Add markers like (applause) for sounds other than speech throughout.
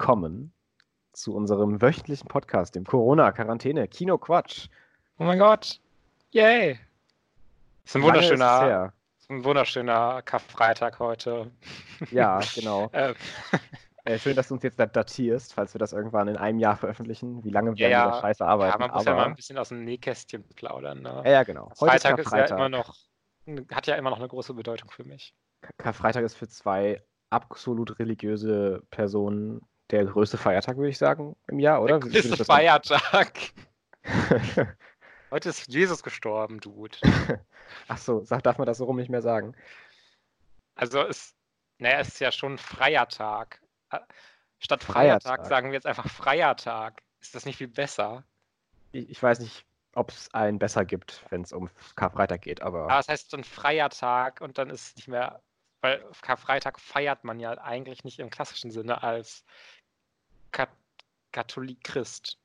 willkommen zu unserem wöchentlichen Podcast, dem Corona-Quarantäne Kino Quatsch. Oh mein Gott. Yay. Das ist ein wunderschöner, ist ein wunderschöner Karfreitag heute. Ja, genau. (laughs) Ähm, Äh, schön, dass du uns jetzt dat- datierst, falls wir das irgendwann in einem Jahr veröffentlichen. Wie lange werden Ja, wir da scheiße ja, arbeiten? man muss ja mal aber, ein bisschen aus dem Nähkästchen plaudern. Ne? ja, ja, genau. Heute Freitag ist ist ja Karfreitag. immer noch, hat ja immer noch eine große Bedeutung für mich. Karfreitag ist für zwei absolut religiöse Personen der größte Feiertag, würde ich sagen, im Jahr, oder? Der größte das Feiertag. (laughs) Heute ist Jesus gestorben, Dude. Ach so, sag, darf man das so rum nicht mehr sagen? Also es, naja, es ist ja schon ein freier Tag. Äh, Statt Freier Feiertag Tag. sagen wir jetzt einfach freier Tag. Ist das nicht viel besser? Ich, ich weiß nicht, ob es einen besser gibt, wenn es um Karfreitag geht, aber Aber es heißt dann freier Tag und dann ist es nicht mehr, weil Karfreitag feiert man ja eigentlich nicht im klassischen Sinne als Kat Katholik Christ.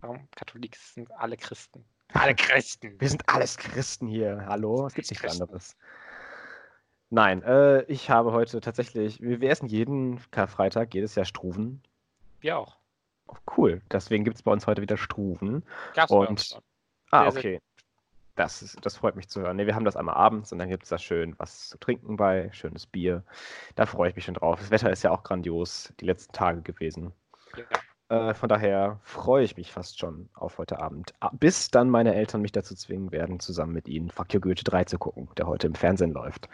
Warum? Katholik sind alle Christen. Alle Christen. wir sind alles Christen hier. Hallo, es gibt nichts Christen. anderes. Nein, äh, ich habe heute tatsächlich, wir, wir essen jeden Karfreitag, jedes Jahr Struven. Wir auch. Oh, cool, deswegen gibt es bei uns heute wieder Struven. Gab's bei Und- uns schon. Ah, okay. Das, ist, das freut mich zu hören. Nee, wir haben das einmal abends und dann gibt es da schön was zu trinken bei, schönes Bier. Da freue ich mich schon drauf. Das Wetter ist ja auch grandios die letzten Tage gewesen. Ja. Äh, von daher freue ich mich fast schon auf heute Abend. Bis dann meine Eltern mich dazu zwingen werden, zusammen mit ihnen Fuck You Goethe 3 zu gucken, der heute im Fernsehen läuft.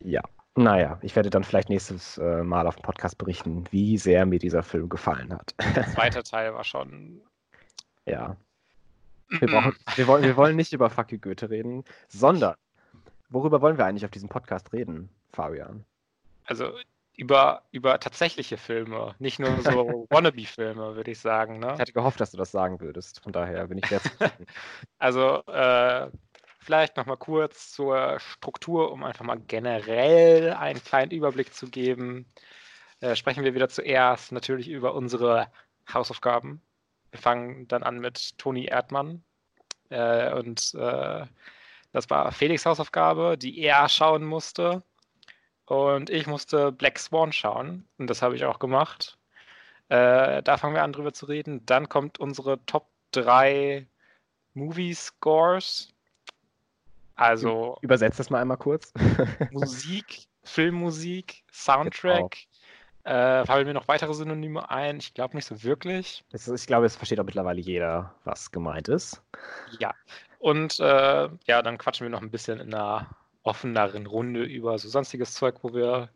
Ja. Naja, ich werde dann vielleicht nächstes äh, Mal auf dem Podcast berichten, wie sehr mir dieser Film gefallen hat. Der (laughs) zweite Teil war schon. ja. Wir, brauchen, (clears throat) wir, wollen, wir wollen nicht über Fuck You Goethe reden, sondern worüber wollen wir eigentlich auf diesem Podcast reden, Fabian? Also über, über tatsächliche Filme, nicht nur so (laughs) Wannabe-Filme, würde ich sagen. Ne? Ich hatte gehofft, dass du das sagen würdest. Von daher bin ich sehr zufrieden. (laughs) Also äh, vielleicht nochmal kurz zur Struktur, um einfach mal generell einen kleinen Überblick zu geben. Äh, sprechen wir wieder zuerst natürlich über unsere Hausaufgaben. Wir fangen dann an mit Toni Erdmann. Äh, und äh, das war Felix Hausaufgabe, die er schauen musste. Und ich musste Black Swan schauen. Und das habe ich auch gemacht. Äh, da fangen wir an drüber zu reden. Dann kommt unsere Top 3 Movie Scores. Also Übersetzt das mal einmal kurz. (laughs) Musik, Filmmusik, Soundtrack. Äh, fallen mir noch weitere Synonyme ein? Ich glaube nicht so wirklich. Ist, ich glaube, es versteht auch mittlerweile jeder, was gemeint ist. Ja. Und äh, ja, dann quatschen wir noch ein bisschen in einer offeneren Runde über so sonstiges Zeug, wo wir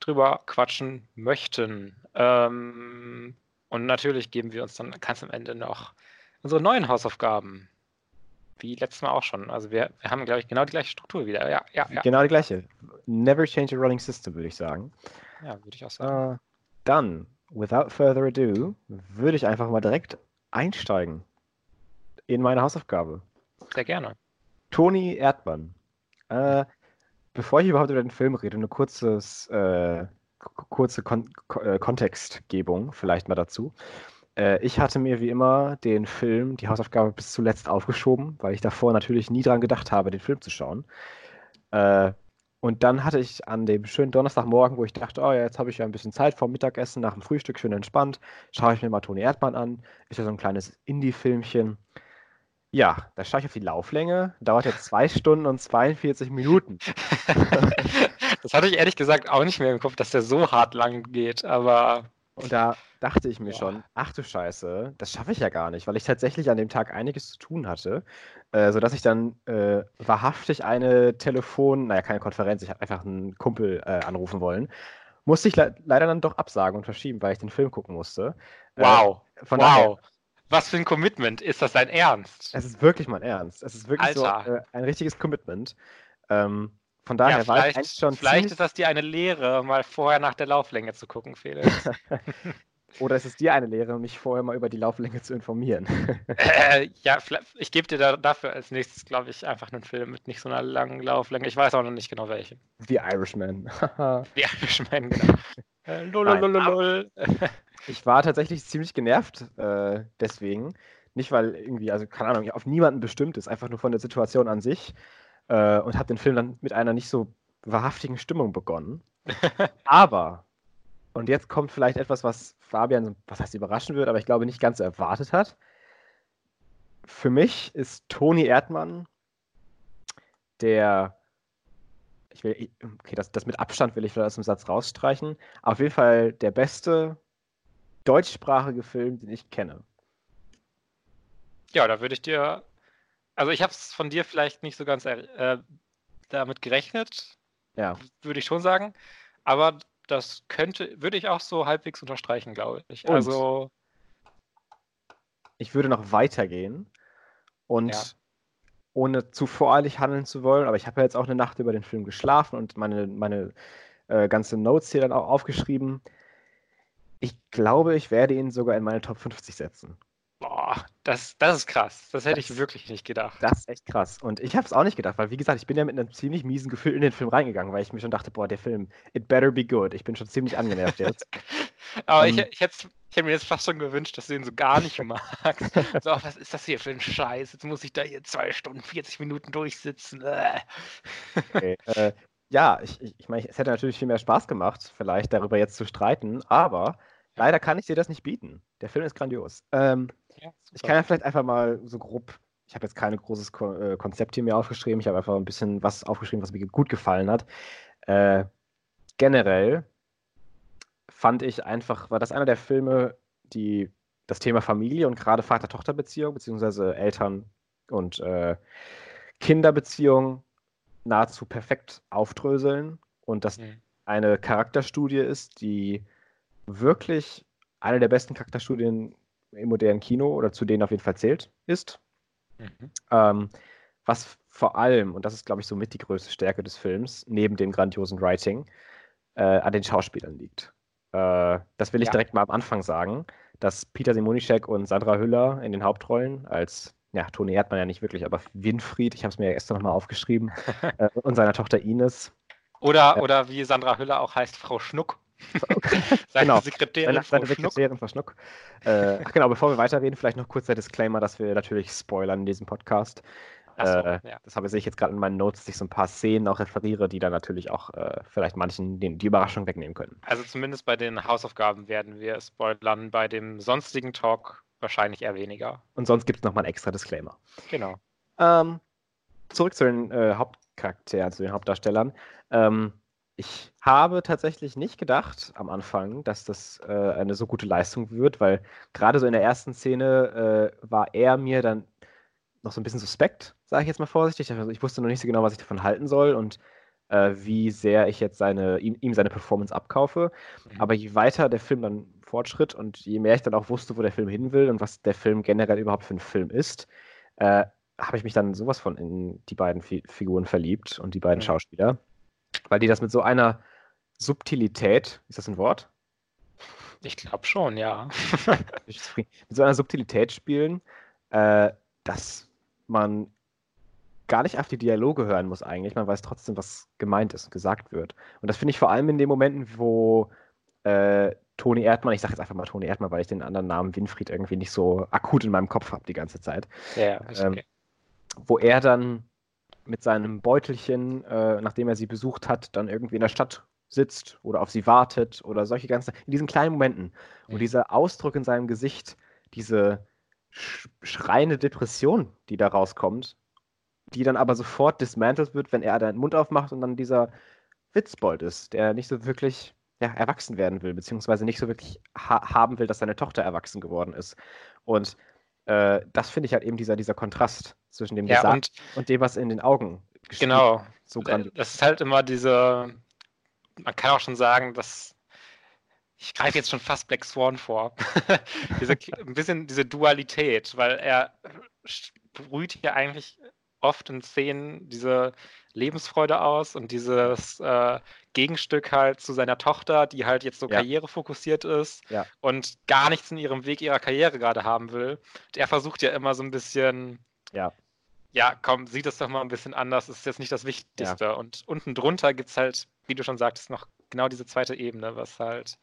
drüber quatschen möchten. Ähm, und natürlich geben wir uns dann ganz am Ende noch unsere neuen Hausaufgaben. Wie letztes Mal auch schon. Also wir, wir haben, glaube ich, genau die gleiche Struktur wieder. Ja, ja, ja. Genau die gleiche. Never change a running system, würde ich sagen. Ja, würde ich auch sagen. Äh, dann, without further ado, würde ich einfach mal direkt einsteigen in meine Hausaufgabe. Sehr gerne. Toni Erdmann. Äh, bevor ich überhaupt über den Film rede, eine kurzes, äh, kurze Kon Ko äh, Kontextgebung vielleicht mal dazu. Äh, ich hatte mir wie immer den Film, die Hausaufgabe bis zuletzt aufgeschoben, weil ich davor natürlich nie dran gedacht habe, den Film zu schauen. Äh, und dann hatte ich an dem schönen Donnerstagmorgen, wo ich dachte, oh ja, jetzt habe ich ja ein bisschen Zeit vorm Mittagessen, nach dem Frühstück schön entspannt, schaue ich mir mal Toni Erdmann an. Ist ja so ein kleines Indie-Filmchen. Ja, da schaue ich auf die Lauflänge, dauert jetzt zwei Stunden und 42 Minuten. (laughs) das hatte ich ehrlich gesagt auch nicht mehr im Kopf, dass der so hart lang geht, aber Und da dachte ich mir Boah. schon, ach du Scheiße, das schaffe ich ja gar nicht, weil ich tatsächlich an dem Tag einiges zu tun hatte, äh, sodass ich dann äh, wahrhaftig eine Telefon, naja, keine Konferenz, ich habe einfach einen Kumpel äh, anrufen wollen. Musste ich le leider dann doch absagen und verschieben, weil ich den Film gucken musste. Äh, wow, von daher, wow. Was für ein Commitment. Ist das dein Ernst? es ist wirklich mein Ernst. Es ist wirklich Alter. so äh, ein richtiges Commitment. Ähm, von daher ja, war ich eigentlich schon vielleicht ist das dir eine Lehre, mal vorher nach der Lauflänge zu gucken, Felix. (laughs) oder es ist dir eine Lehre, mich vorher mal über die Lauflänge zu informieren. (laughs) äh, ja, ich gebe dir da, dafür als nächstes, glaube ich, einfach einen Film mit nicht so einer langen Lauflänge. Ich weiß auch noch nicht genau welchen. The Irishman. (laughs) Die Irishman, genau. Äh, lololololol. (laughs) Ich war tatsächlich ziemlich genervt äh, deswegen. Nicht, weil irgendwie, also keine Ahnung, auf niemanden bestimmt ist, einfach nur von der Situation an sich. Äh, und habe den Film dann mit einer nicht so wahrhaftigen Stimmung begonnen. (laughs) Aber und jetzt kommt vielleicht etwas, was Fabian, was heißt überraschen wird, aber ich glaube nicht ganz so erwartet hat. Für mich ist Toni Erdmann der, ich will, okay, das, das mit Abstand will ich aus dem Satz rausstreichen, auf jeden Fall der beste deutschsprachige Film, den ich kenne. Ja, da würde ich dir, also ich habe es von dir vielleicht nicht so ganz äh, damit gerechnet, ja. würde ich schon sagen, aber das könnte, würde ich auch so halbwegs unterstreichen, glaube ich. Und also. Ich würde noch weitergehen und ja. Ohne zu voreilig handeln zu wollen, aber ich habe ja jetzt auch eine Nacht über den Film geschlafen und meine, meine äh, ganze Notes hier dann auch aufgeschrieben. Ich glaube, ich werde ihn sogar in meine Top 50 setzen. Boah, das, das ist krass. Das hätte das, ich wirklich nicht gedacht. Das ist echt krass. Und ich habe es auch nicht gedacht, weil, wie gesagt, ich bin ja mit einem ziemlich miesen Gefühl in den Film reingegangen, weil ich mir schon dachte, boah, der Film, it better be good. Ich bin schon ziemlich angenervt jetzt. (laughs) Aber um, ich, ähm, ich, hätte, ich hätte mir jetzt fast schon gewünscht, dass du ihn so gar nicht magst. (laughs) (laughs) so, was ist das hier für ein Scheiß? Jetzt muss ich da hier zwei Stunden, 40 Minuten durchsitzen. Äh. okay, äh, ja, ich, ich, ich meine, es hätte natürlich viel mehr Spaß gemacht, vielleicht darüber jetzt zu streiten, aber leider kann ich dir das nicht bieten. Der Film ist grandios. Ähm, ich kann ja vielleicht einfach mal so grob, ich habe jetzt kein großes Ko äh, Konzept hier mir aufgeschrieben, ich habe einfach ein bisschen was aufgeschrieben, was mir gut gefallen hat. Äh, generell fand ich einfach, war das einer der Filme, die das Thema Familie und gerade Vater-Tochter-Beziehung, beziehungsweise Eltern- und äh, Kinderbeziehung nahezu perfekt aufdröseln und das mhm. eine Charakterstudie ist, die wirklich eine der besten Charakterstudien im modernen Kino oder zu denen auf jeden Fall zählt, ist. Mhm. Ähm, was vor allem, und das ist, glaube ich, somit die größte Stärke des Films, neben dem grandiosen Writing, äh, an den Schauspielern liegt. Äh, das will ich ja. direkt mal am Anfang sagen, dass Peter Simonischek und Sandra Hüller in den Hauptrollen als, ja, Toni Erdmann ja nicht wirklich, aber Winfried, ich habe es mir ja gestern nochmal aufgeschrieben, (laughs) äh, und seiner Tochter Ines. Oder, oder wie Sandra Hüller auch heißt, Frau Schnuck. (laughs) seine genau. Sekretärin, seine, seine Sekretärin Frau Schnuck. Äh, ach genau, bevor wir weiterreden, vielleicht noch kurz der Disclaimer, dass wir natürlich spoilern in diesem Podcast. So, äh, ja. Das habe ich jetzt gerade in meinen Notes, dass ich so ein paar Szenen auch referiere, die dann natürlich auch äh, vielleicht manchen den, die Überraschung wegnehmen können. Also zumindest bei den Hausaufgaben werden wir spoilern, bei dem sonstigen Talk wahrscheinlich eher weniger. Und sonst gibt es nochmal einen extra Disclaimer. Genau. Ähm, zurück zu den äh, Hauptcharakteren, zu den Hauptdarstellern. Ähm, ich habe tatsächlich nicht gedacht am Anfang, dass das äh, eine so gute Leistung wird, weil gerade so in der ersten Szene äh, war er mir dann noch so ein bisschen suspekt, sage ich jetzt mal vorsichtig. Also ich wusste noch nicht so genau, was ich davon halten soll und äh, wie sehr ich jetzt seine, ihm, ihm, seine Performance abkaufe. Mhm. Aber je weiter der Film dann fortschritt und je mehr ich dann auch wusste, wo der Film hin will und was der Film generell überhaupt für ein Film ist, äh, habe ich mich dann sowas von in die beiden Fi Figuren verliebt und die beiden mhm. Schauspieler weil die das mit so einer Subtilität, ist das ein Wort? Ich glaube schon, ja. (laughs) mit so einer Subtilität spielen, äh, dass man gar nicht auf die Dialoge hören muss eigentlich. Man weiß trotzdem, was gemeint ist und gesagt wird. Und das finde ich vor allem in den Momenten, wo äh, Toni Erdmann, ich sage jetzt einfach mal Toni Erdmann, weil ich den anderen Namen Winfried irgendwie nicht so akut in meinem Kopf habe die ganze Zeit. Ja, ähm, okay. Wo er dann mit seinem Beutelchen, äh, nachdem er sie besucht hat, dann irgendwie in der Stadt sitzt oder auf sie wartet oder solche ganzen, in diesen kleinen Momenten, mhm. dieser Ausdruck in seinem Gesicht, diese sch schreiende Depression, die da rauskommt, die dann aber sofort dismantelt wird, wenn er den Mund aufmacht und dann dieser Witzbold ist, der nicht so wirklich ja, erwachsen werden will, beziehungsweise nicht so wirklich ha haben will, dass seine Tochter erwachsen geworden ist. Und äh, das finde ich halt eben dieser, dieser Kontrast zwischen dem ja, Gesagt und, und, dem, was in den Augen geschieht. Genau. So grandios. Das ist halt immer diese, man kann auch schon sagen, dass ich greife jetzt schon fast Black Swan vor. (laughs) diese, ein bisschen diese Dualität, weil er sprüht ja eigentlich oft in Szenen diese Lebensfreude aus und dieses äh, Gegenstück halt zu seiner Tochter, die halt jetzt so ja. karrierefokussiert ist ja. und gar nichts in ihrem Weg ihrer Karriere gerade haben will. Und er versucht ja immer so ein bisschen, ja, ja komm, sieht das doch mal ein bisschen anders, das ist jetzt nicht das Wichtigste. Ja. Und unten drunter gibt es halt, wie du schon sagtest, noch genau diese zweite Ebene, was halt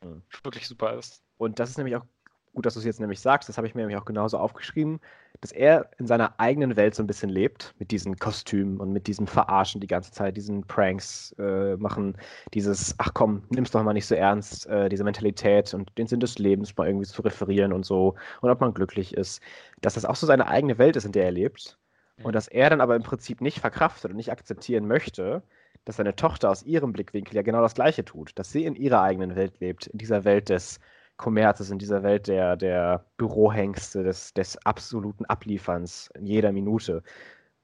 mhm. wirklich super ist. Und das ist nämlich auch gut, dass du es jetzt nämlich sagst, das habe ich mir nämlich auch genauso aufgeschrieben, dass er in seiner eigenen Welt so ein bisschen lebt, mit diesen Kostümen und mit diesem Verarschen die ganze Zeit, diesen Pranks äh, machen, dieses, ach komm, nimm's doch mal nicht so ernst, äh, diese Mentalität und den Sinn des Lebens mal irgendwie zu referieren und so und ob man glücklich ist, dass das auch so seine eigene Welt ist, in der er lebt und dass er dann aber im Prinzip nicht verkraftet und nicht akzeptieren möchte, dass seine Tochter aus ihrem Blickwinkel ja genau das Gleiche tut, dass sie in ihrer eigenen Welt lebt, in dieser Welt des Kommerzes, in dieser Welt der, der Bürohengste, des, des absoluten Ablieferns in jeder Minute,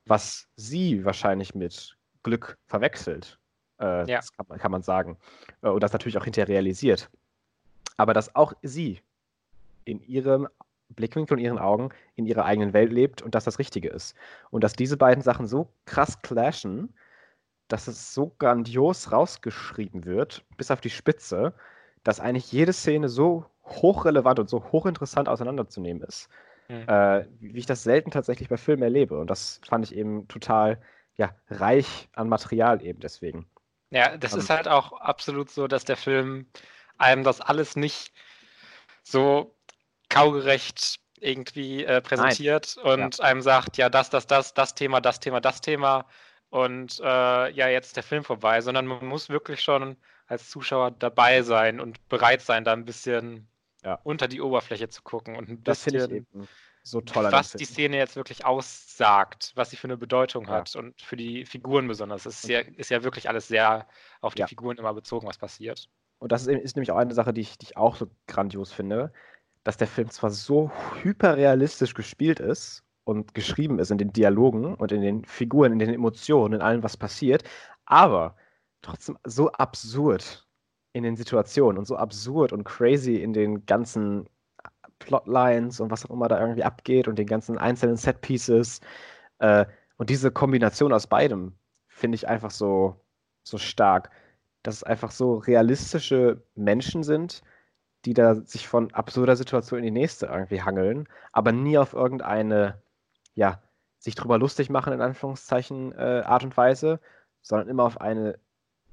was sie wahrscheinlich mit Glück verwechselt. Äh, ja. Das kann man, kann man sagen. Äh, und das natürlich auch hinterher realisiert. Aber dass auch sie in ihrem Blickwinkel und ihren Augen in ihrer eigenen Welt lebt und dass das Richtige ist. Und dass diese beiden Sachen so krass clashen, dass es so grandios rausgeschrieben wird, bis auf die Spitze, dass eigentlich jede Szene so hochrelevant und so hochinteressant auseinanderzunehmen ist, mhm. äh, wie ich das selten tatsächlich bei Filmen erlebe. Und das fand ich eben total ja, reich an Material eben deswegen. Ja, das also, ist halt auch absolut so, dass der Film einem das alles nicht so kaugerecht irgendwie äh, präsentiert Nein. und ja. einem sagt, ja, das, das, das, das Thema, das Thema, das Thema und äh, ja, jetzt ist der Film vorbei, sondern man muss wirklich schon als Zuschauer dabei sein und bereit sein, da ein bisschen ja. unter die Oberfläche zu gucken und ein das bisschen so toll was die Szene jetzt wirklich aussagt, was sie für eine Bedeutung ja. hat und für die Figuren besonders. Es ist ja, ist ja wirklich alles sehr auf die ja. Figuren immer bezogen, was passiert. Und das ist, ist, nämlich auch eine Sache, die ich, die ich auch so grandios finde, dass der Film zwar so hyperrealistisch gespielt ist und geschrieben ist in den Dialogen und in den Figuren, in den Emotionen, in allem, was passiert, aber trotzdem so absurd in den Situationen und so absurd und crazy in den ganzen Plotlines und was auch immer da irgendwie abgeht und den ganzen einzelnen Setpieces. Äh, und diese Kombination aus beidem finde ich einfach so, so stark, dass es einfach so realistische Menschen sind, die da sich von absurder Situation in die nächste irgendwie hangeln, aber nie auf irgendeine, ja, sich drüber lustig machen, in Anführungszeichen, äh, Art und Weise, sondern immer auf eine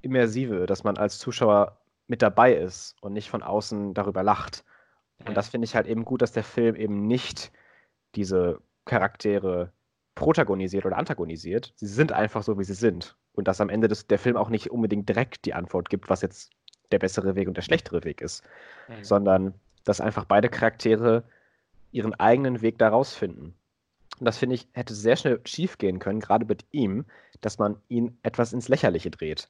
immersive, dass man als Zuschauer mit dabei ist und nicht von außen darüber lacht. Und das finde ich halt eben gut, dass der Film eben nicht diese Charaktere protagonisiert oder antagonisiert. Sie sind einfach so, wie sie sind. Und dass am Ende des, der Film auch nicht unbedingt direkt die Antwort gibt, was jetzt der bessere Weg und der schlechtere Weg ist, mhm. sondern dass einfach beide Charaktere ihren eigenen Weg daraus finden. Und das finde ich, hätte sehr schnell schief gehen können, gerade mit ihm, dass man ihn etwas ins Lächerliche dreht.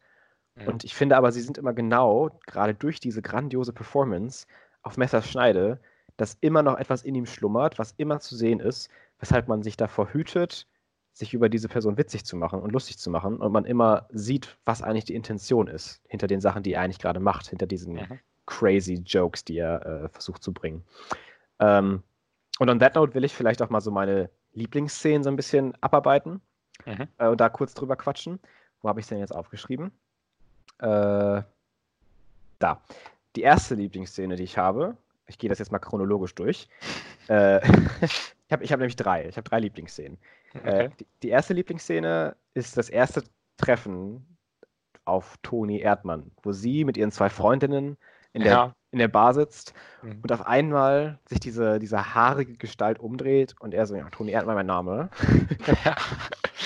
Und ich finde aber, sie sind immer genau, gerade durch diese grandiose Performance auf Messerschneide, dass immer noch etwas in ihm schlummert, was immer zu sehen ist, weshalb man sich davor hütet, sich über diese Person witzig zu machen und lustig zu machen und man immer sieht, was eigentlich die Intention ist hinter den Sachen, die er eigentlich gerade macht, hinter diesen mhm. crazy Jokes, die er äh, versucht zu bringen. Ähm, und on that note will ich vielleicht auch mal so meine Lieblingsszenen so ein bisschen abarbeiten mhm. äh, und da kurz drüber quatschen. Wo habe ich es denn jetzt aufgeschrieben? Äh, da. Die erste Lieblingsszene, die ich habe, ich gehe das jetzt mal chronologisch durch. (laughs) äh, (laughs) ich habe ich hab nämlich drei. Ich habe drei Lieblingsszenen. Äh, okay. Äh, die, die, erste Lieblingsszene ist das erste Treffen auf Toni Erdmann, wo sie mit ihren zwei Freundinnen in der, ja. in der Bar sitzt mhm. und auf einmal sich diese, diese haarige Gestalt umdreht und er so, ja, Toni Erdmann, mein Name. Ja. (laughs)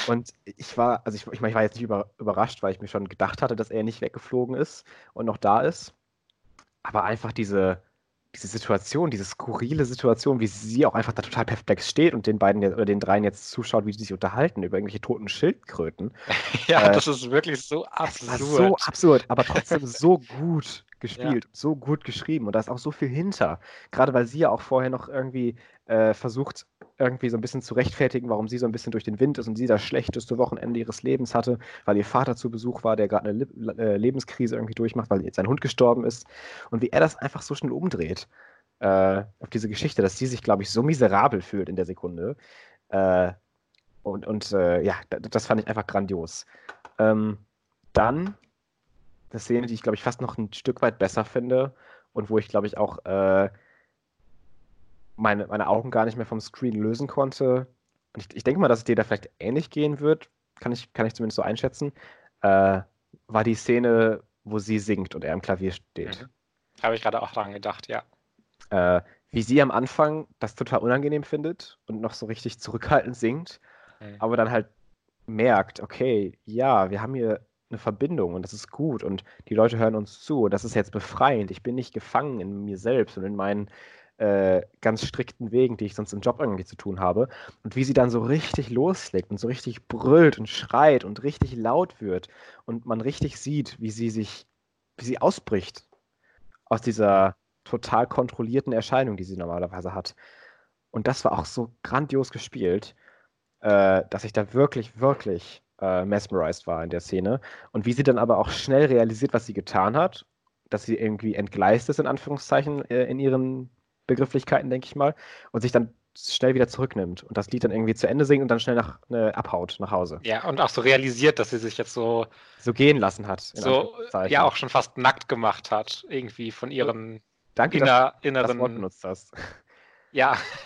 Und ich war, also ich, ich, mein, ich war jetzt nicht über, überrascht, weil ich mir schon gedacht hatte, dass er nicht weggeflogen ist und noch da ist. Aber einfach diese, diese Situation, diese skurrile Situation, wie sie auch einfach da total perplex steht und den beiden oder den dreien jetzt zuschaut, wie sie sich unterhalten über irgendwelche toten Schildkröten. (laughs) ja, äh, das ist wirklich so absurd. So absurd, aber trotzdem so gut gespielt, ja. so gut geschrieben und da ist auch so viel hinter. Gerade weil sie ja auch vorher noch irgendwie äh, versucht, irgendwie so ein bisschen zu rechtfertigen, warum sie so ein bisschen durch den Wind ist und sie das schlechteste Wochenende ihres Lebens hatte, weil ihr Vater zu Besuch war, der gerade eine Le äh, Lebenskrise irgendwie durchmacht, weil sein Hund gestorben ist. Und wie er das einfach so schnell umdreht äh, auf diese Geschichte, dass sie sich, glaube ich, so miserabel fühlt in der Sekunde. Äh, und und äh, ja, das fand ich einfach grandios. Ähm, dann eine Szene, die ich, glaube ich, fast noch ein Stück weit besser finde und wo ich, glaube ich, auch äh, meine, meine Augen gar nicht mehr vom Screen lösen konnte. Und ich, ich denke mal, dass es dir da vielleicht ähnlich gehen wird, kann ich, kann ich zumindest so einschätzen, äh, war die Szene, wo sie singt und er am Klavier steht. Mhm. Habe ich gerade auch dran gedacht, ja. Äh, wie sie am Anfang das total unangenehm findet und noch so richtig zurückhaltend singt, mhm. aber dann halt merkt, okay, ja, wir haben hier eine Verbindung und das ist gut und die Leute hören uns zu. Das ist jetzt befreiend. Ich bin nicht gefangen in mir selbst und in meinen äh, ganz strikten Wegen, die ich sonst im Job irgendwie zu tun habe. Und wie sie dann so richtig loslegt und so richtig brüllt und schreit und richtig laut wird und man richtig sieht, wie sie sich, wie sie ausbricht aus dieser total kontrollierten Erscheinung, die sie normalerweise hat. Und das war auch so grandios gespielt, äh, dass ich da wirklich, wirklich äh, mesmerized war in der Szene. Und wie sie dann aber auch schnell realisiert, was sie getan hat, dass sie irgendwie entgleist ist, in Anführungszeichen, äh, in ihren Begrifflichkeiten, denke ich mal, und sich dann schnell wieder zurücknimmt und das Lied dann irgendwie zu Ende singt und dann schnell nach, äh, abhaut nach Hause. Ja, und auch so realisiert, dass sie sich jetzt so so gehen lassen hat. So ja auch schon fast nackt gemacht hat, irgendwie von ihren Danke, inner, dass du das Wort benutzt hast. Ja. (laughs)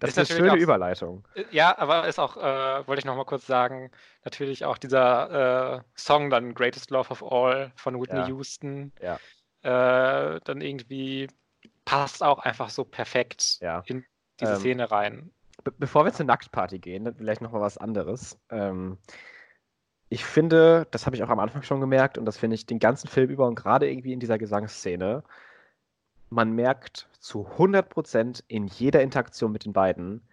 das ist, ist eine schöne auch, Überleitung. Äh, ja, aber ist auch, äh, wollte ich noch mal kurz sagen, natürlich auch dieser äh, Song dann Greatest Love of All von Whitney Ja. Houston. Ja. Äh, dann irgendwie passt auch einfach so perfekt Ja. in diese Ähm, Szene rein. Be bevor wir zur Nacktparty gehen, dann vielleicht noch mal was anderes. Ähm, ich finde, das habe ich auch am Anfang schon gemerkt und das finde ich den ganzen Film über und gerade irgendwie in dieser Gesangsszene, man merkt zu 100% in jeder Interaktion mit den beiden,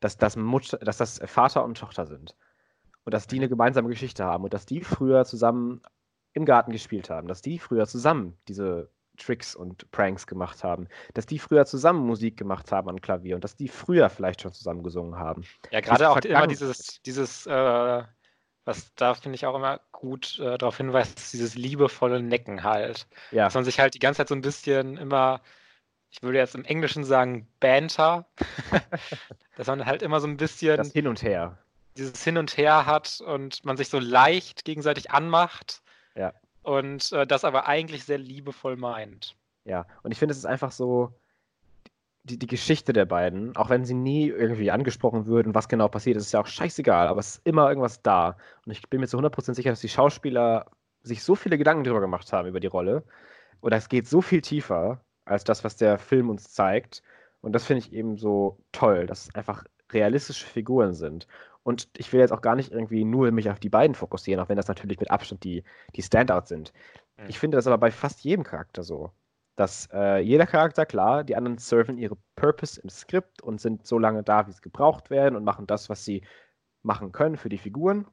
dass das, Mutter, dass das Vater und Tochter sind. Und dass die eine gemeinsame Geschichte haben und dass die früher zusammen im Garten gespielt haben, dass die früher zusammen diese Tricks und Pranks gemacht haben, dass die früher zusammen Musik gemacht haben am Klavier und dass die früher vielleicht schon zusammen gesungen haben. Ja, gerade auch immer dieses, dieses, äh, was da finde ich auch immer gut äh, darauf hinweist, ist dieses liebevolle Necken halt. Ja, Dass man sich halt die ganze Zeit so ein bisschen immer, ich würde jetzt im Englischen sagen, Banter, (laughs) dass man halt immer so ein bisschen das Hin und Her. dieses Hin und Her hat und man sich so leicht gegenseitig anmacht Ja. und äh, das aber eigentlich sehr liebevoll meint. Ja, und ich finde, es ist einfach so die, die Geschichte der beiden, auch wenn sie nie irgendwie angesprochen wird und was genau passiert, ist ist ja auch scheißegal, aber es ist immer irgendwas da. Und ich bin mir zu 100% sicher, dass die Schauspieler sich so viele Gedanken drüber gemacht haben über die Rolle. Oder es geht so viel tiefer als das, was der Film uns zeigt. Und das finde ich eben so toll, dass es einfach realistische Figuren sind. Und ich will jetzt auch gar nicht irgendwie nur mich auf die beiden fokussieren, auch wenn das natürlich mit Abstand die, die Standouts sind. Mhm. Ich finde das aber bei fast jedem Charakter so. Dass äh, jeder Charakter, klar, die anderen serven ihre Purpose im Skript und sind so lange da, wie sie gebraucht werden und machen das, was sie machen können für die Figuren.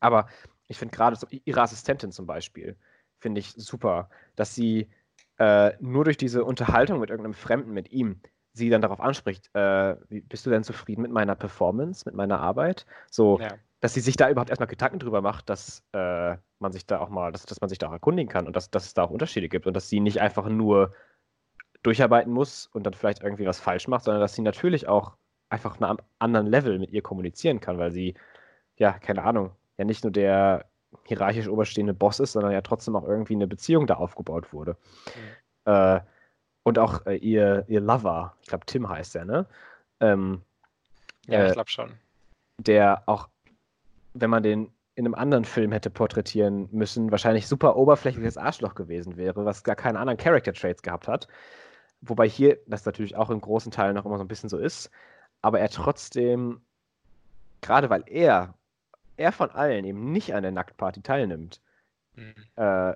Aber ich finde gerade so ihre Assistentin zum Beispiel, finde ich super, dass sie äh, nur durch diese Unterhaltung mit irgendeinem Fremden, mit ihm, sie dann darauf anspricht, äh, bist du denn zufrieden mit meiner Performance, mit meiner Arbeit? So, Ja. Dass sie sich da überhaupt erstmal Gedanken drüber macht, dass äh, man sich da auch mal, dass, dass man sich da auch erkundigen kann und dass, dass es da auch Unterschiede gibt und dass sie nicht einfach nur durcharbeiten muss und dann vielleicht irgendwie was falsch macht, sondern dass sie natürlich auch einfach auf einem anderen Level mit ihr kommunizieren kann, weil sie, ja, keine Ahnung, ja nicht nur der hierarchisch oberstehende Boss ist, sondern ja trotzdem auch irgendwie eine Beziehung da aufgebaut wurde. Äh, und auch äh, ihr, ihr Lover, ich glaube Tim heißt er, ne? Ähm, Ja, Äh, ich glaube schon. der auch, wenn man den in einem anderen Film hätte porträtieren müssen, wahrscheinlich super oberflächliches Arschloch gewesen wäre, was gar keine anderen Character Traits gehabt hat. Wobei hier das natürlich auch in großen Teilen noch immer so ein bisschen so ist, aber er trotzdem, gerade weil er, er von allen eben nicht an der Nacktparty teilnimmt, Mhm. äh,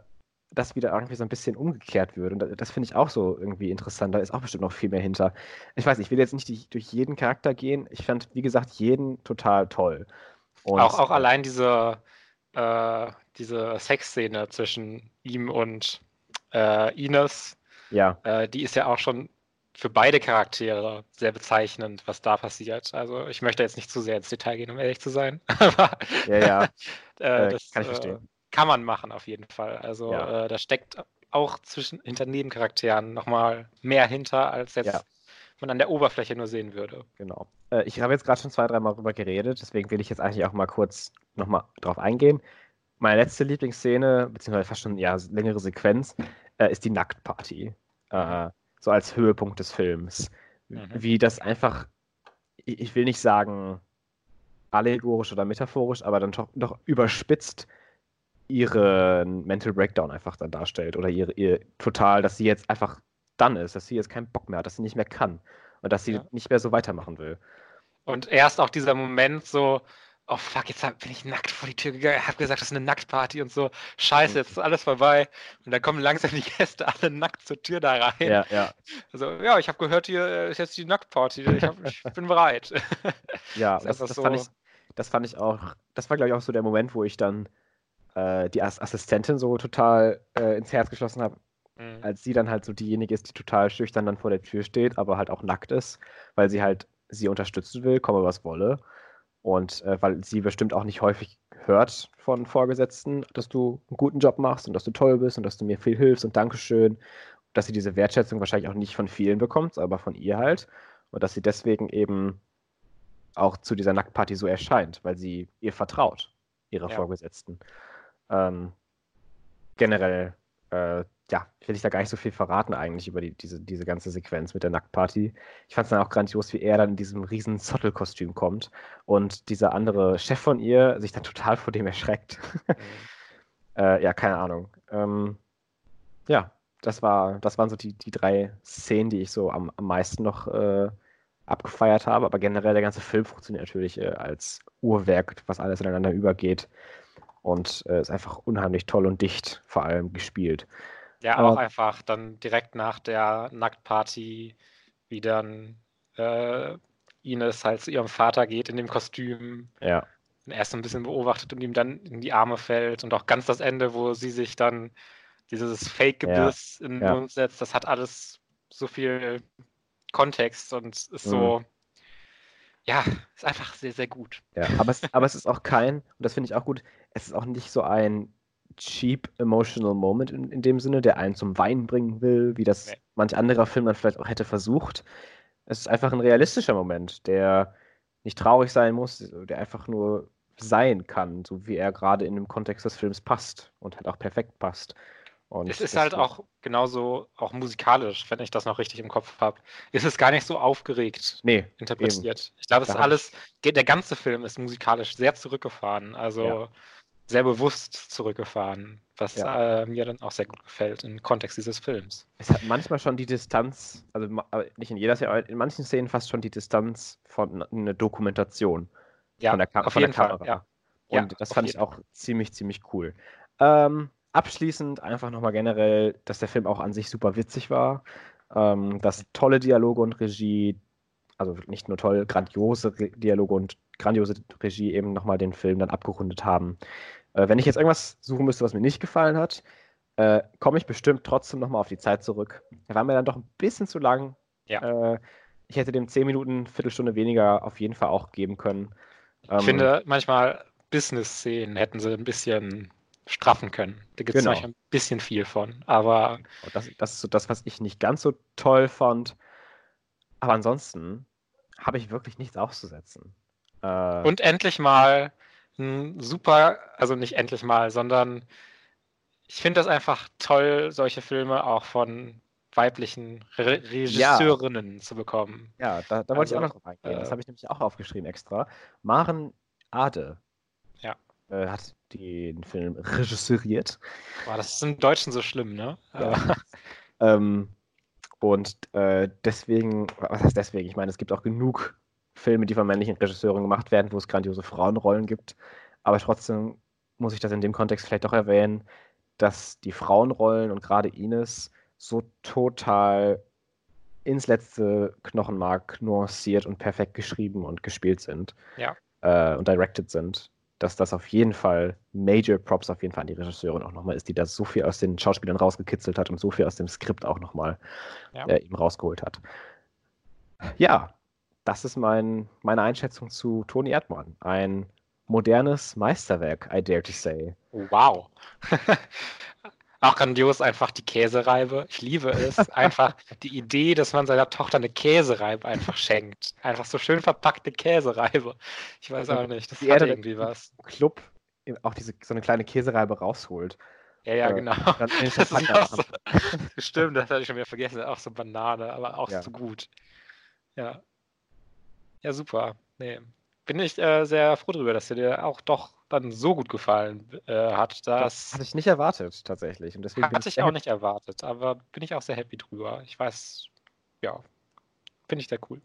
das wieder irgendwie so ein bisschen umgekehrt wird. Und das, das finde ich auch so irgendwie interessant. Da ist auch bestimmt noch viel mehr hinter. Ich weiß, ich will jetzt nicht die, durch jeden Charakter gehen. Ich fand, wie gesagt, jeden total toll. Und, auch, auch äh, allein diese, äh, diese Sexszene zwischen ihm und äh, Ines, Ja, äh, die ist ja auch schon für beide Charaktere sehr bezeichnend, was da passiert. Also ich möchte jetzt nicht zu sehr ins Detail gehen, um ehrlich zu sein. (laughs) Aber ja, ja. (laughs) äh, Äh, das kann ich äh, verstehen. kann man machen auf jeden Fall. Also Ja. äh, da steckt auch zwischen hinter Nebencharakteren nochmal mehr hinter, als jetzt. Man an der Oberfläche nur sehen würde. Genau. Äh, ich habe jetzt gerade schon zwei, dreimal drüber geredet, deswegen will ich jetzt eigentlich auch mal kurz nochmal drauf eingehen. Meine letzte Lieblingsszene, beziehungsweise fast schon ja, längere Sequenz, äh, ist die Nacktparty. Äh, so als Höhepunkt des Films. Mhm. Wie das einfach, ich, ich will nicht sagen allegorisch oder metaphorisch, aber dann doch, doch überspitzt ihren Mental Breakdown einfach dann darstellt. Oder ihre, ihr total, dass sie jetzt einfach done ist, dass sie jetzt keinen Bock mehr hat, dass sie nicht mehr kann und dass sie Ja. nicht mehr so weitermachen will. Und erst auch dieser Moment so, oh fuck, jetzt bin ich nackt vor die Tür gegangen, hab gesagt, das ist eine Nacktparty und so, scheiße, jetzt ist alles vorbei. Und dann kommen langsam die Gäste alle nackt zur Tür da rein. Ja, ja. Also, ja, ich habe gehört, hier ist jetzt die Nacktparty, ich, hab, ich (laughs) bin bereit. Ja, das, das, fand ich, so- das fand ich auch, das war, glaube ich, auch so der Moment, wo ich dann äh, die As Assistentin so total äh, ins Herz geschlossen habe, Mhm. als sie dann halt so diejenige ist, die total schüchtern dann vor der Tür steht, aber halt auch nackt ist, weil sie halt sie unterstützen will, komme was wolle. Und äh, weil sie bestimmt auch nicht häufig hört von Vorgesetzten, dass du einen guten Job machst und dass du toll bist und dass du mir viel hilfst und Dankeschön. Dass sie diese Wertschätzung wahrscheinlich auch nicht von vielen bekommt, aber von ihr halt. Und dass sie deswegen eben auch zu dieser Nacktparty so erscheint, weil sie ihr vertraut, ihre Ja. Vorgesetzten. Ähm, generell, äh, ja, will ich da gar nicht so viel verraten eigentlich über die, diese, diese ganze Sequenz mit der Nacktparty. Ich fand es dann auch grandios, wie er dann in diesem riesen Zottelkostüm kommt und dieser andere Chef von ihr sich dann total vor dem erschreckt. Mhm. (laughs) äh, ja, keine Ahnung. Ähm, ja, das war, das waren so die, die drei Szenen, die ich so am, am meisten noch äh, abgefeiert habe. Aber generell der ganze Film funktioniert natürlich äh, als Uhrwerk, was alles ineinander übergeht. Und äh, ist einfach unheimlich toll und dicht vor allem gespielt. Ja, Aber- auch einfach dann direkt nach der Nacktparty, wie dann äh, Ines halt zu ihrem Vater geht in dem Kostüm, Ja, ihn erst so ein bisschen beobachtet und ihm dann in die Arme fällt und auch ganz das Ende, wo sie sich dann dieses Fake-Gebiss in den ja. Mund setzt, das hat alles so viel Kontext und ist Mhm. so, ja, ist einfach sehr, sehr gut. ja. Aber, es, aber es ist auch kein, und das finde ich auch gut, es ist auch nicht so ein cheap emotional Moment in, in dem Sinne, der einen zum Weinen bringen will, wie das Nee. manch anderer Film dann vielleicht auch hätte versucht. Es ist einfach ein realistischer Moment, der nicht traurig sein muss, der einfach nur sein kann, so wie er gerade in dem Kontext des Films passt und halt auch perfekt passt. Und Es ist halt auch genauso, auch musikalisch, wenn ich das noch richtig im Kopf habe, ist es gar nicht so aufgeregt Nee, interpretiert. Ich glaube, es Da ist alles, der ganze Film ist musikalisch sehr zurückgefahren, also Ja. Sehr bewusst zurückgefahren, was Ja. äh, mir dann auch sehr gut gefällt im Kontext dieses Films. Es hat manchmal schon die Distanz, also nicht in jeder Szene, aber in manchen Szenen fast schon die Distanz von einer Dokumentation Ja, von der, Ka von der jeden Fall. Kamera. Ja. Und Ja, das fand ich auch ziemlich, ziemlich cool. Ähm, abschließend einfach nochmal generell, dass der Film auch an sich super witzig war. Ähm, dass tolle Dialoge und Regie, also nicht nur toll, grandiose Re Dialoge und grandiose Regie eben nochmal den Film dann abgerundet haben. Äh, wenn ich jetzt irgendwas suchen müsste, was mir nicht gefallen hat, äh, komme ich bestimmt trotzdem nochmal auf die Zeit zurück. Er war mir dann doch ein bisschen zu lang. Ja. Äh, ich hätte dem 10 Minuten, Viertelstunde weniger auf jeden Fall auch geben können. Ähm, Ich finde, manchmal Business-Szenen hätten sie ein bisschen straffen können. Da gibt es Genau. manchmal ein bisschen viel von. Aber Und Das, das ist so das, was ich nicht ganz so toll fand. Aber ansonsten habe ich wirklich nichts auszusetzen. Äh, Und endlich mal ein super, also nicht endlich mal, sondern ich finde das einfach toll, solche Filme auch von weiblichen Re Regisseurinnen zu bekommen. ja, da, da wollte ich auch also, noch drauf eingehen. das äh, habe ich nämlich auch aufgeschrieben extra. Maren Ade Ja. äh, hat den Film regisseuriert. Boah, das ist im Deutschen so schlimm, ne? Ja. (laughs) Ähm, und äh, deswegen, was heißt deswegen? Ich meine, es gibt auch genug Filme, die von männlichen Regisseuren gemacht werden, wo es grandiose Frauenrollen gibt. Aber trotzdem muss ich das in dem Kontext vielleicht doch erwähnen, dass die Frauenrollen und gerade Ines so total ins letzte Knochenmark nuanciert und perfekt geschrieben und gespielt sind. Ja. Äh, und directed sind. Dass das auf jeden Fall Major Props auf jeden Fall an die Regisseurin auch nochmal ist, die da so viel aus den Schauspielern rausgekitzelt hat und so viel aus dem Skript auch nochmal Ja. äh, ihm rausgeholt hat. Ja, das ist mein, meine Einschätzung zu Toni Erdmann. Ein modernes Meisterwerk, I dare to say. Wow. (laughs) Auch grandios einfach die Käsereibe. Ich liebe es. (laughs) Einfach die Idee, dass man seiner Tochter eine Käsereibe einfach schenkt. Einfach so schön verpackte Käsereibe. Ich weiß auch nicht. Das hat irgendwie was. Club auch diese, so eine kleine Käsereibe rausholt. Ja, ja, äh, genau. den (laughs) Das ist auch so, stimmt, das hatte ich schon wieder vergessen. Auch so Banane, aber auch Ja. so gut. Ja. Ja, super. Nee. bin ich äh, sehr froh darüber, dass er dir auch doch dann so gut gefallen äh, hat. Das, das hatte ich nicht erwartet, tatsächlich. Und deswegen hatte ich auch nicht erwartet, aber bin ich auch sehr happy drüber. Ich weiß, ja, finde ich sehr cool.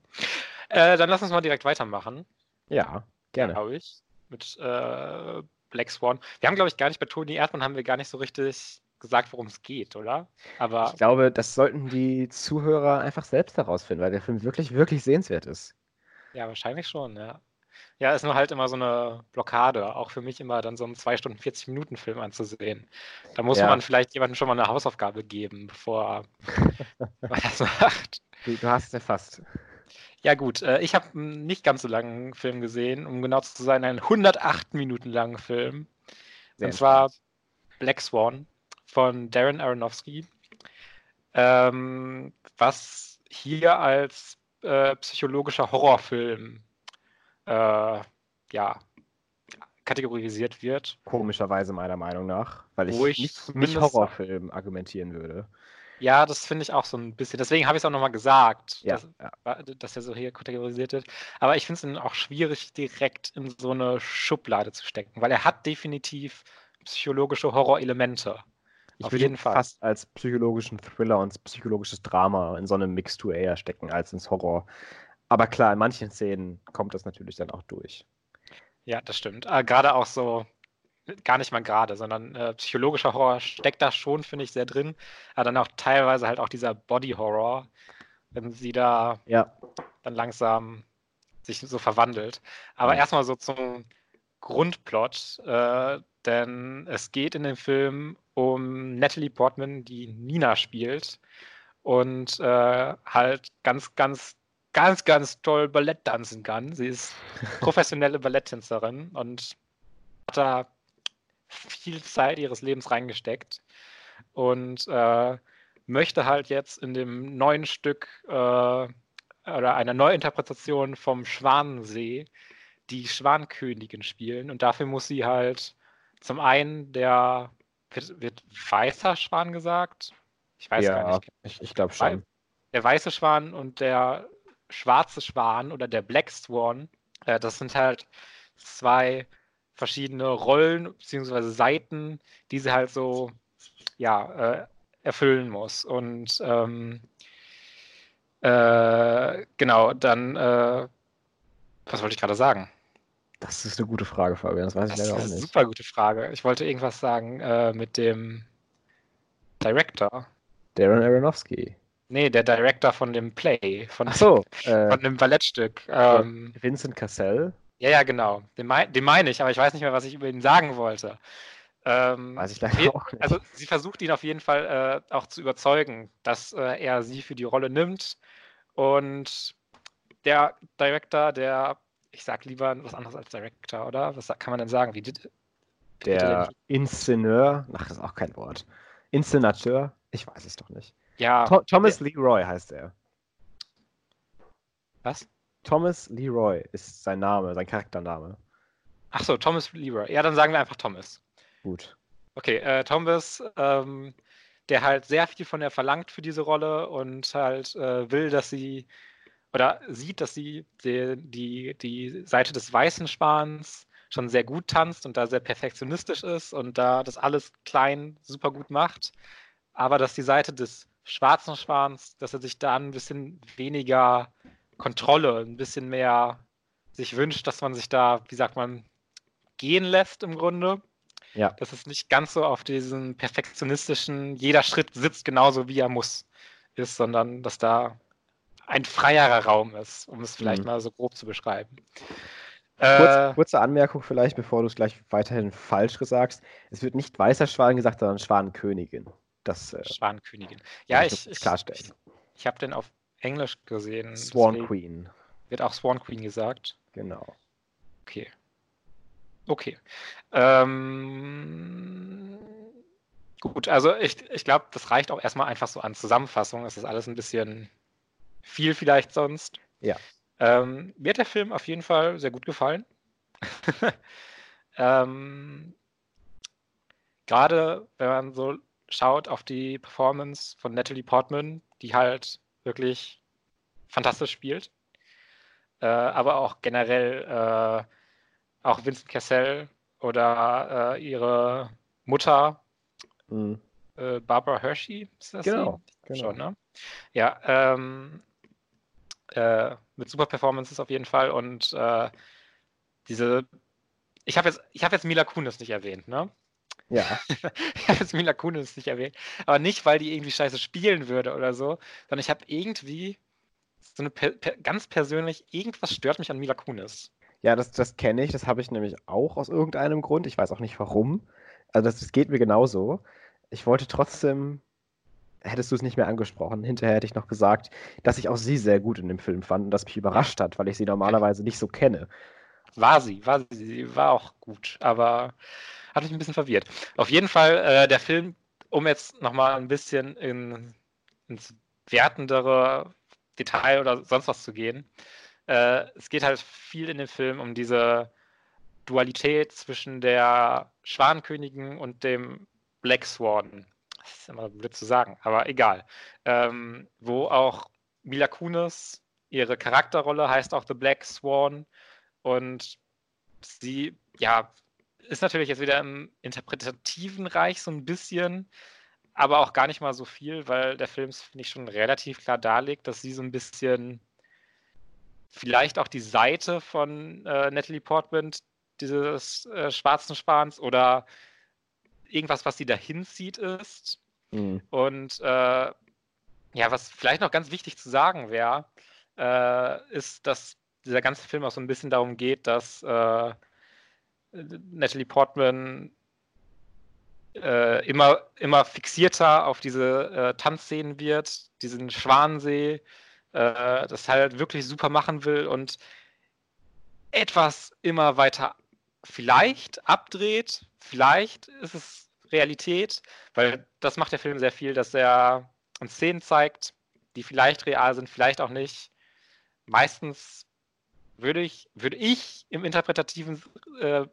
Äh, dann lass uns mal direkt weitermachen. Ja, gerne. Glaube ich. Mit äh, Black Swan. Wir haben, glaube ich, gar nicht bei Tony Erdmann haben wir gar nicht so richtig gesagt, worum es geht, oder? Aber ich glaube, das sollten die Zuhörer einfach selbst herausfinden, weil der Film wirklich, wirklich sehenswert ist. Ja, wahrscheinlich schon, ja. Ja, ist nur halt immer so eine Blockade, auch für mich immer dann so einen 2 Stunden 40 Minuten Film anzusehen. Da muss ja. man vielleicht jemandem schon mal eine Hausaufgabe geben, bevor man das macht. Du, du hast es erfasst. Ja gut, äh, ich habe einen nicht ganz so langen Film gesehen, um genau zu sein, einen 108 Minuten langen Film. Sehr und zwar Black Swan von Darren Aronofsky, ähm, was hier als äh, psychologischer Horrorfilm äh, ja, kategorisiert wird. Komischerweise meiner Meinung nach, weil ich, ich nicht, nicht Horrorfilm argumentieren würde. Ja, das finde ich auch so ein bisschen. Deswegen habe ich es auch nochmal gesagt, ja, dass, ja. dass er so hier kategorisiert wird. Aber ich finde es auch schwierig, direkt in so eine Schublade zu stecken, weil er hat definitiv psychologische Horrorelemente. Ich Auf würde jeden Fall. fast als psychologischen Thriller und psychologisches Drama in so einem Mixtur eher stecken als ins Horror. Aber klar, in manchen Szenen kommt das natürlich dann auch durch. Ja, das stimmt. Äh, gerade auch so, gar nicht mal gerade, sondern äh, psychologischer Horror steckt da schon, finde ich, sehr drin. Aber dann auch teilweise halt auch dieser Body Horror, wenn sie da ja. dann langsam sich so verwandelt. Aber ja. erstmal so zum Grundplot, äh, denn es geht in dem Film um Natalie Portman, die Nina spielt. Und äh, halt ganz, ganz, ganz, ganz toll Ballett tanzen kann. Sie ist (laughs) professionelle Balletttänzerin und hat da viel Zeit ihres Lebens reingesteckt. Und äh, möchte halt jetzt in dem neuen Stück äh, oder einer Neuinterpretation vom Schwanensee die Schwankönigin spielen. Und dafür muss sie halt zum einen der wird, wird weißer Schwan gesagt? Ich weiß ja, gar nicht. Ich, ich glaube schon. Der weiße Schwan und der schwarze Schwan oder der Black Swan, äh, das sind halt zwei verschiedene Rollen bzw. Seiten, die sie halt so ja, äh, erfüllen muss. Und ähm, äh, genau, dann, äh, was wollte ich gerade sagen? Das ist eine gute Frage, Fabian. Das weiß das ich leider auch nicht. Das ist eine super gute Frage. Ich wollte irgendwas sagen äh, mit dem Director. Darren Aronofsky. Nee, der Director von dem Play, von, Ach so, (laughs) äh, von dem Ballettstück. Ähm, Vincent Cassell. Ja, ja, genau. Den, mein, den meine ich, aber ich weiß nicht mehr, was ich über ihn sagen wollte. Ähm, weiß ich leider auch nicht. Also sie versucht ihn auf jeden Fall äh, auch zu überzeugen, dass äh, er sie für die Rolle nimmt. Und der Director, der ich sag lieber was anderes als Director, oder? Was kann man denn sagen? Wie, der Inszeneur, ach, das ist auch kein Wort. Inszenateur, ich weiß es doch nicht. Ja. Th Thomas der, Leroy heißt er. Was? Thomas Leroy ist sein Name, sein Charaktername. Ach so, Thomas Leroy. Ja, dann sagen wir einfach Thomas. Gut. Okay, äh, Thomas, ähm, der halt sehr viel von ihr verlangt für diese Rolle und halt äh, will, dass sie oder sieht, dass sie die, die, die Seite des weißen Schwans schon sehr gut tanzt und da sehr perfektionistisch ist und da das alles klein super gut macht, aber dass die Seite des schwarzen Schwans, dass er sich da ein bisschen weniger Kontrolle, ein bisschen mehr sich wünscht, dass man sich da, wie sagt man, gehen lässt im Grunde. Ja. Dass es nicht ganz so auf diesen perfektionistischen, jeder Schritt sitzt genauso wie er muss ist, sondern dass da ein freierer Raum ist, um es vielleicht mhm. mal so grob zu beschreiben. Kurz, äh, kurze Anmerkung vielleicht, bevor du es gleich weiterhin falsch sagst. Es wird nicht weißer Schwan gesagt, sondern Schwanenkönigin. Das, äh, Schwanenkönigin. Ja, ich, ich, ich, ich habe den auf Englisch gesehen. Swan Queen. Wird auch Swan Queen gesagt. Genau. Okay. Okay. Ähm, gut, also ich, ich glaube, das reicht auch erstmal einfach so an Zusammenfassung. Es ist alles ein bisschen viel vielleicht sonst. Ja. Ähm, mir hat der Film auf jeden Fall sehr gut gefallen. (laughs) ähm, Gerade wenn man so schaut auf die Performance von Natalie Portman, die halt wirklich fantastisch spielt. äh, aber auch generell äh, auch Vincent Cassell oder äh, ihre Mutter, mhm. Äh, Barbara Hershey, ist das genau, genau. Schon, ne? Ja, ähm, äh, mit super Performances auf jeden Fall und äh, diese ich habe jetzt, hab jetzt Mila Kunis nicht erwähnt, ne? Ja. (laughs) ich habe jetzt Mila Kunis nicht erwähnt. Aber nicht, weil die irgendwie scheiße spielen würde oder so, sondern ich habe irgendwie so eine per, per, ganz persönlich, irgendwas stört mich an Mila Kunis. Ja, das, das kenne ich. Das habe ich nämlich auch aus irgendeinem Grund. Ich weiß auch nicht warum. Also, das, das geht mir genauso. Ich wollte trotzdem, hättest du es nicht mehr angesprochen, hinterher hätte ich noch gesagt, dass ich auch sie sehr gut in dem Film fand und das mich überrascht hat, weil ich sie normalerweise nicht so kenne. War sie, war sie, sie war auch gut, aber hat mich ein bisschen verwirrt. Auf jeden Fall, äh, der Film, um jetzt nochmal ein bisschen in, ins wertendere Detail oder sonst was zu gehen, äh, es geht halt viel in dem Film um diese Dualität zwischen der Schwanenkönigin und dem Black Swan. Das ist immer blöd zu sagen, aber egal. Ähm, wo auch Mila Kunis, ihre Charakterrolle heißt auch The Black Swan und sie, ja, ist natürlich jetzt wieder im interpretativen Reich so ein bisschen, aber auch gar nicht mal so viel, weil der Film, finde ich, schon relativ klar darlegt, dass sie so ein bisschen vielleicht auch die Seite von äh, Natalie Portman, dieses äh, schwarzen Spans oder irgendwas, was sie dahin zieht, ist. Mhm. Und äh, ja, was vielleicht noch ganz wichtig zu sagen wäre, äh, ist, dass dieser ganze Film auch so ein bisschen darum geht, dass äh, Natalie Portman äh, immer, immer fixierter auf diese äh, Tanzszenen wird, diesen Schwanensee, äh, das halt wirklich super machen will und etwas immer weiter vielleicht abdreht, vielleicht ist es Realität, weil das macht der Film sehr viel, dass er uns Szenen zeigt, die vielleicht real sind, vielleicht auch nicht. Meistens würde ich, würde ich im interpretativen äh,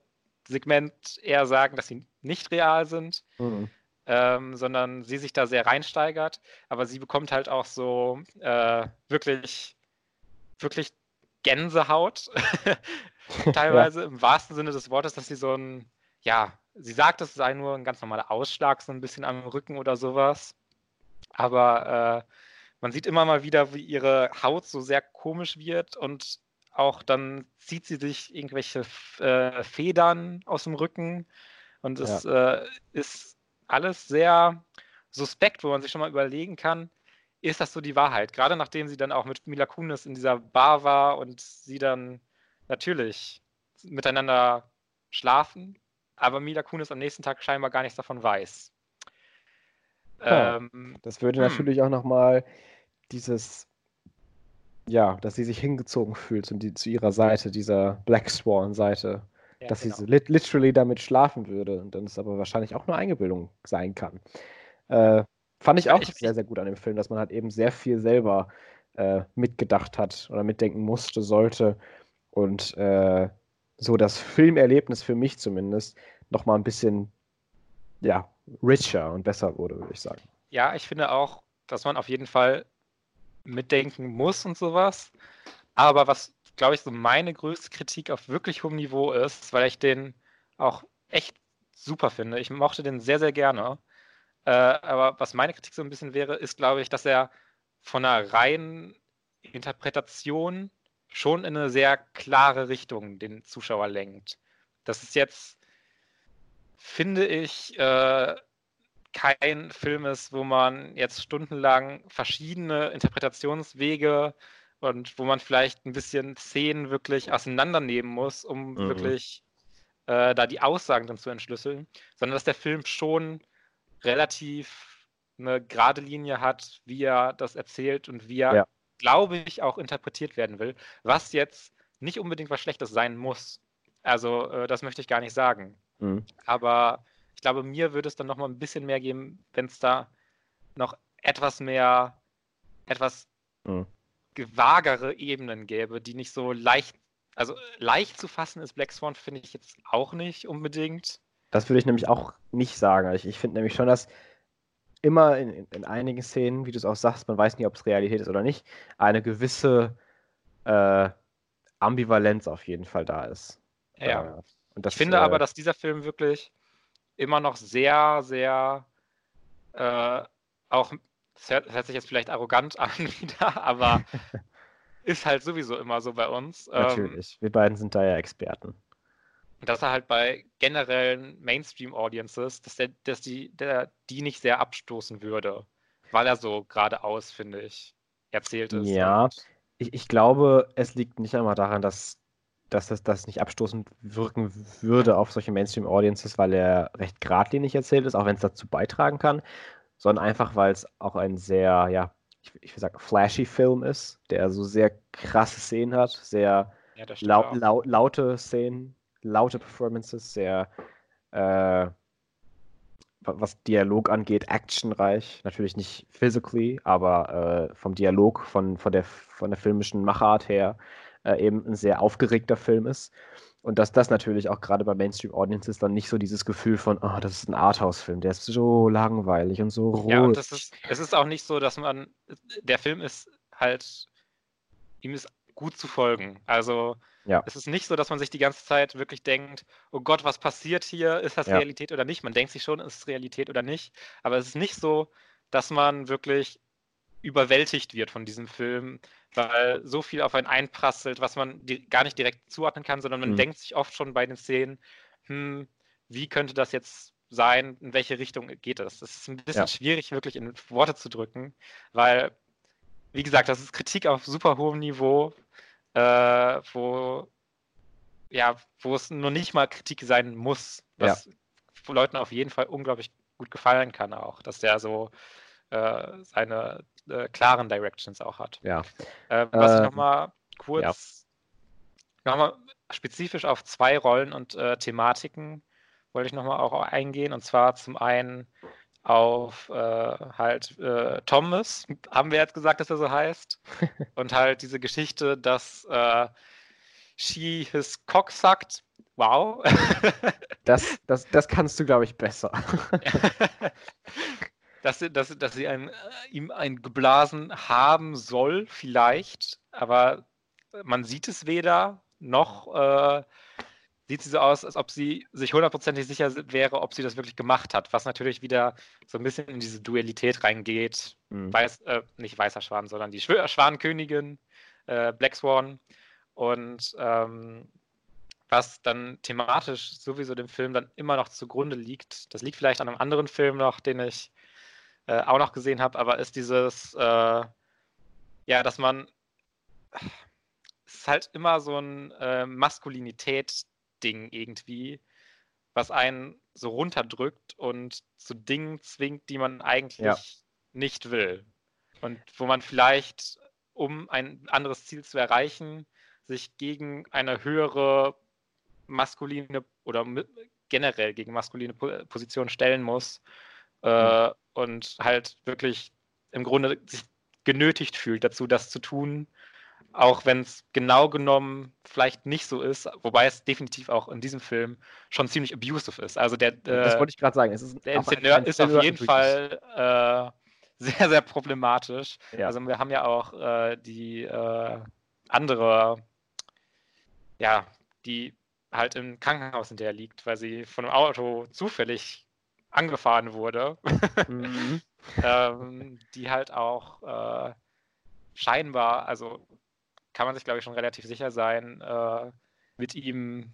Segment eher sagen, dass sie nicht real sind, mhm. ähm, sondern sie sich da sehr reinsteigert. Aber sie bekommt halt auch so äh, wirklich, wirklich Gänsehaut. (laughs) (laughs) Teilweise ja. im wahrsten Sinne des Wortes, dass sie so ein, ja, sie sagt, es sei nur ein ganz normaler Ausschlag, so ein bisschen am Rücken oder sowas. Aber äh, man sieht immer mal wieder, wie ihre Haut so sehr komisch wird und auch dann zieht sie sich irgendwelche äh, Federn aus dem Rücken und es ja. äh, ist alles sehr suspekt, wo man sich schon mal überlegen kann, ist das so die Wahrheit? Gerade nachdem sie dann auch mit Mila Kunis in dieser Bar war und sie dann natürlich miteinander schlafen, aber Mila Kunis am nächsten Tag scheinbar gar nichts davon weiß. Ja, ähm, das würde hm. natürlich auch nochmal dieses ja, dass sie sich hingezogen fühlt zu, die, zu ihrer Seite, dieser Black Swan-Seite. Ja, dass genau. sie lit literally damit schlafen würde und dann es aber wahrscheinlich auch nur Eingebildung sein kann. Äh, fand ich auch ich, sehr, sehr gut an dem Film, dass man halt eben sehr viel selber äh, mitgedacht hat oder mitdenken musste, sollte und äh, so das Filmerlebnis für mich zumindest nochmal ein bisschen ja, richer und besser wurde, würde ich sagen. Ja, ich finde auch, dass man auf jeden Fall mitdenken muss und sowas. Aber was, glaube ich, so meine größte Kritik auf wirklich hohem Niveau ist, weil ich den auch echt super finde. Ich mochte den sehr, sehr gerne. Äh, aber was meine Kritik so ein bisschen wäre, ist, glaube ich, dass er von einer reinen Interpretation schon in eine sehr klare Richtung den Zuschauer lenkt. Das ist jetzt, finde ich, äh, kein Film ist, wo man jetzt stundenlang verschiedene Interpretationswege und wo man vielleicht ein bisschen Szenen wirklich auseinandernehmen muss, um mhm. wirklich äh, da die Aussagen dann zu entschlüsseln, sondern dass der Film schon relativ eine gerade Linie hat, wie er das erzählt und wie er, ja. Glaube ich, auch interpretiert werden will, was jetzt nicht unbedingt was Schlechtes sein muss. Also, äh, das möchte ich gar nicht sagen. Mhm. Aber ich glaube, mir würde es dann noch mal ein bisschen mehr geben, wenn es da noch etwas mehr, etwas mhm. gewagere Ebenen gäbe, die nicht so leicht, also leicht zu fassen ist Black Swan, finde ich jetzt auch nicht unbedingt. Das würde ich nämlich auch nicht sagen. Ich, ich finde nämlich schon, dass immer in, in, in, einigen Szenen, wie du es auch sagst, man weiß nicht, ob es Realität ist oder nicht, eine gewisse äh, Ambivalenz auf jeden Fall da ist. Ja. Äh, und das, ich finde äh, aber, dass dieser Film wirklich immer noch sehr, sehr äh, auch, das hört, das hört sich jetzt vielleicht arrogant an (laughs) wieder, aber (laughs) ist halt sowieso immer so bei uns. ähm, Natürlich. Wir beiden sind da ja Experten. Dass er halt bei generellen Mainstream-Audiences, dass, der, dass die, der, die nicht sehr abstoßen würde, weil er so geradeaus, finde ich, erzählt ist. Ja. Und, Ich, ich glaube, es liegt nicht einmal daran, dass, dass das, das nicht abstoßend wirken würde auf solche Mainstream-Audiences, weil er recht geradlinig erzählt ist, auch wenn es dazu beitragen kann, sondern einfach, weil es auch ein sehr, ja, ich, ich will sagen, flashy Film ist, der so sehr krasse Szenen hat, sehr ja, lau lau laute Szenen, laute Performances, sehr, äh, wa- was Dialog angeht, actionreich. Natürlich nicht physically, aber äh, vom Dialog, von, von, der, von der filmischen Machart her äh, eben ein sehr aufgeregter Film ist. Und dass das natürlich auch gerade bei Mainstream-Audiences dann nicht so dieses Gefühl von, oh, das ist ein Arthouse-Film, der ist so langweilig und so ruhig. Ja, und das ist, es ist auch nicht so, dass man, der Film ist halt, ihm ist gut zu folgen. Also Ja. es ist nicht so, dass man sich die ganze Zeit wirklich denkt, oh Gott, was passiert hier? Ist das Ja. Realität oder nicht? Man denkt sich schon, ist es Realität oder nicht. Aber es ist nicht so, dass man wirklich überwältigt wird von diesem Film, weil so viel auf einen einprasselt, was man gar nicht direkt zuordnen kann, sondern man Mhm. denkt sich oft schon bei den Szenen, hm, wie könnte das jetzt sein? In welche Richtung geht das? Das ist ein bisschen Ja. schwierig, wirklich in Worte zu drücken, weil, wie gesagt, das ist Kritik auf super hohem Niveau, äh, wo, ja, wo es nur nicht mal Kritik sein muss, was Leuten auf jeden Fall unglaublich gut gefallen kann auch, dass der so äh, seine äh, klaren Directions auch hat. Ja. Äh, was ich Ähm, nochmal kurz, nochmal spezifisch auf zwei Rollen und äh, Thematiken wollte ich nochmal auch eingehen. Und zwar zum einen auf äh, halt äh, Thomas, haben wir jetzt gesagt, dass er so heißt. (laughs) und halt diese Geschichte, dass äh, she his cock sucked. Wow. (laughs) Das, das, das kannst du, glaube ich, besser. (laughs) dass, sie- dass, dass sie ein, äh, ihm ein geblasen haben soll, vielleicht, aber man sieht es weder, noch äh, sieht sie so aus, als ob sie sich hundertprozentig sicher si- wäre, ob sie das wirklich gemacht hat, was natürlich wieder so ein bisschen in diese Dualität reingeht. Mhm. Weiß, äh, nicht weißer Schwan, sondern die Schwö Schwanenkönigin, äh, Black Swan. Und ähm, was dann thematisch sowieso dem Film dann immer noch zugrunde liegt, das liegt vielleicht an einem anderen Film noch, den ich äh, auch noch gesehen habe, aber ist dieses, äh, ja, dass man, es ist halt immer so ein äh, Maskulinität-Ding irgendwie, was einen so runterdrückt und zu Dingen zwingt, die man eigentlich Ja. nicht will. Und wo man vielleicht, um ein anderes Ziel zu erreichen, sich gegen eine höhere maskuline oder generell gegen maskuline Po- Position stellen muss äh, und halt wirklich im Grunde sich genötigt fühlt dazu, das zu tun, auch wenn es genau genommen vielleicht nicht so ist, wobei es definitiv auch in diesem Film schon ziemlich abusive ist. Also der, das äh, wollte ich gerade sagen. Es ist der ein ist auf jeden. Fall äh, (laughs) sehr, sehr problematisch. Ja. Also wir haben ja auch äh, die äh, andere, ja, die halt im Krankenhaus hinterher liegt, weil sie von einem Auto zufällig angefahren wurde, Mhm. (laughs) ähm, die halt auch äh, scheinbar, also kann man sich glaube ich schon relativ sicher sein, äh, mit ihm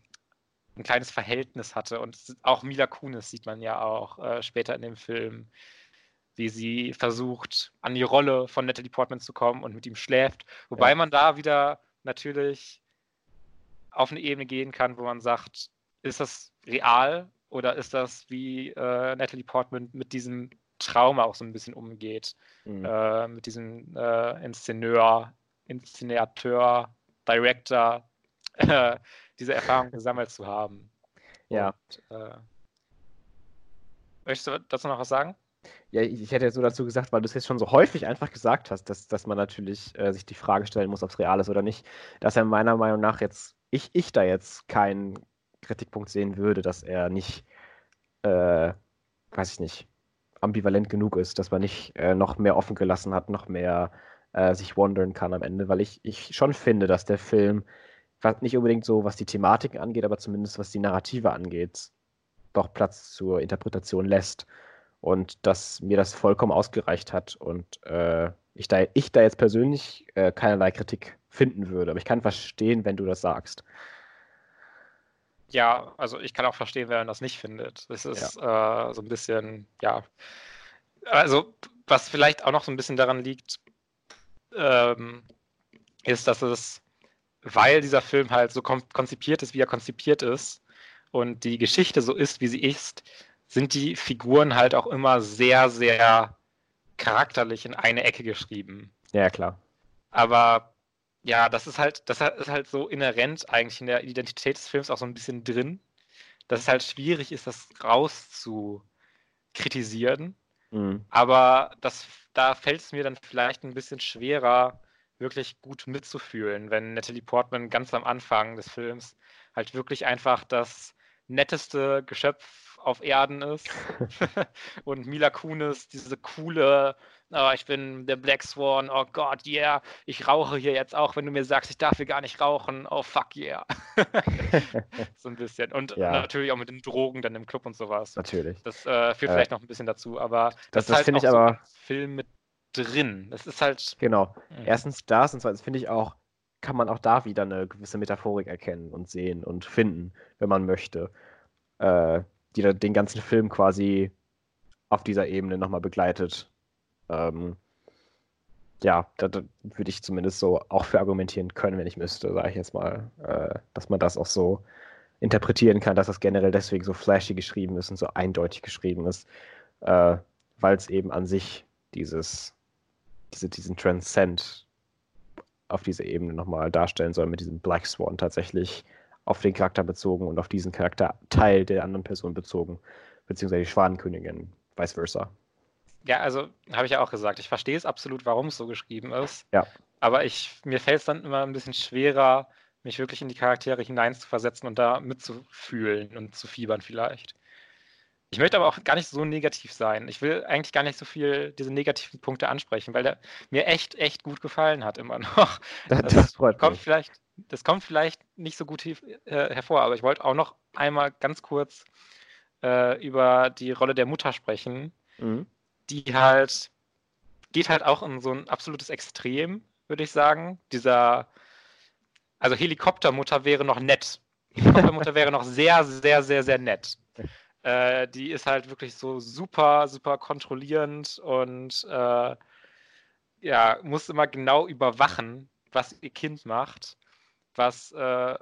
ein kleines Verhältnis hatte. Und auch Mila Kunis sieht man ja auch äh, später in dem Film, wie sie versucht, an die Rolle von Natalie Portman zu kommen und mit ihm schläft. Wobei Ja. man da wieder natürlich auf eine Ebene gehen kann, wo man sagt, ist das real oder ist das, wie äh, Natalie Portman mit diesem Trauma auch so ein bisschen umgeht, Mhm. äh, mit diesem äh, Inszeneur, Inszenateur, Director, äh, diese Erfahrung gesammelt zu haben. Ja. Und, äh, möchtest du dazu noch was sagen? Ja, ich hätte jetzt so dazu gesagt, weil du es jetzt schon so häufig einfach gesagt hast, dass, dass man natürlich äh, sich die Frage stellen muss, ob es real ist oder nicht, dass er meiner Meinung nach jetzt, ich, ich da jetzt keinen Kritikpunkt sehen würde, dass er nicht, äh, weiß ich nicht, ambivalent genug ist, dass man nicht äh, noch mehr offen gelassen hat, noch mehr äh, sich wondern kann am Ende, weil ich, ich schon finde, dass der Film was nicht unbedingt so, was die Thematiken angeht, aber zumindest was die Narrative angeht, doch Platz zur Interpretation lässt. Und dass mir das vollkommen ausgereicht hat und äh, ich, da, ich da jetzt persönlich äh, keinerlei Kritik finden würde. Aber ich kann verstehen, wenn du das sagst. Ja, also ich kann auch verstehen, wer das nicht findet. Es ist ja. äh, so ein bisschen, ja. Also, was vielleicht auch noch so ein bisschen daran liegt, ähm, ist, dass es, weil dieser Film halt so konzipiert ist, wie er konzipiert ist und die Geschichte so ist, wie sie ist, sind die Figuren halt auch immer sehr, sehr charakterlich in eine Ecke geschrieben. Ja, klar. Aber ja, das ist halt, das ist halt so inhärent eigentlich in der Identität des Films auch so ein bisschen drin, dass es halt schwierig ist, das raus zu kritisieren. Mhm. Aber das, da fällt es mir dann vielleicht ein bisschen schwerer, wirklich gut mitzufühlen, wenn Natalie Portman ganz am Anfang des Films halt wirklich einfach das netteste Geschöpf auf Erden ist (laughs) (laughs) und Mila Kunis diese coole oh, ich bin der Black Swan, oh Gott, yeah, ich rauche hier jetzt auch, wenn du mir sagst, ich darf hier gar nicht rauchen, oh fuck yeah. (laughs) so ein bisschen. Und ja. natürlich auch mit den Drogen dann im Club und sowas. Natürlich. Das äh, führt äh, vielleicht noch ein bisschen dazu, aber das, das, das halt finde ich aber. So Film mit drin. Das ist halt. Genau. Mhm. Erstens das und zweitens finde ich auch, kann man auch da wieder eine gewisse Metaphorik erkennen und sehen und finden, wenn man möchte. Äh, die den ganzen Film quasi auf dieser Ebene nochmal begleitet. Ähm, ja, da, würde ich zumindest so auch für argumentieren können, wenn ich müsste, sage ich jetzt mal, äh, dass man das auch so interpretieren kann, dass das generell deswegen so flashy geschrieben ist und so eindeutig geschrieben ist, äh, weil es eben an sich dieses, diese, diesen Transcend auf dieser Ebene nochmal darstellen soll, mit diesem Black Swan tatsächlich auf den Charakter bezogen und auf diesen Charakterteil der anderen Person bezogen, beziehungsweise die Schwanenkönigin, vice versa. Ja, also habe ich ja auch gesagt, ich verstehe es absolut, warum es so geschrieben ist. Ja. Aber ich, mir fällt es dann immer ein bisschen schwerer, mich wirklich in die Charaktere hineinzuversetzen und da mitzufühlen und zu fiebern vielleicht. Ich möchte aber auch gar nicht so negativ sein. Ich will eigentlich gar nicht so viel diese negativen Punkte ansprechen, weil der mir echt, echt gut gefallen hat immer (laughs) noch. Das, das freut kommt mich. Vielleicht, das kommt vielleicht nicht so gut äh, hervor, aber ich wollte auch noch einmal ganz kurz äh, über die Rolle der Mutter sprechen. Mhm die halt geht halt auch in so ein absolutes Extrem, würde ich sagen. Dieser, also Helikoptermutter wäre noch nett. Helikoptermutter wäre noch sehr, sehr, sehr, sehr nett. (laughs) Äh, die ist halt wirklich so super, super kontrollierend und äh, ja, muss immer genau überwachen, was ihr Kind macht. Was, äh,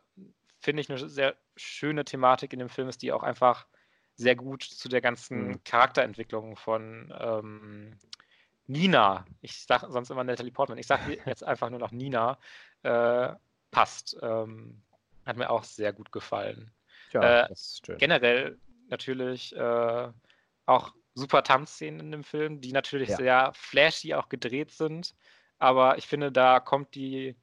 finde ich, eine sehr schöne Thematik in dem Film ist, die auch einfach sehr gut zu der ganzen mhm. Charakterentwicklung von ähm, Nina, ich sage sonst immer Natalie Portman, ich sage (laughs) jetzt einfach nur noch Nina, äh, passt. Ähm, hat mir auch sehr gut gefallen. Ja, äh, das ist schön. Generell natürlich äh, auch super Tanzszenen in dem Film, die natürlich ja. sehr flashy auch gedreht sind. Aber ich finde, da kommt die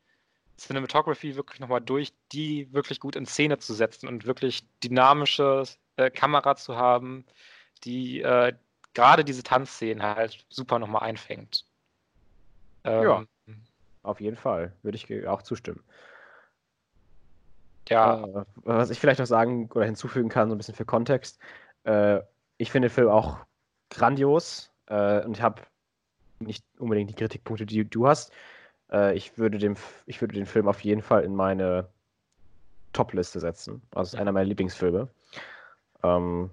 Cinematography wirklich nochmal durch, die wirklich gut in Szene zu setzen und wirklich dynamische äh, Kamera zu haben, die äh, gerade diese Tanzszenen halt super nochmal einfängt. Ähm, ja, auf jeden Fall. Würde ich auch zustimmen. Ja. Äh, was ich vielleicht noch sagen oder hinzufügen kann, so ein bisschen für Kontext. Äh, ich finde den Film auch grandios äh, und ich habe nicht unbedingt die Kritikpunkte, die du hast. Ich, würde dem, ich würde den Film auf jeden Fall in meine Top-Liste setzen. Also ist einer meiner Lieblingsfilme. Ähm,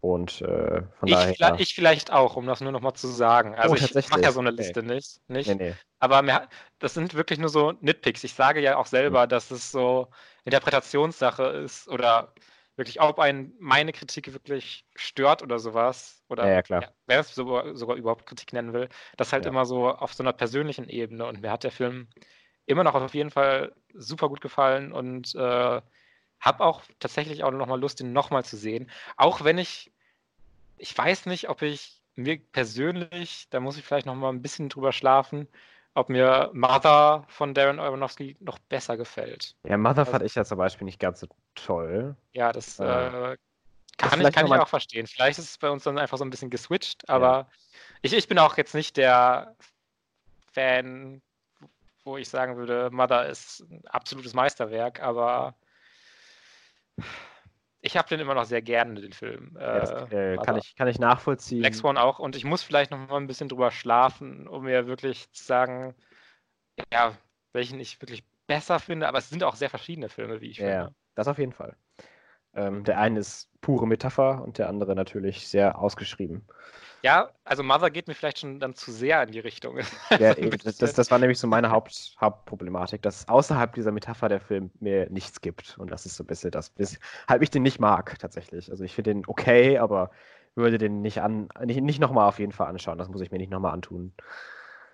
und äh, von ich daher. Vielleicht, ich vielleicht auch, um das nur noch mal zu sagen. Also oh, ich mache ja so eine Liste nee. nicht. nicht. Nee, nee. Aber mir, das sind wirklich nur so Nitpicks. Ich sage ja auch selber, mhm. dass es so Interpretationssache ist oder wirklich, ob ein meine Kritik wirklich stört oder sowas. Oder ja, ja, klar. Ja, wer es sogar, sogar, überhaupt Kritik nennen will, das halt immer so auf so einer persönlichen Ebene. Und mir hat der Film immer noch auf jeden Fall super gut gefallen und äh, habe auch tatsächlich auch nochmal Lust, den nochmal zu sehen. Auch wenn ich, ich weiß nicht, ob ich mir persönlich, da muss ich vielleicht nochmal ein bisschen drüber schlafen, ob mir Mother von Darren Aronofsky noch besser gefällt. Ja, Mother also, fand ich ja zum Beispiel nicht ganz so toll. Ja, das äh, äh, kann, ich, kann ich auch verstehen. Vielleicht ist es bei uns dann einfach so ein bisschen geswitcht, aber ja. ich, ich bin auch jetzt nicht der Fan wo ich sagen würde, Mother ist ein absolutes Meisterwerk, aber ich habe den immer noch sehr gerne, den Film. Ja, das, äh, kann, ich, kann ich nachvollziehen. Black Swan auch. Und ich muss vielleicht noch mal ein bisschen drüber schlafen, um mir wirklich zu sagen, ja, welchen ich wirklich besser finde. Aber es sind auch sehr verschiedene Filme, wie ich ja, finde. Ja, das auf jeden Fall. Ähm, der eine ist pure Metapher und der andere natürlich sehr ausgeschrieben. Ja, also Mother geht mir vielleicht schon dann zu sehr in die Richtung. (laughs) Ja, das, das, das, war nämlich so meine Haupt, Hauptproblematik, dass außerhalb dieser Metapher der Film mir nichts gibt. Und das ist so ein bisschen das, weshalb ich den nicht mag, tatsächlich. Also ich finde den okay, aber würde den nicht an, nicht, nicht nochmal auf jeden Fall anschauen. Das muss ich mir nicht nochmal antun.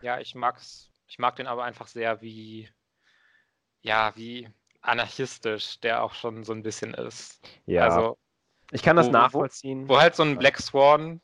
Ja, ich mag's, ich mag den aber einfach sehr wie, ja, wie anarchistisch der auch schon so ein bisschen ist. Ja. Also, ich kann das wo, nachvollziehen. Wo, wo, halt so ein Black Swan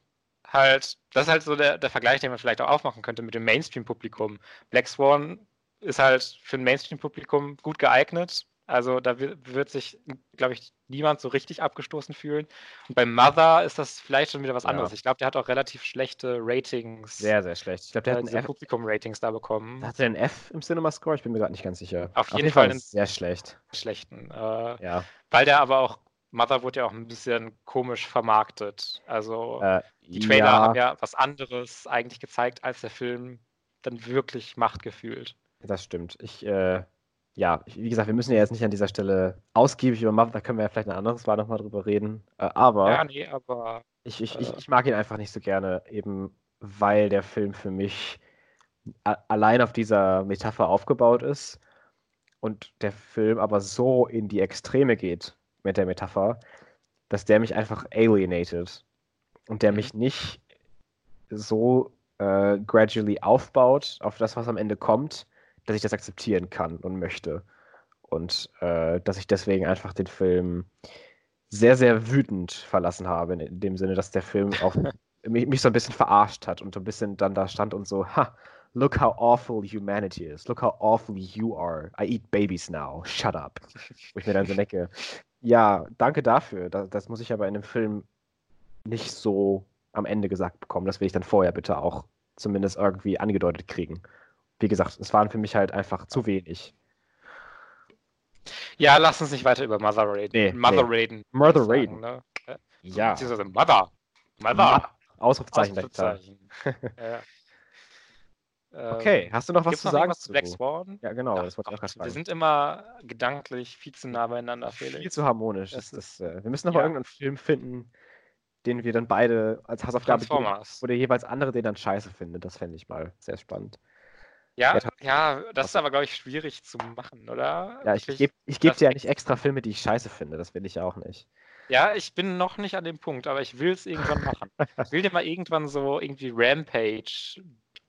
halt, das ist halt so der, der Vergleich, den man vielleicht auch aufmachen könnte mit dem Mainstream-Publikum. Black Swan ist halt für ein Mainstream-Publikum gut geeignet. Also da wird sich, glaube ich, niemand so richtig abgestoßen fühlen. Und bei Mother ist das vielleicht schon wieder was anderes. Ja. Ich glaube, der hat auch relativ schlechte Ratings. Sehr, sehr schlecht. Ich glaube, der hat ein Publikum-Ratings da bekommen. Hat er ein F im Cinema-Score? Ich bin mir gerade nicht ganz sicher. Auf, Auf jeden, Fall, Fall einen sehr schlecht. Schlechten. Äh, ja. Weil der aber auch Mother wurde ja auch ein bisschen komisch vermarktet. Also äh, die Trailer ja. haben ja was anderes eigentlich gezeigt, als der Film dann wirklich macht gefühlt. Das stimmt. Ich, äh, ja, wie gesagt, wir müssen ja jetzt nicht an dieser Stelle ausgiebig über Mother, da können wir ja vielleicht ein anderes Mal nochmal drüber reden. Äh, aber, ja, nee, aber ich, ich, ich, äh ich mag ihn einfach nicht so gerne, eben weil der Film für mich allein auf dieser Metapher aufgebaut ist und der Film aber so in die Extreme geht mit der Metapher, dass der mich einfach alienated und der mhm. mich nicht so äh, gradually aufbaut auf das, was am Ende kommt, dass ich das akzeptieren kann und möchte. Und äh, dass ich deswegen einfach den Film sehr, sehr wütend verlassen habe, in dem Sinne, dass der Film auch (laughs) mich, mich, so ein bisschen verarscht hat und so ein bisschen dann da stand und so, ha, look how awful humanity is, look how awful you are, I eat babies now, shut up. Wo ich mir dann so denke, ja, danke dafür. Das, das, muss ich aber in dem Film nicht so am Ende gesagt bekommen. Das will ich dann vorher bitte auch zumindest irgendwie angedeutet kriegen. Wie gesagt, es waren für mich halt einfach zu wenig. Ja, lass uns nicht weiter über Mother reden. Nee, Mother nee. reden. Mother reden. Ne? Ja. Mother. Mother. Ausrufzeichen. Ausrufzeichen. ja. (laughs) Okay, ähm, hast du noch was zu sagen? zu Black Swan? Ja, genau, Ach, das wollte ich auch gerade fragen. Wir sind immer gedanklich viel zu nah beieinander, Felix. Viel zu harmonisch. Das ist, äh, wir müssen noch ja. mal irgendeinen Film finden, den wir dann beide als Hausaufgabe geben, wo der jeweils andere den dann scheiße findet. Das fände ich mal sehr spannend. Ja, ja, das ist aber, glaube ich, schwierig zu machen, oder? Ja, ich gebe ich geb dir ja nicht extra Filme, die ich scheiße finde. Das will ich auch nicht. Ja, ich bin noch nicht an dem Punkt, aber ich will es irgendwann machen. ich (laughs) will dir mal irgendwann so irgendwie Rampage,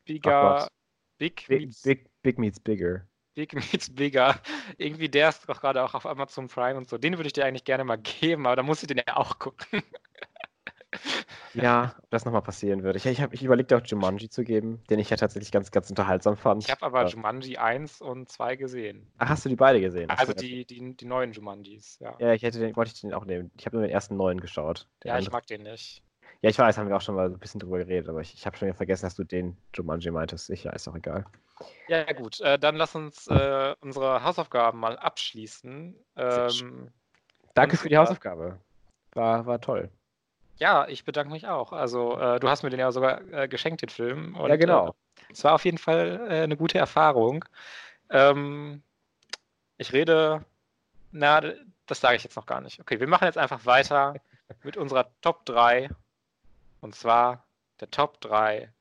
Bigger, Big, Big, meets, Big, Big meets Bigger. Big meets Bigger. (laughs) Irgendwie der ist doch gerade auch auf Amazon Prime und so. Den würde ich dir eigentlich gerne mal geben, aber da muss ich den ja auch gucken. (laughs) Ja, ob das nochmal passieren würde. Ich, ich, ich überlegte auch Jumanji zu geben, den ich ja tatsächlich ganz, ganz unterhaltsam fand. Ich habe aber ja. Jumanji 1 und 2 gesehen. Ach, hast du die beide gesehen? Also die, die, die neuen Jumanjis, ja. Ja, ich hätte den, wollte ich den auch nehmen. Ich habe nur den ersten neuen geschaut. ja, ich mag den nicht. Ja, ich weiß, haben wir auch schon mal ein bisschen drüber geredet, aber ich, ich habe schon wieder vergessen, dass du den Jumanji meintest. Sicher, ist auch egal. Ja, gut. Äh, dann lass uns äh, unsere Hausaufgaben mal abschließen. Ähm, Danke für die Hausaufgabe. War, war toll. Ja, ich bedanke mich auch. Also, äh, du hast mir den ja sogar äh, geschenkt, den Film. Und, ja, genau. Äh, es war auf jeden Fall äh, eine gute Erfahrung. Ähm, ich rede, na, das sage ich jetzt noch gar nicht. Okay, wir machen jetzt einfach weiter (laughs) mit unserer Top 3 und zwar der Top 3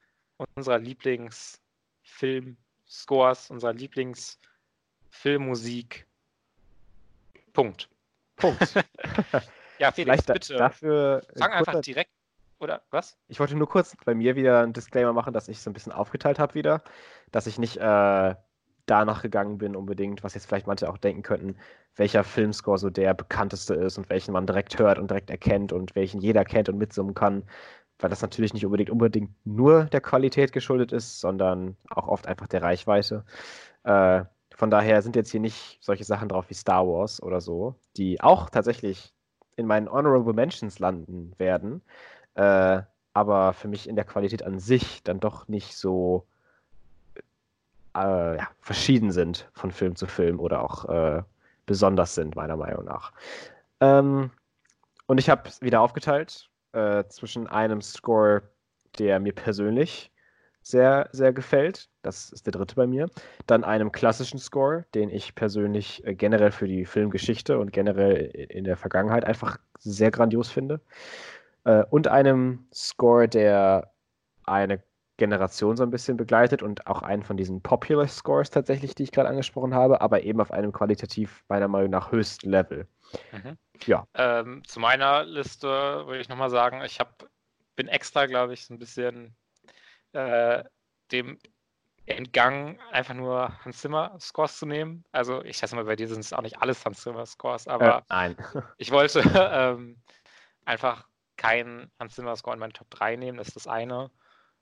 unserer Lieblingsfilmscores, unserer Lieblingsfilmmusik. Punkt. (laughs) Punkt. Ja, Felix, Vielleicht bitte. Dafür Fang einfach direkt. Oder was? Ich wollte nur kurz bei mir wieder ein Disclaimer machen, dass ich so ein bisschen aufgeteilt habe wieder. Dass ich nicht äh, danach gegangen bin, unbedingt, was jetzt vielleicht manche auch denken könnten, welcher Filmscore so der bekannteste ist und welchen man direkt hört und direkt erkennt und welchen jeder kennt und mitsummen kann, weil das natürlich nicht unbedingt unbedingt nur der Qualität geschuldet ist, sondern auch oft einfach der Reichweite. Äh, von daher sind jetzt hier nicht solche Sachen drauf wie Star Wars oder so, die auch tatsächlich in meinen Honorable Mentions landen werden, äh, aber für mich in der Qualität an sich dann doch nicht so äh, ja, verschieden sind von Film zu Film oder auch äh, besonders sind, meiner Meinung nach. Ähm, und ich habe wieder aufgeteilt äh, zwischen einem Score, der mir persönlich sehr, sehr gefällt. Das ist der dritte bei mir. Dann einem klassischen Score, den ich persönlich äh, generell für die Filmgeschichte und generell in der Vergangenheit einfach sehr grandios finde. Äh, und einem Score, der eine Generation so ein bisschen begleitet und auch einen von diesen Popular Scores tatsächlich, die ich gerade angesprochen habe, aber eben auf einem qualitativ meiner Meinung nach höchsten Level. Mhm. Ja. Ähm, zu meiner Liste würde ich nochmal sagen, ich hab, bin extra, glaube ich, so ein bisschen äh, dem entgangen, einfach nur Hans Zimmer Scores zu nehmen. Also ich schätze mal, bei dir sind es auch nicht alles Hans Zimmer Scores, aber äh, nein. ich wollte (laughs) ähm, einfach keinen Hans Zimmer Score in meine Top 3 nehmen, das ist das eine.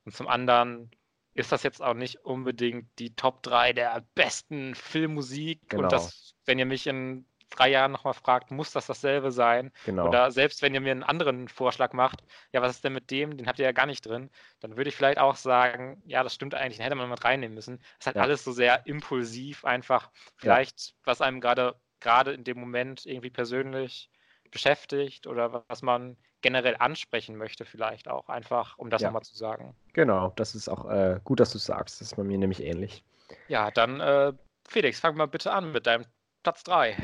Und zum anderen ist das jetzt auch nicht unbedingt die Top 3 der besten Filmmusik. Genau. Und das, wenn ihr mich in drei Jahren nochmal fragt, muss das dasselbe sein? Genau. Oder selbst wenn ihr mir einen anderen Vorschlag macht, ja, was ist denn mit dem? Den habt ihr ja gar nicht drin. Dann würde ich vielleicht auch sagen, ja, das stimmt eigentlich, den hätte man mit reinnehmen müssen. Das ist halt ja. alles so sehr impulsiv, einfach vielleicht, ja. was einem gerade gerade in dem Moment irgendwie persönlich beschäftigt oder was man generell ansprechen möchte, vielleicht auch einfach, um das ja. nochmal zu sagen. Genau, das ist auch äh, gut, dass du sagst. Das ist bei mir nämlich ähnlich. Ja, dann äh, Felix, fang mal bitte an mit deinem Platz 3.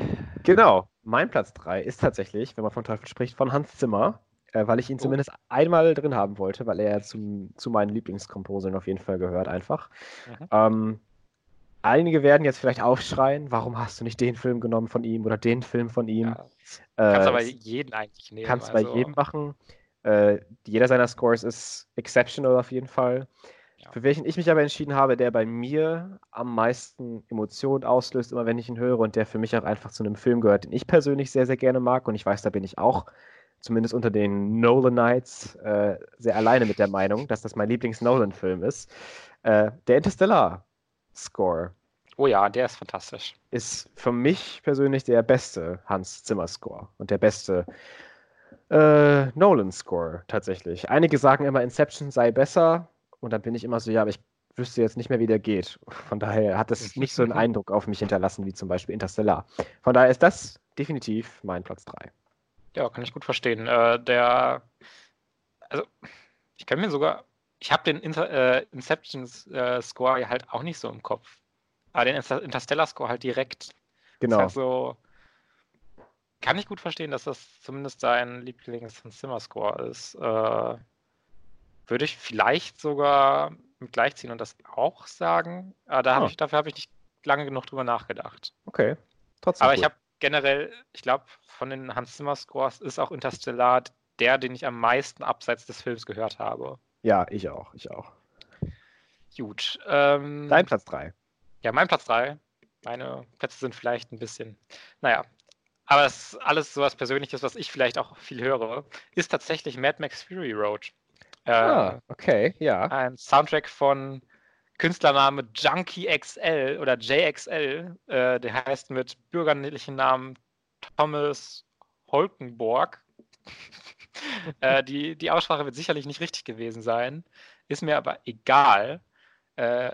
Genau, mein Platz 3 ist tatsächlich, wenn man von Teufel spricht, von Hans Zimmer, äh, weil ich ihn oh. zumindest einmal drin haben wollte, weil er zum, zu meinen Lieblingskomposern auf jeden Fall gehört, einfach. Mhm. Ähm, einige werden jetzt vielleicht aufschreien, warum hast du nicht den Film genommen von ihm oder den Film von ihm? Ja. Kannst äh, aber jeden eigentlich nehmen. Kannst also... bei jedem machen. Äh, jeder seiner Scores ist exceptional auf jeden Fall. Ja. Für welchen ich mich aber entschieden habe, der bei mir am meisten Emotionen auslöst, immer wenn ich ihn höre und der für mich auch einfach zu einem Film gehört, den ich persönlich sehr, sehr gerne mag. Und ich weiß, da bin ich auch, zumindest unter den Nolan-Nights, äh, sehr alleine mit der Meinung, dass das mein Lieblings-Nolan-Film ist. Äh, der Interstellar-Score. Oh ja, der ist fantastisch. Ist für mich persönlich der beste Hans Zimmer-Score und der beste äh, Nolan-Score tatsächlich. Einige sagen immer, Inception sei besser und dann bin ich immer so, ja, aber ich wüsste jetzt nicht mehr, wie der geht. Von daher hat das nicht so einen Eindruck auf mich hinterlassen wie zum Beispiel Interstellar. Von daher ist das definitiv mein Platz 3. Ja, kann ich gut verstehen. Äh, der, also ich kann mir sogar, ich habe den Inter, äh, Inception äh, Score halt auch nicht so im Kopf. Aber den Interstellar-Score halt direkt. Genau. Halt so, kann ich gut verstehen, dass das zumindest sein Lieblings-Zimmer-Score ist. Äh, würde ich vielleicht sogar mit gleichziehen und das auch sagen. Aber da hab ah. ich, dafür habe ich nicht lange genug drüber nachgedacht. Okay. Trotzdem. Aber gut. ich habe generell, ich glaube, von den Hans Zimmer Scores ist auch Interstellar der, den ich am meisten abseits des Films gehört habe. Ja, ich auch, ich auch. Gut. Ähm, Dein Platz 3. Ja, mein Platz 3. Meine Plätze sind vielleicht ein bisschen, naja. Aber es ist alles so was Persönliches, was ich vielleicht auch viel höre, ist tatsächlich Mad Max Fury Road. Äh, ah, okay, ja. Ein Soundtrack von Künstlername Junkie XL oder JXL. Äh, der heißt mit bürgerlichen Namen Thomas Holkenborg. (laughs) äh, die, die Aussprache wird sicherlich nicht richtig gewesen sein. Ist mir aber egal. Äh,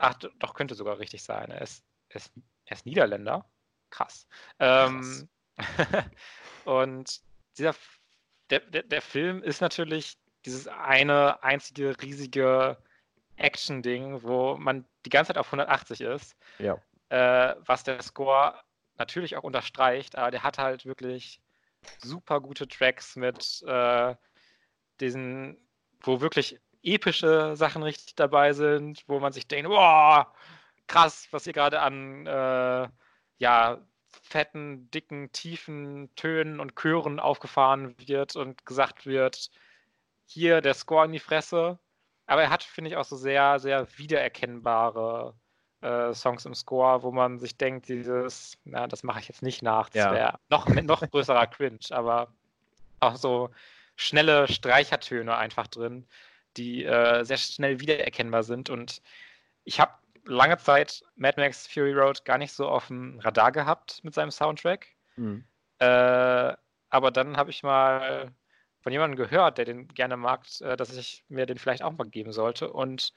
Ach, doch, könnte sogar richtig sein. Er ist, er ist, er ist Niederländer. Krass. Ähm, (laughs) und dieser, der, der, der Film ist natürlich dieses eine einzige riesige Action-Ding, wo man die ganze Zeit auf 180 ist. Ja. Äh, was der Score natürlich auch unterstreicht, aber der hat halt wirklich super gute Tracks mit äh, diesen, wo wirklich epische Sachen richtig dabei sind, wo man sich denkt, boah, krass, was hier gerade an äh, ja, fetten, dicken, tiefen Tönen und Chören aufgefahren wird und gesagt wird, hier der Score in die Fresse. Aber er hat, finde ich, auch so sehr, sehr wiedererkennbare äh, Songs im Score, wo man sich denkt, dieses, na, das mache ich jetzt nicht nach, das ja. wäre noch, noch größerer Cringe, aber auch so schnelle Streichertöne einfach drin, die äh, sehr schnell wiedererkennbar sind. Und ich habe lange Zeit Mad Max Fury Road gar nicht so auf dem Radar gehabt mit seinem Soundtrack. Mhm. Äh, aber dann habe ich mal von jemandem gehört, der den gerne mag, äh, dass ich mir den vielleicht auch mal geben sollte. Und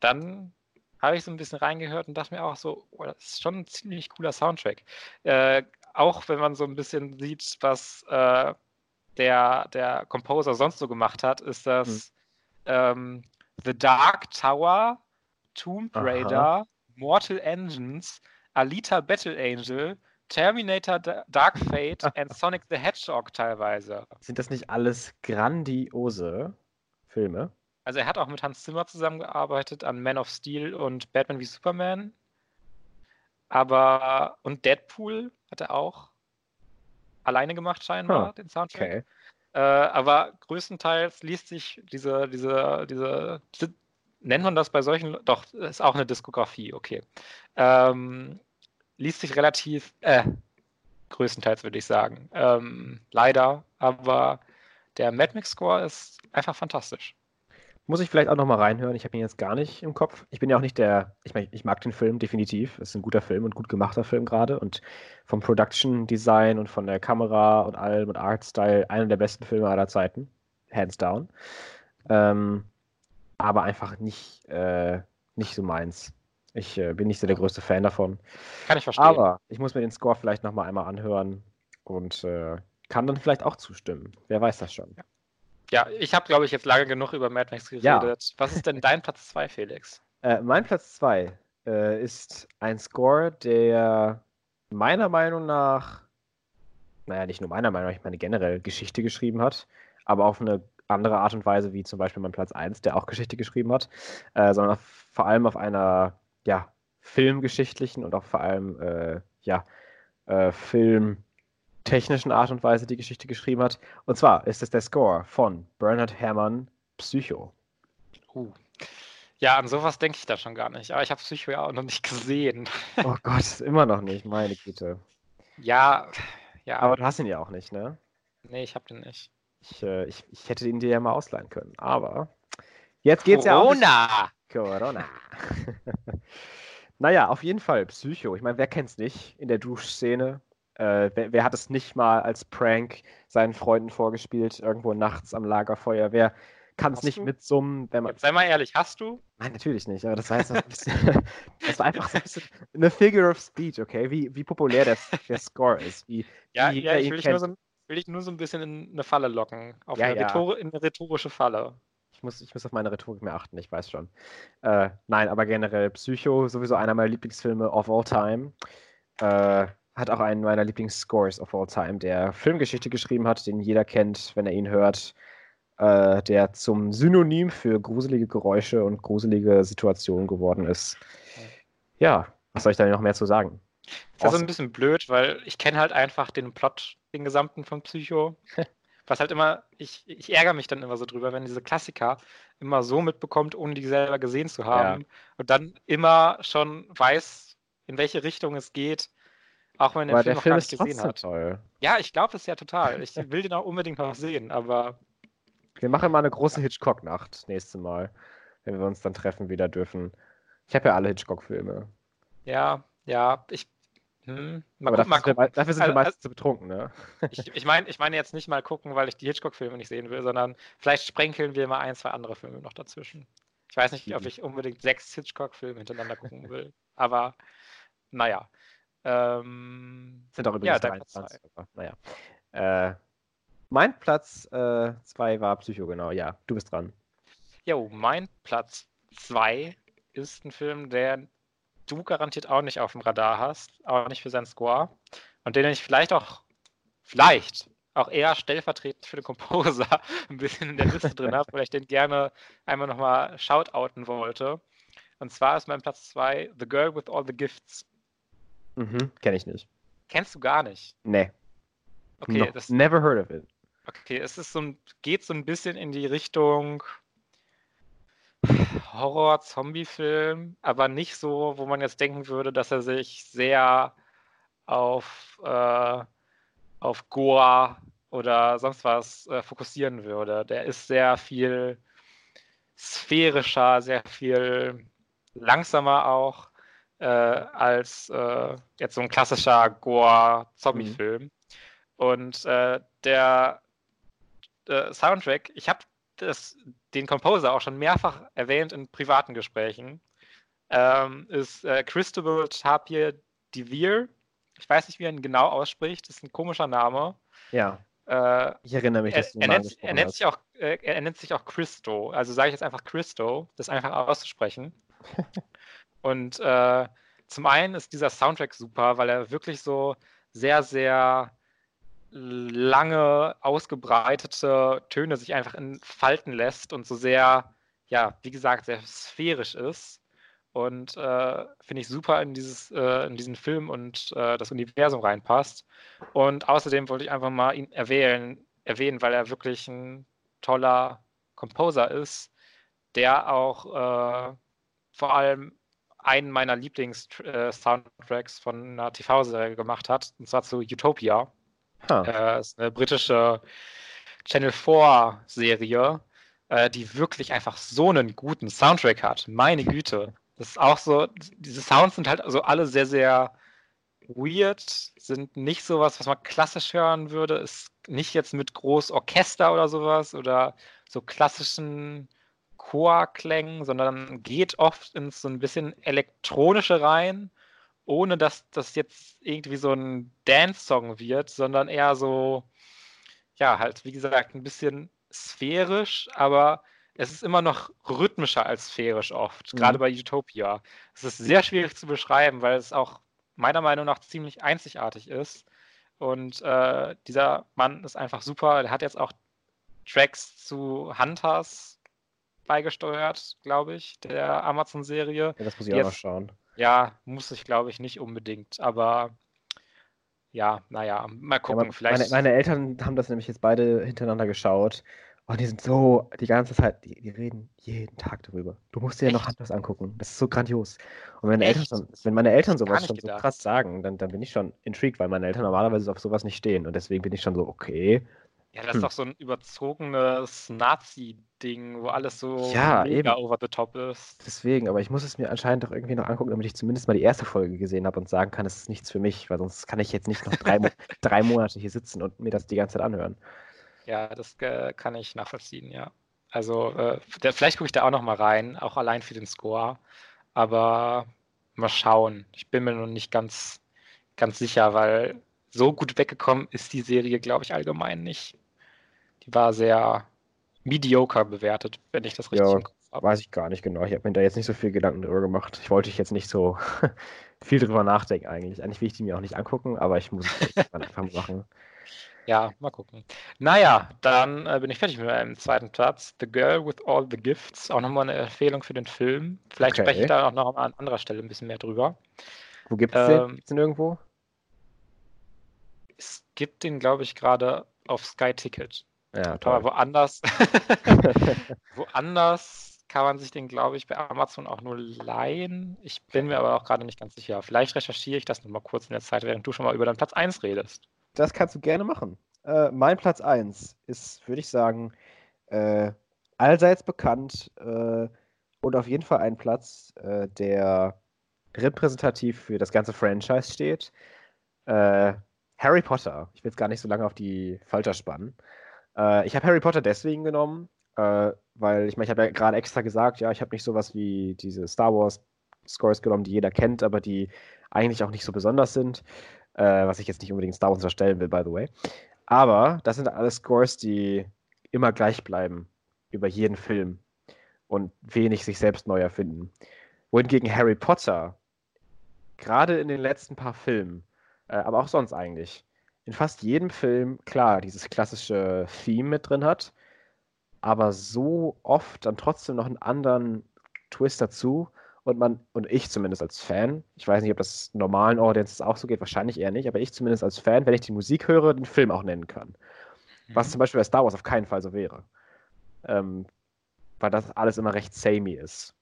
dann habe ich so ein bisschen reingehört und dachte mir auch so, oh, das ist schon ein ziemlich cooler Soundtrack. Äh, auch wenn man so ein bisschen sieht, was äh, der, der Composer sonst so gemacht hat, ist das hm. ähm, The Dark Tower, Tomb Raider, Aha. Mortal Engines, Alita Battle Angel, Terminator Dark (laughs) Fate und Sonic the Hedgehog teilweise. Sind das nicht alles grandiose Filme? Also er hat auch mit Hans Zimmer zusammengearbeitet an Man of Steel und Batman wie Superman. Aber und Deadpool hat er auch alleine gemacht scheinbar, huh. den Soundtrack. Okay. Äh, aber größtenteils liest sich diese, diese, diese, diese, nennt man das bei solchen, doch, ist auch eine Diskografie, okay. Ähm, liest sich relativ, äh, größtenteils würde ich sagen. Ähm, leider, aber der Mad Max Score ist einfach fantastisch. Muss ich vielleicht auch nochmal reinhören. Ich habe ihn jetzt gar nicht im Kopf. Ich bin ja auch nicht der, ich meine, ich mag den Film definitiv. Es ist ein guter Film und gut gemachter Film gerade. Und vom Production Design und von der Kamera und allem und Artstyle einer der besten Filme aller Zeiten. Hands down. Ähm, aber einfach nicht, äh, nicht so meins. Ich äh, bin nicht so der größte Fan davon. Kann ich verstehen. Aber ich muss mir den Score vielleicht nochmal einmal anhören und äh, kann dann vielleicht auch zustimmen. Wer weiß das schon. Ja. Ich habe, glaube ich, jetzt lange genug über Mad Max geredet. Ja. Was ist denn dein Platz 2, Felix? Äh, mein Platz 2 äh, ist ein Score, der meiner Meinung nach, naja, nicht nur meiner Meinung nach, ich meine generell Geschichte geschrieben hat, aber auf eine andere Art und Weise wie zum Beispiel mein Platz 1, der auch Geschichte geschrieben hat, äh, sondern vor allem auf einer, ja, filmgeschichtlichen und auch vor allem, äh, ja, äh, Film technischen Art und Weise die Geschichte geschrieben hat. Und zwar ist es der Score von Bernard Herrmann Psycho. Uh. Ja, an sowas denke ich da schon gar nicht. Aber ich habe Psycho ja auch noch nicht gesehen. (laughs) Oh Gott, immer noch nicht, meine Güte. Ja, ja. Aber du hast ihn ja auch nicht, ne? Nee, ich habe den nicht. Ich, äh, ich, ich hätte ihn dir ja mal ausleihen können. Aber jetzt geht's Corona. ja auch. Corona! Corona! naja, auf jeden Fall Psycho. Ich meine, wer kennt's nicht in der Duschszene? Äh, wer, wer, hat es nicht mal als Prank seinen Freunden vorgespielt, irgendwo nachts am Lagerfeuer? Wer kann es nicht du? mitsummen, wenn man. Jetzt sei mal ehrlich, hast du? Nein, natürlich nicht, aber das war, jetzt ein bisschen, (laughs) das war einfach so ein bisschen eine Figure of Speech, okay? Wie, wie populär der, der Score ist. Wie, ja, wie ja ich will dich, nur so, will nur so ein bisschen in eine Falle locken. Auf ja, eine, ja. Rhetor in eine rhetorische Falle. Ich muss, ich muss auf meine Rhetorik mehr achten, ich weiß schon. Äh, nein, aber generell Psycho, sowieso einer meiner Lieblingsfilme of all time. Äh, hat auch einen meiner Lieblingsscores of all time, der Filmgeschichte geschrieben hat, den jeder kennt, wenn er ihn hört, äh, der zum Synonym für gruselige Geräusche und gruselige Situationen geworden ist. Ja, was soll ich da noch mehr zu sagen? Das ist also ein bisschen blöd, weil ich kenne halt einfach den Plot, den gesamten von Psycho. (laughs) Was halt immer, ich, ich ärgere mich dann immer so drüber, wenn diese Klassiker immer so mitbekommt, ohne die selber gesehen zu haben. Ja. Und dann immer schon weiß, in welche Richtung es geht auch wenn der Film noch Film gar nicht gesehen hat. Toll. Ja, ich glaube es ja total. Ich (laughs) will den auch unbedingt noch sehen, aber. Wir machen mal eine große Hitchcock-Nacht nächste Mal, wenn wir uns dann treffen wieder dürfen. Ich habe ja alle Hitchcock-Filme. Ja, ja, ich. Hm, aber gucken, dafür, mal dafür sind wir meistens also, zu betrunken, ne? ich, ich meine ich mein jetzt nicht mal gucken, weil ich die Hitchcock-Filme nicht sehen will, sondern vielleicht sprenkeln wir mal ein, zwei andere Filme noch dazwischen. Ich weiß nicht, ob ich unbedingt sechs Hitchcock-Filme hintereinander gucken will, aber naja. Ähm, Sind auch übrigens ja, 23. Naja. Äh, mein Platz 2 äh, war Psycho, genau. Ja, du bist dran. Jo, mein Platz 2 ist ein Film, der du garantiert auch nicht auf dem Radar hast, auch nicht für seinen Score. Und den ich vielleicht auch, vielleicht auch eher stellvertretend für den Composer (laughs) ein bisschen in der Liste drin habe, weil ich den gerne einmal nochmal shoutouten wollte. Und zwar ist mein Platz 2 The Girl with All the Gifts Mhm, kenne ich nicht. Kennst du gar nicht? Nee. Okay, no, das, never heard of it. Okay, es ist so ein, geht so ein bisschen in die Richtung Horror-Zombie-Film, aber nicht so, wo man jetzt denken würde, dass er sich sehr auf, äh, auf Goa oder sonst was äh, fokussieren würde. Der ist sehr viel sphärischer, sehr viel langsamer auch äh, als äh, jetzt so ein klassischer Gore-Zombie-Film. Mhm. Und äh, der äh, Soundtrack, ich habe den Composer auch schon mehrfach erwähnt in privaten Gesprächen. ähm, ist äh, Christopher Tapir Devere. Ich weiß nicht, wie er ihn genau ausspricht. Das ist ein komischer Name. Ja. Äh, Ich erinnere mich, er, dass du er, mal nennt, er, nennt sich auch, äh, er nennt sich auch Christo. Also sage ich jetzt einfach Christo, das einfach auszusprechen. (laughs) Und äh, zum einen ist dieser Soundtrack super, weil er wirklich so sehr, sehr lange, ausgebreitete Töne sich einfach entfalten lässt und so sehr, ja, wie gesagt, sehr sphärisch ist. Und äh, finde ich super in, dieses, äh, in diesen Film und äh, das Universum reinpasst. Und außerdem wollte ich einfach mal ihn erwähnen, erwähnen, weil er wirklich ein toller Composer ist, der auch äh, vor allem einen meiner Lieblings-Soundtracks von einer TV-Serie gemacht hat, und zwar zu Utopia. Ha. Äh, ist eine britische Channel 4-Serie, äh, die wirklich einfach so einen guten Soundtrack hat. Meine Güte. Das ist auch so, diese Sounds sind halt also alle sehr, sehr weird, sind nicht sowas, was man klassisch hören würde, ist nicht jetzt mit groß Orchester oder sowas oder so klassischen Chorklängen, sondern geht oft ins so ein bisschen elektronische rein, ohne dass das jetzt irgendwie so ein Dance-Song wird, sondern eher so, ja, halt, wie gesagt, ein bisschen sphärisch, aber es ist immer noch rhythmischer als sphärisch oft, Mhm. gerade bei Utopia. Es ist sehr schwierig zu beschreiben, weil es auch meiner Meinung nach ziemlich einzigartig ist. Und äh, dieser Mann ist einfach super. Er hat jetzt auch Tracks zu Hunters beigesteuert, glaube ich, der Amazon-Serie. Ja, das muss ich auch noch schauen. Ja, muss ich, glaube ich, nicht unbedingt. Aber ja, naja, mal Ja, gucken. aber vielleicht. meine, meine Eltern haben das nämlich jetzt beide hintereinander geschaut. Und die sind so die ganze Zeit, die, die reden jeden Tag darüber. Du musst dir ja noch? Hunters angucken. Das ist so grandios. Und wenn meine Eltern, wenn meine Eltern sowas schon so gedacht. krass sagen, dann, dann bin ich schon intrigued, weil meine Eltern normalerweise auf sowas nicht stehen. Und deswegen bin ich schon so, okay. Ja, das ist Hm. doch so ein überzogenes Nazi-Ding, wo alles so Ja, mega eben. over the top ist. Deswegen, aber ich muss es mir anscheinend doch irgendwie noch angucken, damit ich zumindest mal die erste Folge gesehen habe und sagen kann, es ist nichts für mich, weil sonst kann ich jetzt nicht noch drei, Mo (laughs) drei Monate hier sitzen und mir das die ganze Zeit anhören. Ja, das äh, kann ich nachvollziehen, ja. Also, äh, der, vielleicht gucke ich da auch noch mal rein, auch allein für den Score. Aber mal schauen. Ich bin mir noch nicht ganz, ganz sicher, weil so gut weggekommen ist die Serie, glaube ich, allgemein nicht. War sehr mediocre bewertet, wenn ich das richtig Ja, habe. Weiß ich gar nicht genau. Ich habe mir da jetzt nicht so viel Gedanken drüber gemacht. Ich wollte jetzt nicht so (laughs) viel drüber nachdenken eigentlich. Eigentlich will ich die mir auch nicht angucken, aber ich muss es einfach machen. Ja, mal gucken. Naja, dann äh, bin ich fertig mit meinem zweiten Platz. The Girl with All the Gifts. Auch nochmal eine Empfehlung für den Film. Vielleicht Okay. spreche ich da auch noch an anderer Stelle ein bisschen mehr drüber. Wo gibt es den? Ähm, Gibt's den irgendwo? Es gibt den, glaube ich, gerade auf Sky Ticket. Ja, Aber toll. woanders, (laughs) (laughs) woanders kann man sich den, glaube ich, bei Amazon auch nur leihen. Ich bin mir aber auch gerade nicht ganz sicher. Vielleicht recherchiere ich das nochmal kurz in der Zeit, während du schon mal über deinen Platz 1 redest. Das kannst du gerne machen. Äh, mein Platz 1 ist, würde ich sagen, äh, allseits bekannt äh, und auf jeden Fall ein Platz, äh, der repräsentativ für das ganze Franchise steht. Äh, Harry Potter. Ich will jetzt gar nicht so lange auf die Falter spannen. Äh, ich habe Harry Potter deswegen genommen, äh, weil ich meine, ich habe ja gerade extra gesagt, ja, ich habe nicht sowas wie diese Star Wars Scores genommen, die jeder kennt, aber die eigentlich auch nicht so besonders sind. Äh, was ich jetzt nicht unbedingt Star Wars unterstellen will, by the way. Aber das sind alles Scores, die immer gleich bleiben über jeden Film und wenig sich selbst neu erfinden. Wohingegen Harry Potter, gerade in den letzten paar Filmen, äh, aber auch sonst eigentlich, in fast jedem Film, klar, dieses klassische Theme mit drin hat, aber so oft dann trotzdem noch einen anderen Twist dazu und man, und ich zumindest als Fan, ich weiß nicht, ob das normalen Audiences auch so geht, wahrscheinlich eher nicht, aber ich zumindest als Fan, wenn ich die Musik höre, den Film auch nennen kann. Was zum Beispiel bei Star Wars auf keinen Fall so wäre. Ähm, weil das alles immer recht samey ist.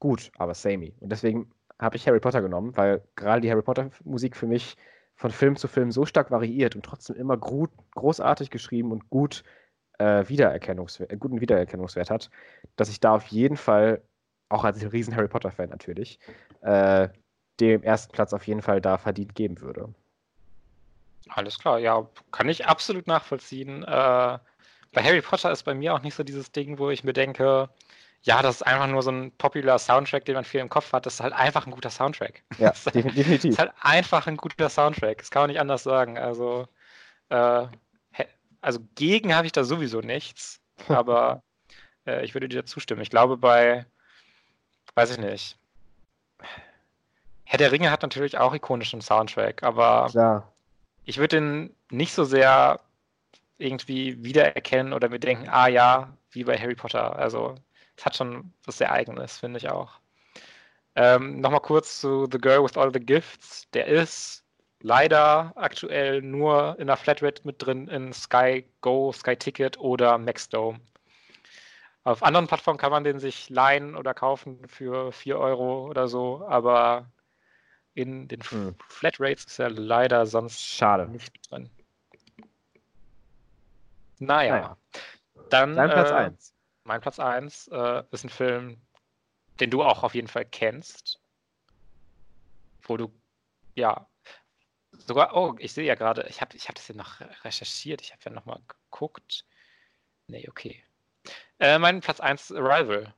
Gut, aber samey. Und deswegen habe ich Harry Potter genommen, weil gerade die Harry Potter Musik für mich von Film zu Film so stark variiert und trotzdem immer gro großartig geschrieben und gut äh, Wiedererkennungswert, äh, guten Wiedererkennungswert hat, dass ich da auf jeden Fall, auch als riesen Harry Potter-Fan natürlich, äh, dem ersten Platz auf jeden Fall da verdient geben würde. Alles klar, ja, kann ich absolut nachvollziehen. Äh, bei Harry Potter ist bei mir auch nicht so dieses Ding, wo ich mir denke, ja, das ist einfach nur so ein popular Soundtrack, den man viel im Kopf hat. Das ist halt einfach ein guter Soundtrack. Ja, (laughs) das ist, definitiv. Das ist halt einfach ein guter Soundtrack. Das kann man nicht anders sagen. Also, äh, also gegen habe ich da sowieso nichts. (laughs) Aber äh, ich würde dir zustimmen. Ich glaube, bei, weiß ich nicht. Herr der Ringe hat natürlich auch ikonischen Soundtrack, aber Klar. ich würde den nicht so sehr irgendwie wiedererkennen oder mir denken, ah ja, wie bei Harry Potter. Also hat schon was sehr Eigenes, finde ich auch. Ähm, Nochmal kurz zu The Girl with All the Gifts. Der ist leider aktuell nur in der Flatrate mit drin in Sky Go, Sky Ticket oder Maxdome. Auf anderen Plattformen kann man den sich leihen oder kaufen für 4 Euro oder so, aber in den Hm. Flatrates ist er leider sonst Schade. nicht drin. Naja, Naja. dann Dein Platz äh, 1. mein Platz 1 äh, ist ein Film, den du auch auf jeden Fall kennst. Wo du, ja, sogar, oh, ich sehe ja gerade, ich habe ich hab das ja noch recherchiert, ich habe ja nochmal geguckt. Nee, okay. Äh, mein Platz 1 Arrival.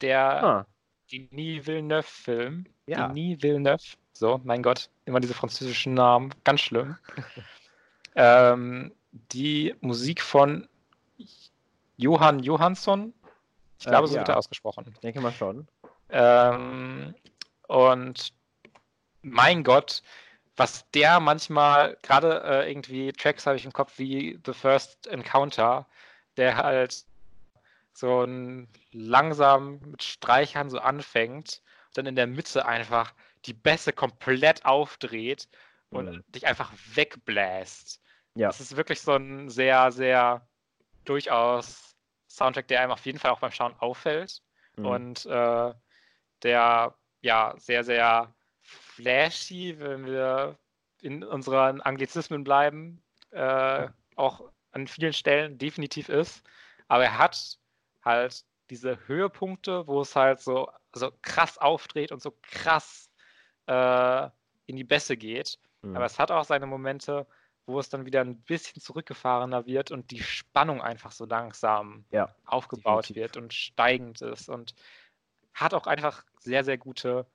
Der Ah, Denis Villeneuve-Film. Ja. Denis Villeneuve. So, mein Gott, immer diese französischen Namen, ganz schlimm. (laughs) ähm, die Musik von Johann Johansson. Ich Äh, glaube, so ja. wird er ausgesprochen. ich denke mal schon. Ähm, und mein Gott, was der manchmal, gerade äh, irgendwie Tracks habe ich im Kopf wie The First Encounter, der halt so ein langsam mit Streichern so anfängt dann in der Mitte einfach die Bässe komplett aufdreht und Mhm. dich einfach wegbläst. Ja. Das ist wirklich so ein sehr, sehr durchaus Soundtrack, der einem auf jeden Fall auch beim Schauen auffällt Mhm. und äh, der ja sehr, sehr flashy, wenn wir in unseren Anglizismen bleiben, äh, auch an vielen Stellen definitiv ist. Aber er hat halt diese Höhepunkte, wo es halt so, so krass aufdreht und so krass äh, in die Bässe geht. Mhm. Aber es hat auch seine Momente, wo es dann wieder ein bisschen zurückgefahrener wird und die Spannung einfach so langsam Ja, aufgebaut definitiv. wird und steigend ist und hat auch einfach sehr, sehr gute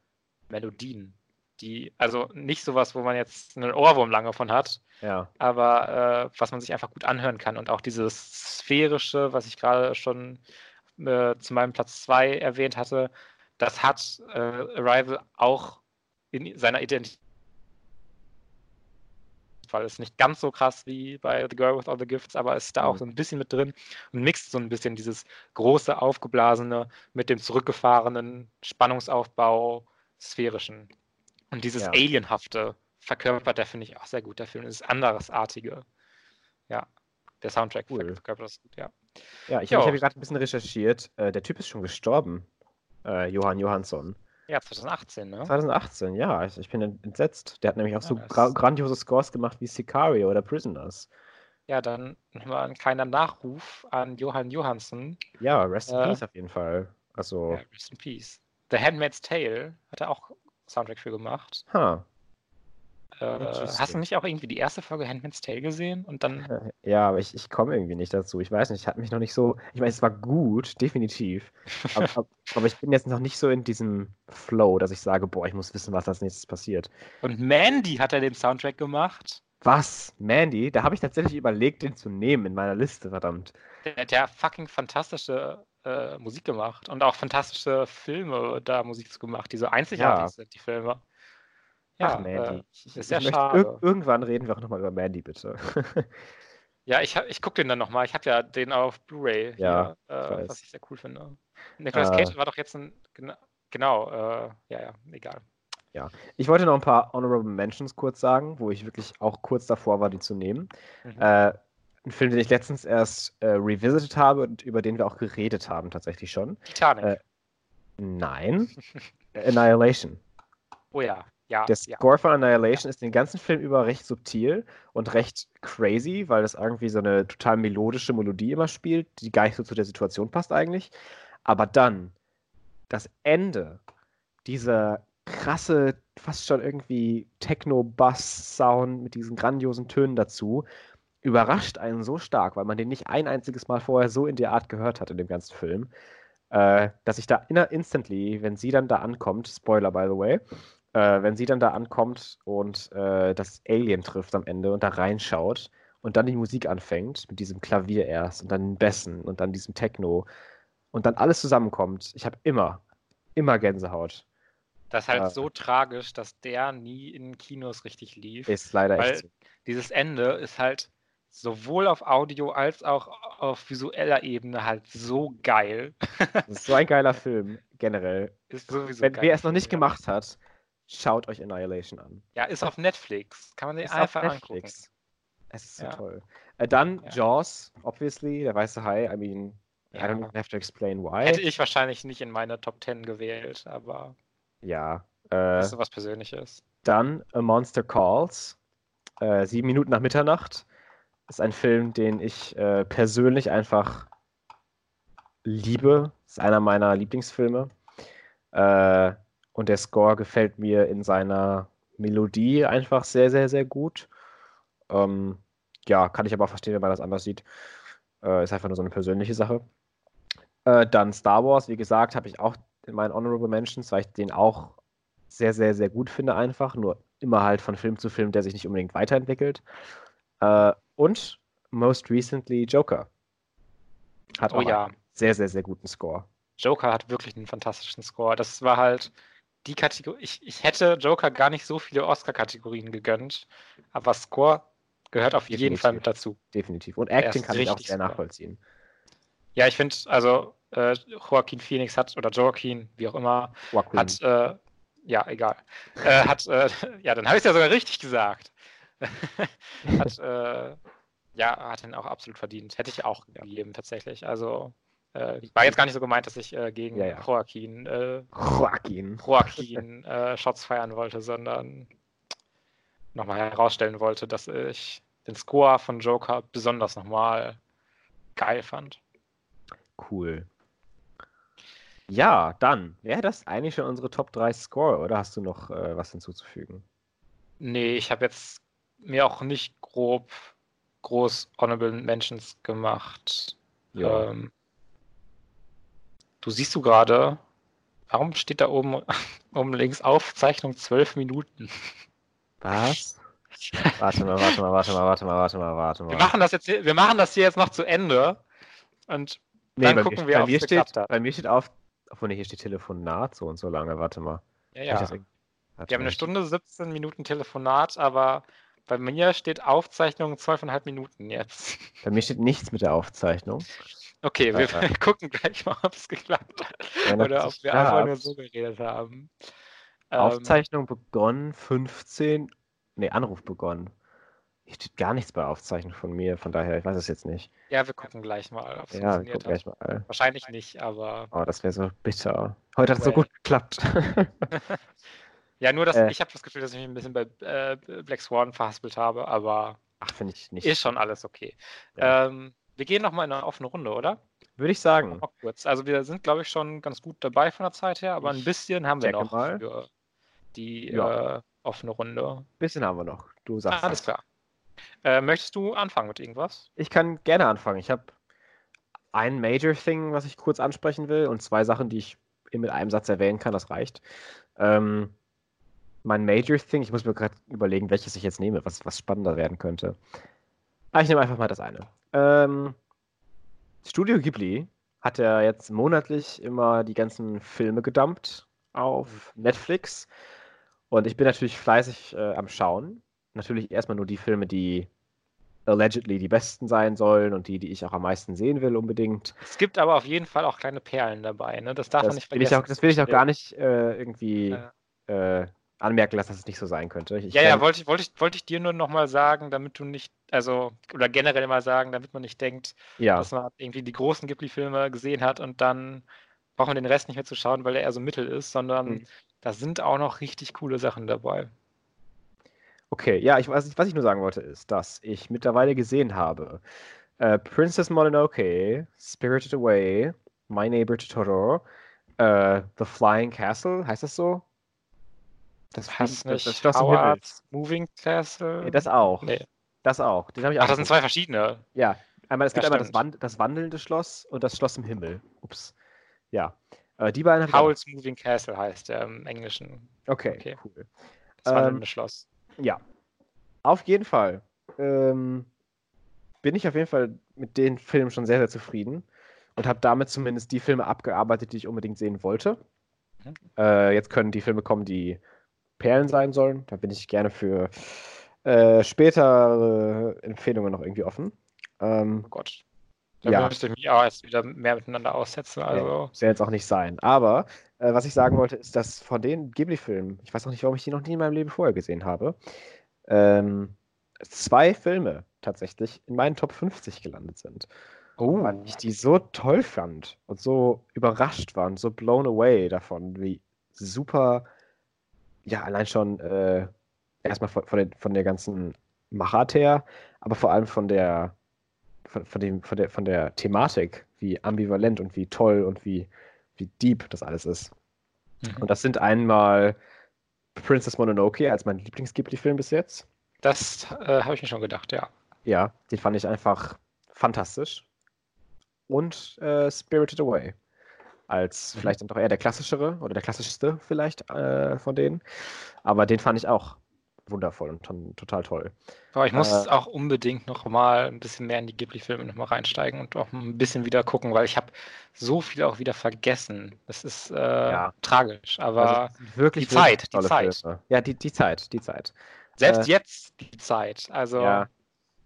Melodien. Die, also nicht sowas, wo man jetzt einen Ohrwurm lange von hat, ja. aber äh, was man sich einfach gut anhören kann. Und auch dieses sphärische, was ich gerade schon äh, zu meinem Platz 2 erwähnt hatte, das hat äh, Arrival auch in seiner Identität. Weil es nicht ganz so krass wie bei The Girl with All the Gifts, aber ist da auch Mhm. so ein bisschen mit drin und mixt so ein bisschen dieses große, aufgeblasene mit dem zurückgefahrenen Spannungsaufbau, sphärischen. Und dieses Ja. Alienhafte verkörpert der, finde ich, auch sehr gut. Der Film ist andersartige. Ja, der Soundtrack Cool. verkörpert das gut, ja. Ja, ich, habe gerade ein bisschen recherchiert. Äh, der Typ ist schon gestorben. Äh, Johann Johansson. Ja, 2018, ne? 2018, ja. Ich, ich bin entsetzt. Der hat nämlich auch so Ja, das- gra grandiose Scores gemacht wie Sicario oder Prisoners. Ja, dann nochmal ein kleiner Nachruf an Johann Johansson. Ja, Rest in Äh, Peace auf jeden Fall. Also, Ja, rest in peace. The Handmaid's Tale hat er auch Soundtrack für gemacht. ha. Äh, hast du nicht auch irgendwie die erste Folge Handmaid's Tale gesehen? Und dann, Äh, Ja, aber ich, ich komme irgendwie nicht dazu. Ich weiß nicht, hat mich noch nicht so. Ich meine, es war gut, (laughs) definitiv. (laughs) Aber, aber, ich bin jetzt noch nicht so in diesem Flow, dass ich sage, boah, ich muss wissen, was als nächstes passiert. und Mandy hat er den Soundtrack gemacht. Was? Mandy? Da habe ich tatsächlich überlegt, den zu nehmen in meiner Liste, verdammt. Der hat ja fucking fantastische äh, Musik gemacht und auch fantastische Filme da Musik gemacht, die so einzigartig Ja. sind, die Filme. Ach, Ja, Mandy. äh, ich, ich, ist ich möchte, schade. ir irgendwann reden wir auch nochmal über Mandy, bitte. (laughs) ja, ich, hab- ich gucke den dann nochmal. Ich habe ja den auf Blu-ray, Ja, hier, äh, weiß. was ich sehr cool finde. Nicolas Äh. Cage war doch jetzt ein. Genau, genau äh, ja, ja, egal. Ich wollte noch ein paar Honorable Mentions kurz sagen, wo ich wirklich auch kurz davor war, die zu nehmen. Mhm. Äh, ein Film, den ich letztens erst äh, revisited habe und über den wir auch geredet haben, tatsächlich schon. Titanic. äh, Nein. (laughs) Annihilation. oh ja, ja. Der ja. Score von Annihilation ist den ganzen Film über recht subtil und recht crazy, weil das irgendwie so eine total melodische Melodie immer spielt, die gar nicht so zu der Situation passt eigentlich. Aber dann das Ende, dieser krasse, fast schon irgendwie Techno-Bass-Sound mit diesen grandiosen Tönen dazu, überrascht einen so stark, weil man den nicht ein einziges Mal vorher so in der Art gehört hat in dem ganzen Film. äh, dass ich da inner instantly, wenn sie dann da ankommt, Spoiler by the way, äh, wenn sie dann da ankommt und äh, das Alien trifft am Ende und da reinschaut und dann die Musik anfängt, mit diesem Klavier erst und dann den Bässen und dann diesem Techno und dann alles zusammenkommt, ich habe immer, immer Gänsehaut. Das ist halt ja. so tragisch, dass der nie in Kinos richtig lief. Ist leider weil echt so. Dieses Ende ist halt sowohl auf Audio als auch auf visueller Ebene halt so geil. Das ist so ein geiler Film, generell. (laughs) Ist sowieso Wenn wer es noch nicht gemacht hat, schaut euch Annihilation an. Ja, ist auf Netflix. Kann man sich ist einfach angucken. Es ist so ja. toll. Äh, dann ja. Jaws, obviously, der weiße Hai. I mean, I don't even have to explain why. Hätte ich wahrscheinlich nicht in meine Top 10 gewählt, aber. Ja. Äh, das ist so was Persönliches. Dann A Monster Calls. Äh, sieben Minuten nach Mitternacht ist ein Film, den ich äh, persönlich einfach liebe. Ist einer meiner Lieblingsfilme. Äh, und der Score gefällt mir in seiner Melodie einfach sehr, sehr, sehr gut. Ähm, ja, kann ich aber auch verstehen, wenn man das anders sieht. Äh, ist einfach nur so eine persönliche Sache. Äh, dann Star Wars, wie gesagt, habe ich auch in meinen Honorable Mentions, weil ich den auch sehr, sehr, sehr gut finde, einfach. Nur immer halt von Film zu Film, der sich nicht unbedingt weiterentwickelt. Äh, und most recently Joker. Hat oh auch ja. einen sehr, sehr, sehr guten Score. Joker hat wirklich einen fantastischen Score. Das war halt die Kategorie. Ich, ich hätte Joker gar nicht so viele Oscar-Kategorien gegönnt, aber Score gehört auf Definitiv. jeden Fall mit dazu. Definitiv. Und Acting kann ich auch sehr nachvollziehen. Ja, ich finde, also äh, Joaquin Phoenix hat, oder Joaquin, wie auch immer, Joaquin. hat, äh, ja, egal, äh, hat, äh, (laughs) ja, dann habe ich es ja sogar richtig gesagt. (laughs) hat, äh, ja, hat ihn auch absolut verdient. Hätte ich auch gegeben, tatsächlich. Also, äh, war jetzt gar nicht so gemeint, dass ich äh, gegen ja, ja. Joaquin, äh, Joaquin, Joaquin äh, Shots feiern wollte, sondern nochmal herausstellen wollte, dass ich den Score von Joker besonders nochmal geil fand. Cool. Ja, dann wäre das eigentlich schon unsere Top 3 Score, oder hast du noch äh, was hinzuzufügen? Nee, ich habe jetzt mir auch nicht grob groß Honorable Mentions gemacht. Ja. Ähm, du siehst du gerade, warum steht da oben, (laughs) oben links Aufzeichnung 12 Minuten? Was? warte mal, warte mal, warte mal, warte mal, warte mal, warte mal. Wir machen das jetzt, wir machen das hier jetzt noch zu Ende und nee, dann gucken mir, wir, ob es steht. Bei mir steht auf, obwohl hier steht Telefonat so und so lange, warte mal. Ja, ja. Wir haben eine Stunde 17 Minuten Telefonat, aber bei mir steht Aufzeichnung zwölfeinhalb Minuten jetzt. Bei mir steht nichts mit der Aufzeichnung. Okay, wir äh, (laughs) gucken gleich mal, ob es geklappt hat. Ja, Oder ob wir einfach nur so geredet haben. Aufzeichnung ähm, begonnen, 15. Ne, Anruf begonnen. Hier steht gar nichts bei Aufzeichnung von mir, von daher, ich weiß es jetzt nicht. Ja, wir gucken gleich mal, ob es ja, funktioniert gleich mal. Wahrscheinlich nicht, aber. Oh, das wäre so bitter. Heute hat es well. so gut geklappt. (laughs) Ja, nur, dass äh, ich habe das Gefühl, dass ich mich ein bisschen bei äh, Black Swan verhaspelt habe, aber ach, finde ich nicht. Ist schon alles okay. Ja. Ähm, wir gehen nochmal in eine offene Runde, oder? Würde ich sagen. Kurz. Also wir sind, glaube ich, schon ganz gut dabei von der Zeit her, aber ein bisschen haben wir noch mal. für die ja. äh, offene Runde. Ein bisschen haben wir noch. Du sagst. Ah, alles klar. Äh, möchtest du anfangen mit irgendwas? Ich kann gerne anfangen. Ich habe ein Major Thing, was ich kurz ansprechen will, und zwei Sachen, die ich mit einem Satz erwähnen kann. Das reicht. Ähm, mein Major Thing, ich muss mir gerade überlegen, welches ich jetzt nehme, was, was spannender werden könnte. Aber ich nehme einfach mal das eine. Ähm, Studio Ghibli hat ja jetzt monatlich immer die ganzen Filme gedumpt auf Netflix. Und ich bin natürlich fleißig äh, am Schauen. Natürlich erstmal nur die Filme, die allegedly die besten sein sollen und die, die ich auch am meisten sehen will, unbedingt. Es gibt aber auf jeden Fall auch kleine Perlen dabei, ne? Das darf das man nicht vergessen. Auch, das will ich auch gar nicht äh, irgendwie ja. äh, anmerken lassen, dass es nicht so sein könnte. Ich ja, ja, wollte ich, wollte, ich, wollte ich dir nur nochmal sagen, damit du nicht, also, oder generell mal sagen, damit man nicht denkt, ja. dass man irgendwie die großen Ghibli-Filme gesehen hat und dann braucht man den Rest nicht mehr zu schauen, weil er eher so mittel ist, sondern mhm. da sind auch noch richtig coole Sachen dabei. Okay, ja, ich, was, ich, was ich nur sagen wollte, ist, dass ich mittlerweile gesehen habe, äh, Princess Mononoke, Spirited Away, My Neighbor Totoro, äh, The Flying Castle, heißt das so? Das heißt nicht das Schloss Howard's Moving Castle? Nee, das auch. Nee. Das auch. Den ich auch Ach, das sind zwei verschiedene. Ja, einmal, es gibt ja, einmal das, Wand, das, wandelnde Schloss und das Schloss im Himmel. Ups. Ja. Äh, die beiden Howl's Moving Castle heißt der im Englischen. Okay, okay. cool. Das wandelnde ähm, Schloss. Ja. Auf jeden Fall. Ähm, bin ich auf jeden Fall mit den Filmen schon sehr, sehr zufrieden und habe damit zumindest die Filme abgearbeitet, die ich unbedingt sehen wollte. Mhm. Äh, jetzt können die Filme kommen, die Perlen sein sollen. Da bin ich gerne für äh, spätere Empfehlungen noch irgendwie offen. Ähm, oh Gott. Da ja. müsste ich mich auch erst wieder mehr miteinander aussetzen. Also. Nee, soll jetzt auch nicht sein. Aber äh, was ich sagen wollte, ist, dass von den Ghibli-Filmen, ich weiß auch nicht, warum ich die noch nie in meinem Leben vorher gesehen habe, ähm, zwei Filme tatsächlich in meinen Top 50 gelandet sind. Oh. Weil ich die so toll fand und so überrascht war und so blown away davon, wie super, ja, allein schon äh, erstmal von, von, den, von der ganzen Machart her, aber vor allem von der, von, von, dem, von, der, von der Thematik, wie ambivalent und wie toll und wie, wie deep das alles ist. Mhm. Und das sind einmal Princess Mononoke als mein Lieblings-Ghibli-Film bis jetzt. Das äh, habe ich mir schon gedacht, ja. Ja, den fand ich einfach fantastisch. Und äh, Spirited Away. Als mhm. vielleicht dann doch eher der klassischere oder der klassischste vielleicht äh, von denen. Aber den fand ich auch wundervoll und total toll. Aber ich muss äh, auch unbedingt noch mal ein bisschen mehr in die Ghibli-Filme noch mal reinsteigen und auch ein bisschen wieder gucken, weil ich habe so viel auch wieder vergessen. Das ist äh, ja. tragisch, aber also wirklich die Zeit, die Zeit. Filme. Ja, die, die Zeit, die Zeit. Selbst äh, jetzt die Zeit. Also ja.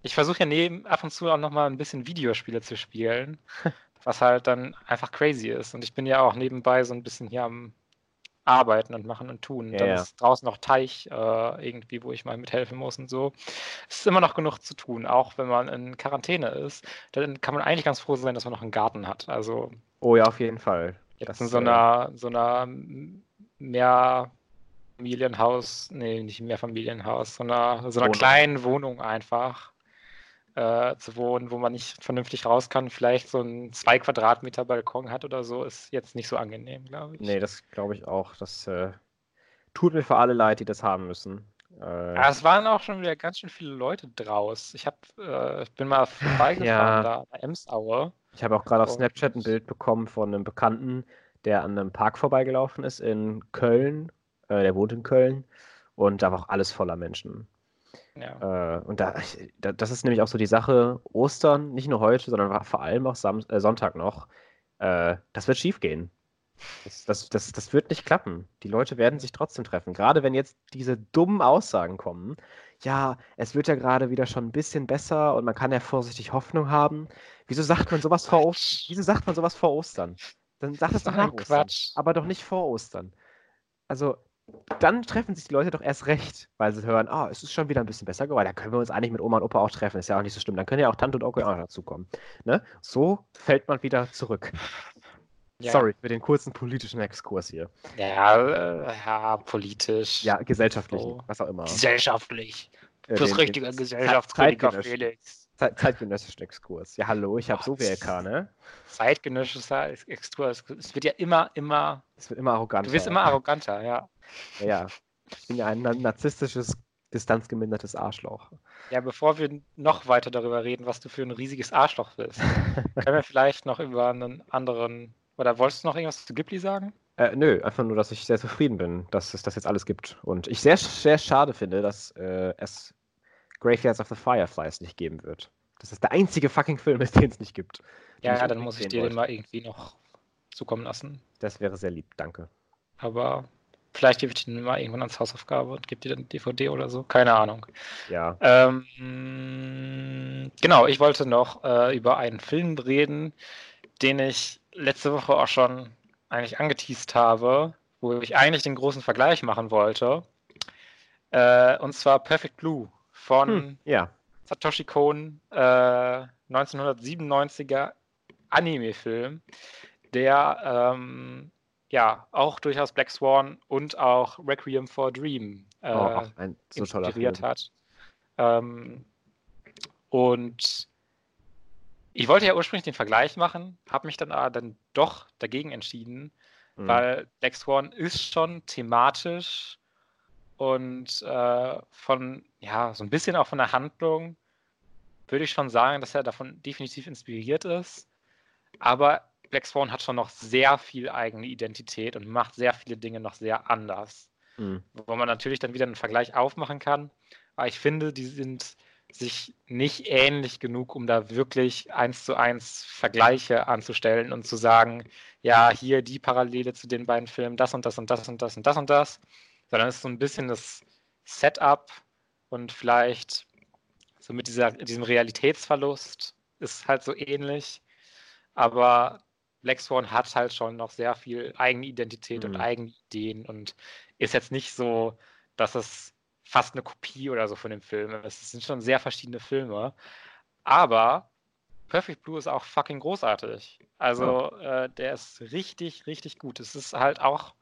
ich versuche ja neben ab und zu auch noch mal ein bisschen Videospiele zu spielen, (laughs) was halt dann einfach crazy ist. Und ich bin ja auch nebenbei so ein bisschen hier am Arbeiten und machen und tun. Ja, dann ja. ist draußen noch Teich äh, irgendwie, wo ich mal mithelfen muss und so. Es ist immer noch genug zu tun, auch wenn man in Quarantäne ist. Dann kann man eigentlich ganz froh sein, dass man noch einen Garten hat. Also oh ja, auf jeden Fall. Jetzt das, in so einer, so einer mehr Familienhaus, nee, nicht mehr Familienhaus, sondern so einer kleinen Wohnung einfach äh, zu wohnen, wo man nicht vernünftig raus kann, vielleicht so ein zwei Quadratmeter Balkon hat oder so, ist jetzt nicht so angenehm, glaube ich. Nee, das glaube ich auch. Das äh, tut mir für alle leid, die das haben müssen. Äh, ja, es waren auch schon wieder ganz schön viele Leute draus. Ich, hab, äh, ich bin mal vorbeigefahren ja. da an der Emsaue. Ich habe auch gerade auf Snapchat ein Bild bekommen von einem Bekannten, der an einem Park vorbeigelaufen ist in Köln äh, der wohnt in Köln. Und da war auch alles voller Menschen. Ja. Äh, und da, da, das ist nämlich auch so die Sache, Ostern, nicht nur heute, sondern vor allem auch Sam äh, Sonntag noch, äh, das wird schief gehen. Das, das, das, das wird nicht klappen. Die Leute werden sich trotzdem treffen. Gerade wenn jetzt diese dummen Aussagen kommen, ja, es wird ja gerade wieder schon ein bisschen besser und man kann ja vorsichtig Hoffnung haben. Wieso sagt man sowas vor Ostern? Wieso sagt man sowas vor Ostern? Dann sagt es doch nach Ostern. Quatsch. Aber doch nicht vor Ostern. Also, dann treffen sich die Leute doch erst recht, weil sie hören, ah, oh, es ist schon wieder ein bisschen besser geworden, da können wir uns eigentlich mit Oma und Opa auch treffen, ist ja auch nicht so schlimm, dann können ja auch Tante und Onkel auch dazukommen. Ne? So fällt man wieder zurück. Ja. Sorry für den kurzen politischen Exkurs hier. Ja, äh, ja politisch. Ja, gesellschaftlich, so. was auch immer. Gesellschaftlich. Äh, Fürs richtige Gesellschaftskritiker Felix. Zeit, zeitgenössischen Exkurs. Ja, hallo, ich habe so WLK, ne? Zeitgenössischer Exkurs. Es wird ja immer, immer. Es wird immer arroganter. Du wirst immer arroganter, ja. Ja, ja. Ich bin ja ein narzisstisches, distanzgemindertes Arschloch. Ja, bevor wir noch weiter darüber reden, was du für ein riesiges Arschloch bist, (laughs) können wir vielleicht noch über einen anderen. Oder wolltest du noch irgendwas zu Ghibli sagen? Äh, nö, einfach nur, dass ich sehr zufrieden bin, dass es das jetzt alles gibt. Und ich sehr, sehr schade finde, dass äh, es Graveyards of the Fireflies nicht geben wird. Das ist der einzige fucking Film, (laughs) den es nicht gibt. Ja, ja dann muss ich dir wollte. den mal irgendwie noch zukommen lassen. Das wäre sehr lieb, danke. Aber vielleicht gebe ich den mal irgendwann als Hausaufgabe und gebe dir dann DVD oder so. Keine Ahnung. Ja. Ähm, genau, ich wollte noch äh, über einen Film reden, den ich letzte Woche auch schon eigentlich angeteased habe, wo ich eigentlich den großen Vergleich machen wollte. Äh, und zwar Perfect Blue von hm, ja. Satoshi Kon, äh, 1997er Anime-Film, der ähm, ja auch durchaus Black Swan und auch Requiem for a Dream äh, oh, ein so inspiriert hat. Ähm, und ich wollte ja ursprünglich den Vergleich machen, habe mich dann aber dann doch dagegen entschieden, mhm. weil Black Swan ist schon thematisch und äh, von, ja, so ein bisschen auch von der Handlung würde ich schon sagen, dass er davon definitiv inspiriert ist. Aber Black Swan hat schon noch sehr viel eigene Identität und macht sehr viele Dinge noch sehr anders. Mhm. Wo man natürlich dann wieder einen Vergleich aufmachen kann. Aber ich finde, die sind sich nicht ähnlich genug, um da wirklich eins zu eins Vergleiche anzustellen und zu sagen, ja, hier die Parallele zu den beiden Filmen, das und das und das und das und das und das, sondern es ist so ein bisschen das Setup und vielleicht so mit dieser, diesem Realitätsverlust ist halt so ähnlich. Aber Black Swan hat halt schon noch sehr viel eigene Identität mhm. und eigene Ideen und ist jetzt nicht so, dass es fast eine Kopie oder so von dem Film ist. Es sind schon sehr verschiedene Filme. Aber Perfect Blue ist auch fucking großartig. Also ja. äh, der ist richtig, richtig gut. Es ist halt auch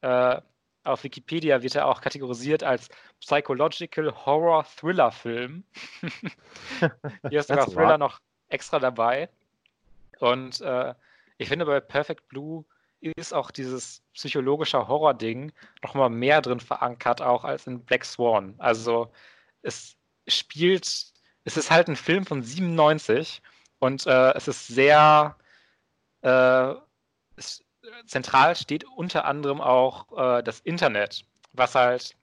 äh, auf Wikipedia wird er auch kategorisiert als Psychological Horror Thriller Film. (laughs) Hier ist sogar Thriller noch extra dabei. Und äh, ich finde bei Perfect Blue ist auch dieses psychologische Horror-Ding nochmal mehr drin verankert, auch als in Black Swan. Also es spielt, es ist halt ein Film von 97 und äh, es ist sehr äh, es, zentral steht unter anderem auch äh, das Internet, was halt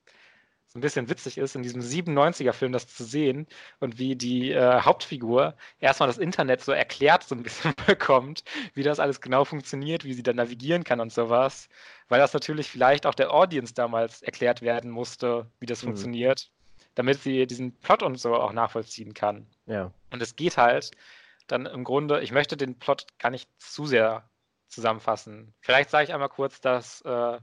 so ein bisschen witzig ist, in diesem 97er-Film das zu sehen und wie die äh, Hauptfigur erstmal das Internet so erklärt so ein bisschen (laughs) bekommt, wie das alles genau funktioniert, wie sie da navigieren kann und sowas. Weil das natürlich vielleicht auch der Audience damals erklärt werden musste, wie das mhm. funktioniert, damit sie diesen Plot und so auch nachvollziehen kann. Ja. Und es geht halt dann im Grunde, ich möchte den Plot gar nicht zu sehr zusammenfassen. Vielleicht sage ich einmal kurz, dass äh,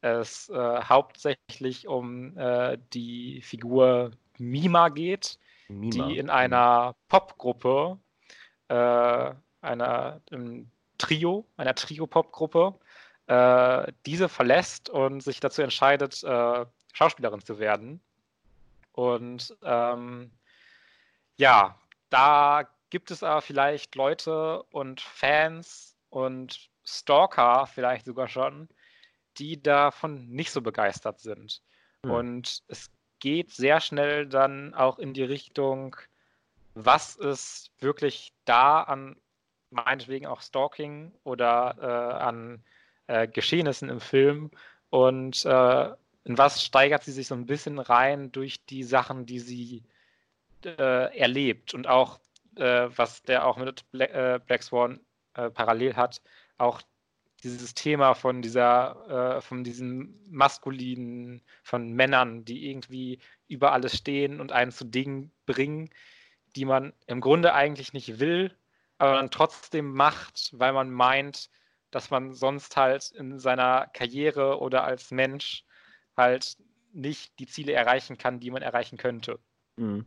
es äh, hauptsächlich um äh, die Figur Mima geht, Mima. die in einer Popgruppe, äh, einer im Trio, einer Trio-Popgruppe, äh, diese verlässt und sich dazu entscheidet, äh, Schauspielerin zu werden. Und ähm, ja, da gibt es aber vielleicht Leute und Fans und Stalker vielleicht sogar schon, die davon nicht so begeistert sind. Hm. Und es geht sehr schnell dann auch in die Richtung, was ist wirklich da an meinetwegen auch Stalking oder äh, an äh, Geschehnissen im Film und äh, in was steigert sie sich so ein bisschen rein durch die Sachen, die sie äh, erlebt und auch äh, was der auch mit Black, äh, Black Swan parallel hat, auch dieses Thema von dieser, äh, von diesem maskulinen, von Männern, die irgendwie über alles stehen und einen zu Dingen bringen, die man im Grunde eigentlich nicht will, aber dann trotzdem macht, weil man meint, dass man sonst halt in seiner Karriere oder als Mensch halt nicht die Ziele erreichen kann, die man erreichen könnte. Mhm.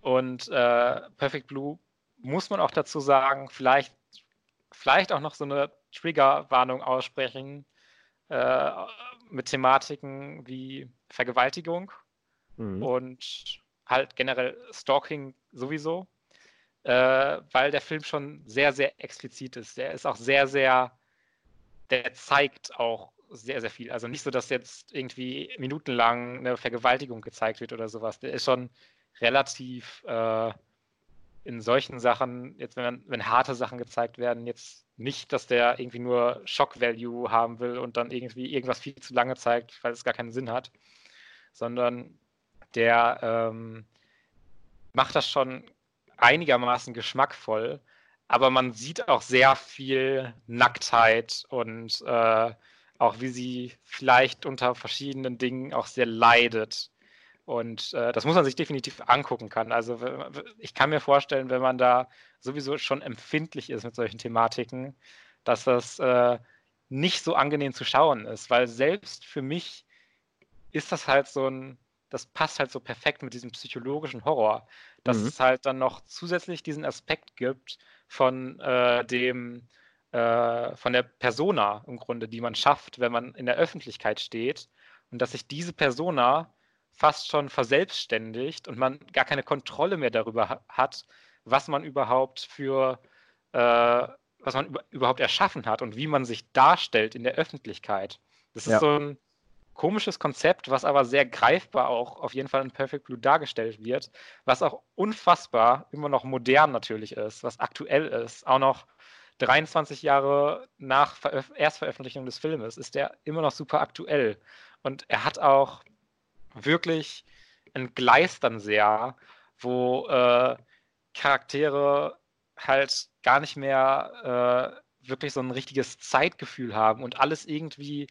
Und äh, Perfect Blue muss man auch dazu sagen, vielleicht, vielleicht auch noch so eine Triggerwarnung aussprechen äh, mit Thematiken wie Vergewaltigung mhm. und halt generell Stalking sowieso, äh, weil der Film schon sehr, sehr explizit ist. Der ist auch sehr, sehr, der zeigt auch sehr, sehr viel. Also nicht so, dass jetzt irgendwie minutenlang eine Vergewaltigung gezeigt wird oder sowas. Der ist schon relativ äh, in solchen Sachen, jetzt wenn, wenn harte Sachen gezeigt werden, jetzt nicht, dass der irgendwie nur Shock-Value haben will und dann irgendwie irgendwas viel zu lange zeigt, weil es gar keinen Sinn hat, sondern der ähm, macht das schon einigermaßen geschmackvoll, aber man sieht auch sehr viel Nacktheit und äh, auch wie sie vielleicht unter verschiedenen Dingen auch sehr leidet. Und äh, das muss man sich definitiv angucken kann. Also ich kann mir vorstellen, wenn man da sowieso schon empfindlich ist mit solchen Thematiken, dass das äh, nicht so angenehm zu schauen ist, weil selbst für mich ist das halt so ein, das passt halt so perfekt mit diesem psychologischen Horror, dass mhm. es halt dann noch zusätzlich diesen Aspekt gibt von äh, dem, äh, von der Persona im Grunde, die man schafft, wenn man in der Öffentlichkeit steht und dass sich diese Persona fast schon verselbstständigt und man gar keine Kontrolle mehr darüber hat, was man überhaupt für, äh, was man überhaupt erschaffen hat und wie man sich darstellt in der Öffentlichkeit. Das ist ja. so ein komisches Konzept, was aber sehr greifbar auch auf jeden Fall in Perfect Blue dargestellt wird, was auch unfassbar immer noch modern natürlich ist, was aktuell ist, auch noch 23 Jahre nach Veröf Erstveröffentlichung des Filmes ist der immer noch super aktuell. Und er hat auch wirklich ein Gleis dann sehr, wo äh, Charaktere halt gar nicht mehr äh, wirklich so ein richtiges Zeitgefühl haben und alles irgendwie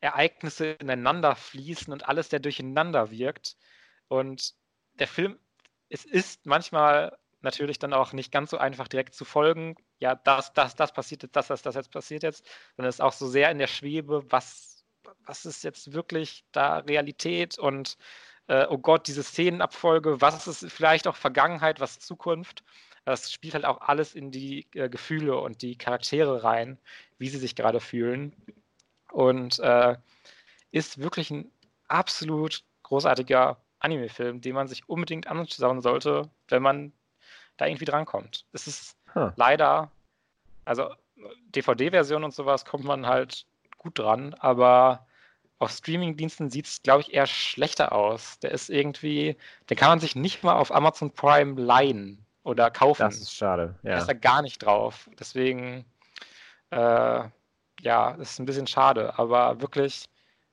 Ereignisse ineinander fließen und alles, der durcheinander wirkt. Und der Film, es ist manchmal natürlich dann auch nicht ganz so einfach direkt zu folgen. Ja, das, das, das passiert jetzt, das, das, das jetzt passiert jetzt, sondern es ist auch so sehr in der Schwebe, was, was ist jetzt wirklich da Realität und äh, oh Gott, diese Szenenabfolge, was ist vielleicht auch Vergangenheit, was Zukunft. Das spielt halt auch alles in die äh, Gefühle und die Charaktere rein, wie sie sich gerade fühlen. Und äh, ist wirklich ein absolut großartiger Anime-Film, den man sich unbedingt anschauen sollte, wenn man da irgendwie drankommt. Es ist huh. leider, also DVD-Version und sowas kommt man halt gut dran, aber auf Streaming-Diensten sieht es, glaube ich, eher schlechter aus. Der ist irgendwie, den kann man sich nicht mal auf Amazon Prime leihen oder kaufen. Das ist schade. Ja. Da ist da gar nicht drauf. Deswegen, äh, ja, das ist ein bisschen schade, aber wirklich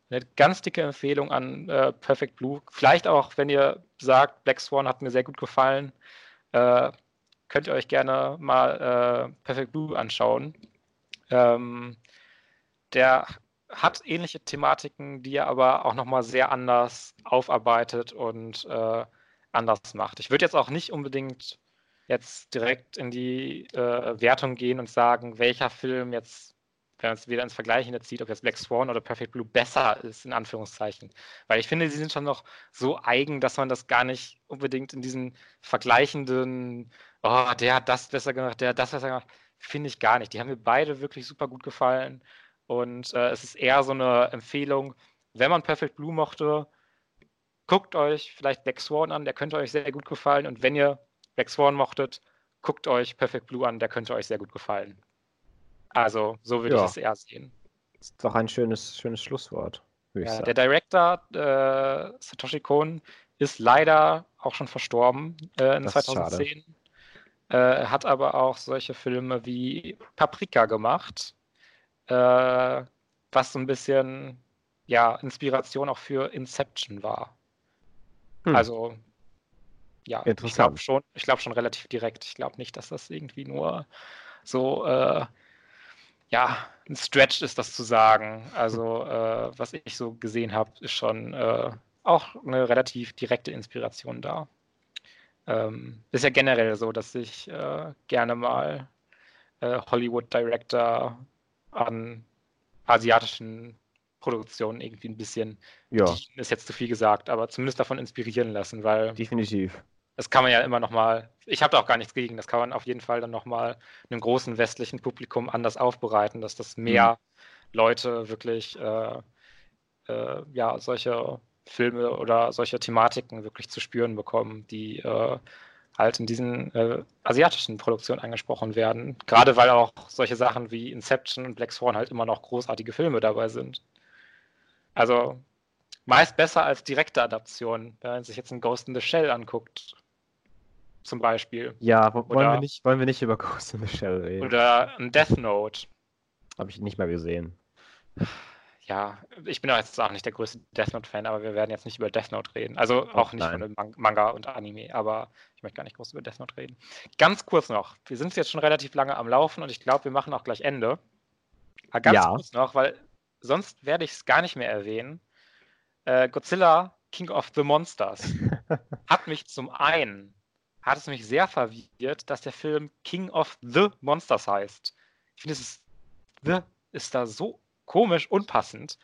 eine ganz dicke Empfehlung an äh, Perfect Blue. Vielleicht auch, wenn ihr sagt, Black Swan hat mir sehr gut gefallen, äh, könnt ihr euch gerne mal äh, Perfect Blue anschauen. Ähm, der hat ähnliche Thematiken, die er aber auch nochmal sehr anders aufarbeitet und äh, anders macht. Ich würde jetzt auch nicht unbedingt jetzt direkt in die äh, Wertung gehen und sagen, welcher Film jetzt wenn man es wieder ins Vergleichen zieht, ob jetzt Black Swan oder Perfect Blue besser ist, in Anführungszeichen. Weil ich finde, sie sind schon noch so eigen, dass man das gar nicht unbedingt in diesen vergleichenden, oh, der hat das besser gemacht, der hat das besser gemacht, finde ich gar nicht. Die haben mir beide wirklich super gut gefallen. Und äh, es ist eher so eine Empfehlung, wenn man Perfect Blue mochte, guckt euch vielleicht Black Swan an, der könnte euch sehr gut gefallen. Und wenn ihr Black Swan mochtet, guckt euch Perfect Blue an, der könnte euch sehr gut gefallen. Also, so würde ja. ich es eher sehen. Das ist doch ein schönes, schönes Schlusswort. Ja, der Director äh, Satoshi Kon ist leider auch schon verstorben äh, in das 2010. Äh, hat aber auch solche Filme wie Paprika gemacht, äh, was so ein bisschen ja, Inspiration auch für Inception war. Hm. Also, ja, ich glaube schon, glaub schon relativ direkt. Ich glaube nicht, dass das irgendwie nur so äh, ja, ein Stretch ist das zu sagen. Also, äh, was ich so gesehen habe, ist schon äh, auch eine relativ direkte Inspiration da. Ähm, ist ja generell so, dass ich äh, gerne mal äh, Hollywood Director an asiatischen Produktionen irgendwie ein bisschen, ja. ist jetzt zu viel gesagt, aber zumindest davon inspirieren lassen, weil. Definitiv das kann man ja immer noch mal, ich habe da auch gar nichts gegen, das kann man auf jeden Fall dann noch mal einem großen westlichen Publikum anders aufbereiten, dass das mehr mhm. Leute wirklich äh, äh, ja, solche Filme oder solche Thematiken wirklich zu spüren bekommen, die äh, halt in diesen äh, asiatischen Produktionen angesprochen werden. Gerade weil auch solche Sachen wie Inception und Black Swan halt immer noch großartige Filme dabei sind. Also meist besser als direkte Adaption, wenn man sich jetzt ein Ghost in the Shell anguckt zum Beispiel. Ja, wollen, oder, wir, nicht, wollen wir nicht über Ghost in the Shell reden. Oder ein Death Note. Habe ich nicht mehr gesehen. Ja, ich bin jetzt auch nicht der größte Death Note-Fan, aber wir werden jetzt nicht über Death Note reden. Also auch nicht Nein. von dem Manga und Anime, aber ich möchte gar nicht groß über Death Note reden. Ganz kurz noch, wir sind jetzt schon relativ lange am Laufen und ich glaube, wir machen auch gleich Ende. Aber ganz ja. kurz noch, weil sonst werde ich es gar nicht mehr erwähnen. Äh, Godzilla King of the Monsters (laughs) hat mich zum einen hat es mich sehr verwirrt, dass der Film King of the Monsters heißt. Ich finde, es The ist da so komisch unpassend,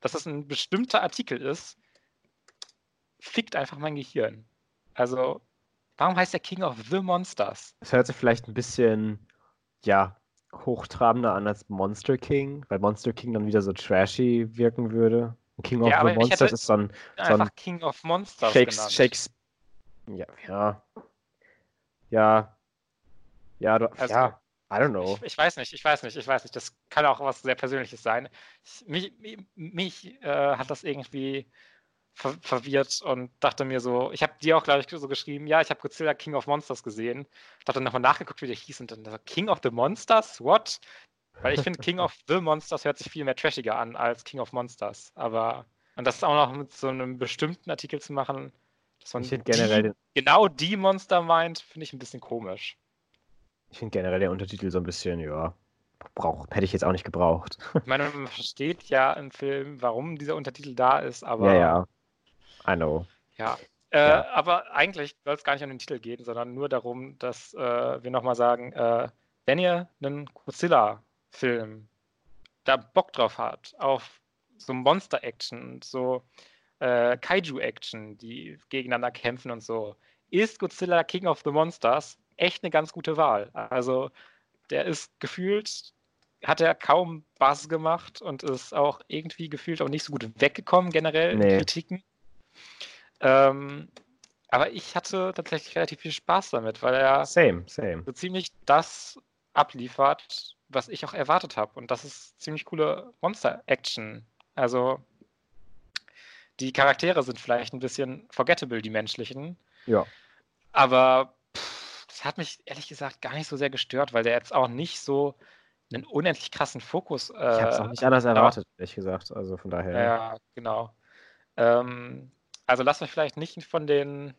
dass das ein bestimmter Artikel ist. Fickt einfach mein Gehirn. Also, warum heißt der King of the Monsters? Es hört sich vielleicht ein bisschen, ja, hochtrabender an als Monster King, weil Monster King dann wieder so trashy wirken würde. King of ja, the Monsters ist ein, so ein King of Monsters Shakes, Shakes, ja, ja, ja. Ja, du, also, ja, I don't know. Ich, ich, weiß nicht, ich weiß nicht, ich weiß nicht. Das kann auch was sehr Persönliches sein. Ich, mich mich äh, hat das irgendwie ver verwirrt und dachte mir so, ich habe dir auch, glaube ich, so geschrieben, ja, ich habe Godzilla King of Monsters gesehen. Ich habe dann nochmal nachgeguckt, wie der hieß und dann so, King of the Monsters? What? Weil ich finde, King of (laughs) the Monsters hört sich viel mehr trashiger an als King of Monsters. Aber, und das auch noch mit so einem bestimmten Artikel zu machen, dass man generell die, den- genau die Monster meint, finde ich ein bisschen komisch. Ich finde generell der Untertitel so ein bisschen, ja, brauch, hätte ich jetzt auch nicht gebraucht. Ich meine, (laughs) man versteht ja im Film, warum dieser Untertitel da ist, aber ja, ja. I know. Ja. Äh, Ja. Aber eigentlich soll es gar nicht um den Titel gehen, sondern nur darum, dass äh, wir nochmal sagen, äh, wenn ihr einen Godzilla-Film da Bock drauf habt, auf so Monster-Action, so äh, Kaiju-Action, die gegeneinander kämpfen und so, ist Godzilla King of the Monsters echt eine ganz gute Wahl. Also der ist gefühlt, hat er kaum Bass gemacht und ist auch irgendwie gefühlt auch nicht so gut weggekommen generell in Nee. Kritiken. Ähm, aber ich hatte tatsächlich relativ viel Spaß damit, weil er Same, same. so ziemlich das abliefert, was ich auch erwartet habe. Und das ist ziemlich coole Monster-Action. Also die Charaktere sind vielleicht ein bisschen forgettable, die menschlichen. Ja. Aber das hat mich ehrlich gesagt gar nicht so sehr gestört, weil der jetzt auch nicht so einen unendlich krassen Fokus. Ich habe es auch äh, nicht anders erwartet, ehrlich gesagt. Also von daher. ja, genau. Ähm, also lasst euch vielleicht nicht von den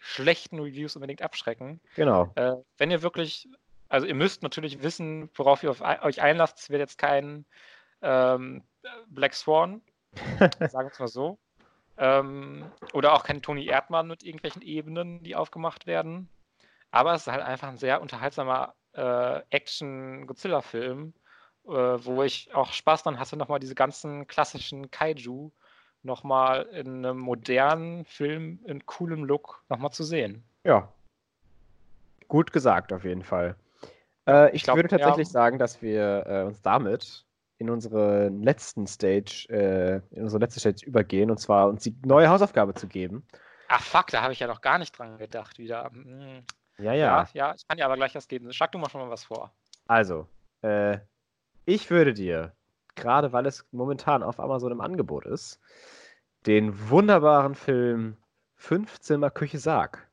schlechten Reviews unbedingt abschrecken. Genau. Äh, wenn ihr wirklich, also ihr müsst natürlich wissen, worauf ihr euch einlasst. Es wird jetzt kein ähm, Black Swan, (laughs) sagen wir es mal so. Ähm, oder auch kein Toni Erdmann mit irgendwelchen Ebenen, die aufgemacht werden. Aber es ist halt einfach ein sehr unterhaltsamer äh, Action-Godzilla-Film, äh, wo ich auch Spaß dran hatte, nochmal diese ganzen klassischen Kaiju nochmal in einem modernen Film in coolem Look nochmal zu sehen. Ja. Gut gesagt, auf jeden Fall. Äh, ich ich glaub, würde tatsächlich ja. sagen, dass wir äh, uns damit in unsere letzten Stage, äh, in unsere letzte Stage übergehen, und zwar uns die neue Hausaufgabe zu geben. Ach fuck, da habe ich ja noch gar nicht dran gedacht wieder. Hm. Ja, Ja, ja, ich kann dir aber gleich was geben. Schlag du mal schon mal was vor. Also, äh, ich würde dir, gerade weil es momentan auf Amazon im Angebot ist, den wunderbaren Film Fünfzimmer Küche Sarg.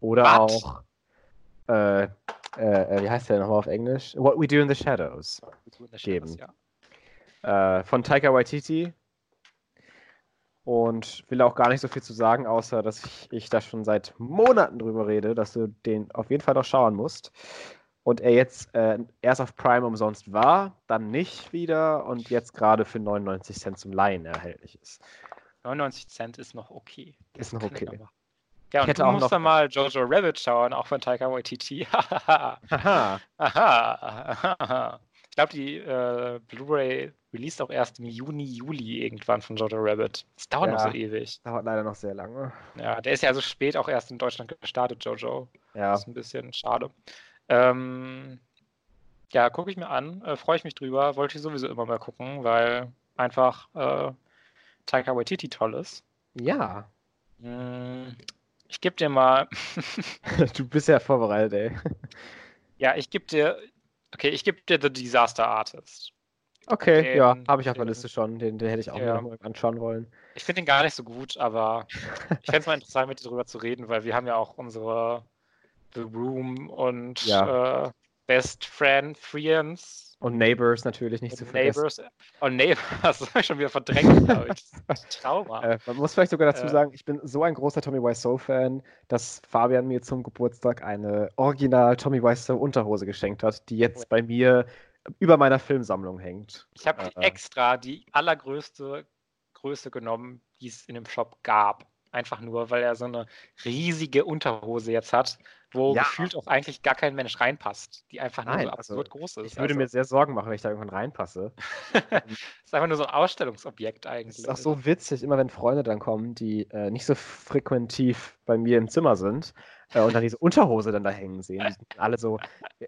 Oder Was? auch, äh, äh, äh, wie heißt der nochmal auf Englisch? What We Do in the Shadows. Geben. Ja. Äh, von Taika Waititi. Und will auch gar nicht so viel zu sagen, außer dass ich, ich da schon seit Monaten drüber rede, dass du den auf jeden Fall noch schauen musst. Und er jetzt äh, erst auf Prime umsonst war, dann nicht wieder und jetzt gerade für 99 Cent zum Leihen erhältlich ist. 99 Cent ist noch okay. Ist noch ich okay. Ja, und hätte du auch musst dann mal Jojo Rabbit schauen, auch von Taika Waititi. Hahaha. (laughs) Haha. Aha. (laughs) Ich glaube, die äh, Blu-ray released auch erst im Juni, Juli irgendwann von Jojo Rabbit. Das dauert noch Ja. so ewig. Dauert leider noch sehr lange. Ja, der ist ja so spät auch erst in Deutschland gestartet, Jojo. Ja. Das ist ein bisschen schade. Ähm, ja, gucke ich mir an. Äh, Freue ich mich drüber. Wollte ich sowieso immer mal gucken, weil einfach äh, Taika Waititi toll ist. Ja. Mm, Ich gebe dir mal, (laughs) (laughs) Du bist ja vorbereitet, ey. ja, ich gebe dir, okay, ich gebe dir The Disaster Artist. Okay, Den- ja, habe ich auf der den- Liste schon. Den, den hätte ich auch Ja. mal anschauen wollen. Ich finde ihn gar nicht so gut, aber ich fände es mal (laughs) interessant, mit dir drüber zu reden, weil wir haben ja auch unsere The Room und Ja. äh, Best Friend Friends Und Neighbors natürlich nicht zu und vergessen. Neighbors. Und Neighbors, (laughs) das habe ich schon wieder verdrängt, glaube ich. Das ist ein Trauma. Äh, man muss vielleicht sogar dazu Äh. sagen, ich bin so ein großer Tommy Wiseau-Fan, dass Fabian mir zum Geburtstag eine original Tommy Wiseau-Unterhose geschenkt hat, die jetzt bei mir über meiner Filmsammlung hängt. Ich habe Äh. extra die allergrößte Größe genommen, die es in dem Shop gab. Einfach nur, weil er so eine riesige Unterhose jetzt hat, wo Ja. gefühlt auch eigentlich gar kein Mensch reinpasst, die einfach nur Nein, so also, absurd groß ist. Ich würde also, mir sehr Sorgen machen, wenn ich da irgendwann reinpasse. (laughs) ist einfach nur so ein Ausstellungsobjekt eigentlich. ist auch so witzig, immer wenn Freunde dann kommen, die äh, nicht so frequentiv bei mir im Zimmer sind äh, und dann diese Unterhose dann da hängen sehen. Die sind alle so, äh,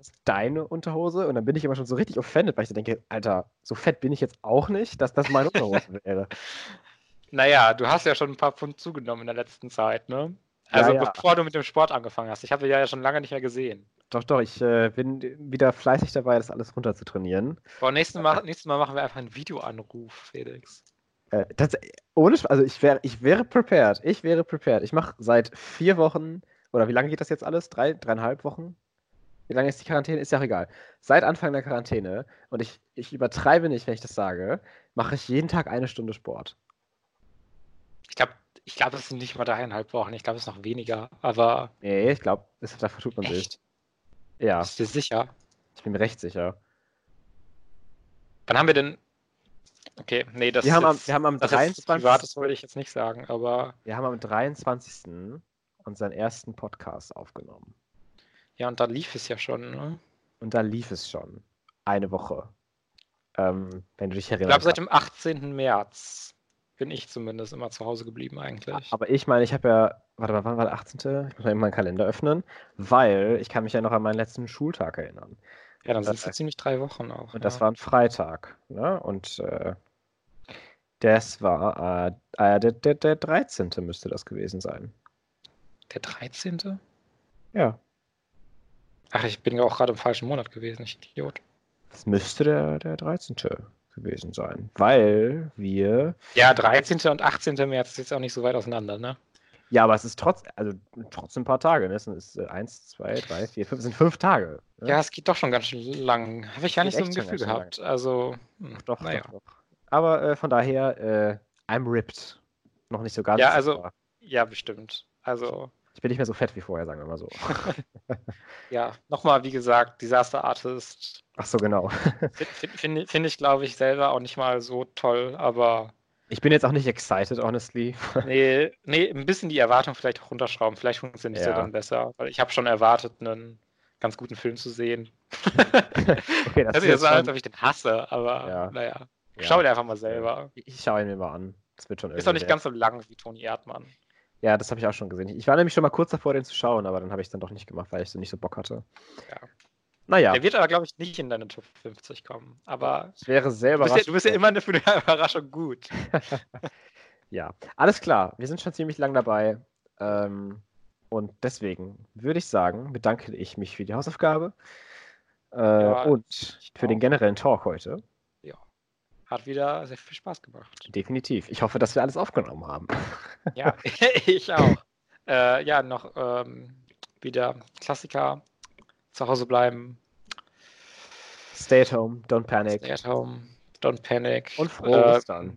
das deine Unterhose? Und dann bin ich immer schon so richtig offended, weil ich so denke, Alter, so fett bin ich jetzt auch nicht, dass das meine Unterhose (laughs) wäre. Naja, du hast ja schon ein paar Pfund zugenommen in der letzten Zeit, ne? Ja, Also ja. bevor du mit dem Sport angefangen hast. Ich habe dich ja schon lange nicht mehr gesehen. Doch, doch, ich äh, bin wieder fleißig dabei, das alles runter zu trainieren. Boah, nächstes Mal, nächstes Mal machen wir einfach einen Videoanruf, Felix. Äh, das, ohne, also ich wäre, ich wäre prepared. Ich wäre prepared. Ich mache seit vier Wochen, oder wie lange geht das jetzt alles? Drei, dreieinhalb Wochen? Wie lange ist die Quarantäne? Ist ja auch egal. Seit Anfang der Quarantäne, und ich, ich übertreibe nicht, wenn ich das sage, mache ich jeden Tag eine Stunde Sport. Ich glaube, ich glaube, es sind nicht mal dreieinhalb Wochen. Ich glaube, es ist noch weniger. Aber. Nee, ich glaube, da vertut man Echt? sich. Ja, Bist du sicher? ich bin mir recht sicher. Wann haben wir denn. Okay, nee, das Wir haben, am, jetzt, wir, haben am das ist 23. privat, das wollte ich jetzt nicht sagen, aber wir haben am 23. unseren ersten Podcast aufgenommen. Ja, und da lief es ja schon. Ne? Und da lief es schon. Eine Woche. Ähm, wenn du dich Ich erinnerst. glaube, seit dem 18. März bin ich zumindest immer zu Hause geblieben eigentlich. Aber ich meine, ich habe ja, warte mal, wann war der 18.? Ich muss mal eben meinen Kalender öffnen, weil ich kann mich ja noch an meinen letzten Schultag erinnern. Ja, dann das- sind es ziemlich drei Wochen auch. Und das ja. war ein Freitag. Ne? Und äh, das war äh, äh, der, der, der 13. müsste das gewesen sein. der 13. Ja. Ach, ich bin ja auch gerade im falschen Monat gewesen, ich Idiot. Das müsste der, der 13. gewesen sein. Weil wir. Ja, 13. und 18. März ist jetzt auch nicht so weit auseinander, ne? Ja, aber es ist trotz, also trotzdem ein paar Tage. Ne? Es ist äh, eins, zwei, drei, vier, fünf, sind fünf Tage. Ne? Ja, es geht doch schon ganz schön lang. Habe ich gar Geht nicht so ein Gefühl gehabt. Also, hm, Doch, naja. doch, doch. Aber äh, von daher, äh, I'm ripped. Noch nicht so ganz. Ja, also- aber Ja, bestimmt. Also, Ich bin nicht mehr so fett wie vorher, sagen wir mal so. (laughs) ja, nochmal, wie gesagt, Disaster Artist Ach so, genau. finde find, find ich, glaube ich, selber auch nicht mal so toll, aber Ich bin jetzt auch nicht excited, honestly. nee, nee, ein bisschen die Erwartung vielleicht auch runterschrauben. Vielleicht funktioniert es ja Ja. dann besser, weil ich habe schon erwartet, einen ganz guten Film zu sehen. (laughs) okay, das Das ist jetzt als schon, ob ich den hasse, aber Ja. naja. ja. Schau dir einfach mal selber. Ich, ich schaue ihn mir mal an. Das wird schon Ist doch nicht ganz so lang wie Toni Erdmann. Ja, das habe ich auch schon gesehen. Ich war nämlich schon mal kurz davor, den zu schauen, aber dann habe ich es dann doch nicht gemacht, weil ich so nicht so Bock hatte. Ja. Naja, Der wird aber, glaube ich, nicht in deine Top 50 kommen. Aber es wäre sehr du bist, ja, du bist ja immer eine, für eine (laughs) Überraschung gut. (laughs) Ja, alles klar. Wir sind schon ziemlich lang dabei. Ähm, und deswegen würde ich sagen, bedanke ich mich für die Hausaufgabe äh, Ja, und ich für den auch. generellen Talk heute. Hat wieder sehr viel Spaß gemacht. Definitiv. Ich hoffe, dass wir alles aufgenommen haben. (laughs) Ja, (laughs) ich auch. Äh, ja, noch ähm, wieder Klassiker. Zu Hause bleiben. Stay at home, don't panic. Stay at home. Don't panic. Und frohe Äh, Ostern.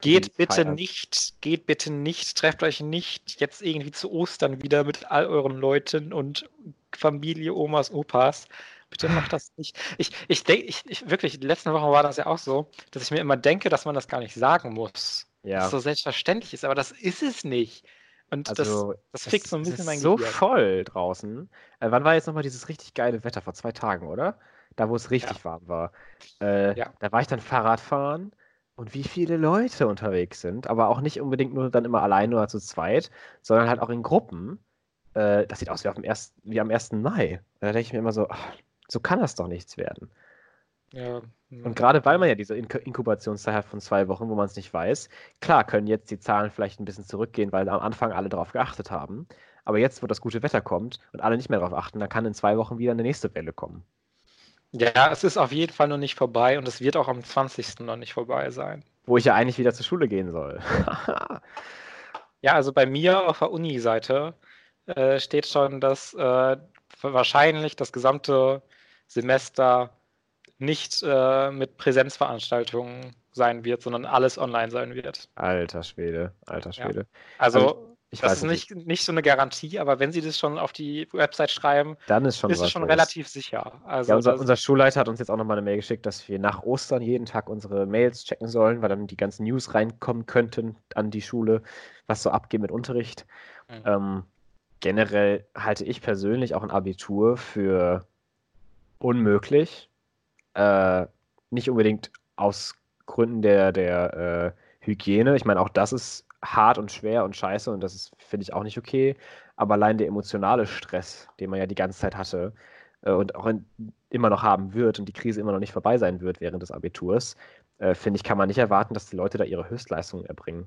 Geht bitte feiern. nicht, geht bitte nicht, trefft euch nicht jetzt irgendwie zu Ostern wieder mit all euren Leuten und Familie, Omas, Opas. Bitte macht das nicht. Ich, ich denke, ich, ich, wirklich, die letzten Wochen war das ja auch so, dass ich mir immer denke, dass man das gar nicht sagen muss. Dass Ja. es so selbstverständlich ist, aber das ist es nicht. Und Also, das, das fickt so ein bisschen mein so Gehirn. voll draußen. Äh, wann war jetzt nochmal dieses richtig geile Wetter? Vor zwei Tagen, oder? Da, wo es richtig warm war. Äh, Ja. Da war ich dann Fahrradfahren und wie viele Leute unterwegs sind, aber auch nicht unbedingt nur dann immer alleine oder zu zweit, sondern halt auch in Gruppen. Äh, das sieht aus wie, auf dem ersten, wie am 1. Mai. Da denke ich mir immer so, ach, so kann das doch nichts werden. Ja, Und gerade weil man ja diese Ink Inkubationszeit hat von zwei Wochen, wo man es nicht weiß, klar können jetzt die Zahlen vielleicht ein bisschen zurückgehen, weil am Anfang alle darauf geachtet haben. Aber jetzt, wo das gute Wetter kommt und alle nicht mehr darauf achten, dann kann in zwei Wochen wieder eine nächste Welle kommen. ja, es ist auf jeden Fall noch nicht vorbei und es wird auch am 20. noch nicht vorbei sein. Wo ich ja eigentlich wieder zur Schule gehen soll. (laughs) Ja, also bei mir auf der Uni-Seite äh, steht schon, dass äh, wahrscheinlich das gesamte Semester nicht äh, mit Präsenzveranstaltungen sein wird, sondern alles online sein wird. alter Schwede, alter Ja. Schwede. Also, Ich das weiß ist nicht, nicht so eine Garantie, aber wenn sie das schon auf die Website schreiben, Dann ist schon ist es schon relativ sicher. Also Ja, unser, unser Schulleiter hat uns jetzt auch nochmal eine Mail geschickt, dass wir nach Ostern jeden Tag unsere Mails checken sollen, weil dann die ganzen News reinkommen könnten an die Schule, was so abgeht mit Unterricht. Mhm. Ähm, generell halte ich persönlich auch ein Abitur für unmöglich. Äh, nicht unbedingt aus Gründen der, der äh, Hygiene. Ich meine, auch das ist hart und schwer und scheiße und das finde ich, auch nicht okay. Aber allein der emotionale Stress, den man ja die ganze Zeit hatte äh, und auch in, immer noch haben wird und die Krise immer noch nicht vorbei sein wird während des Abiturs, äh, finde ich, kann man nicht erwarten, dass die Leute da ihre Höchstleistungen erbringen.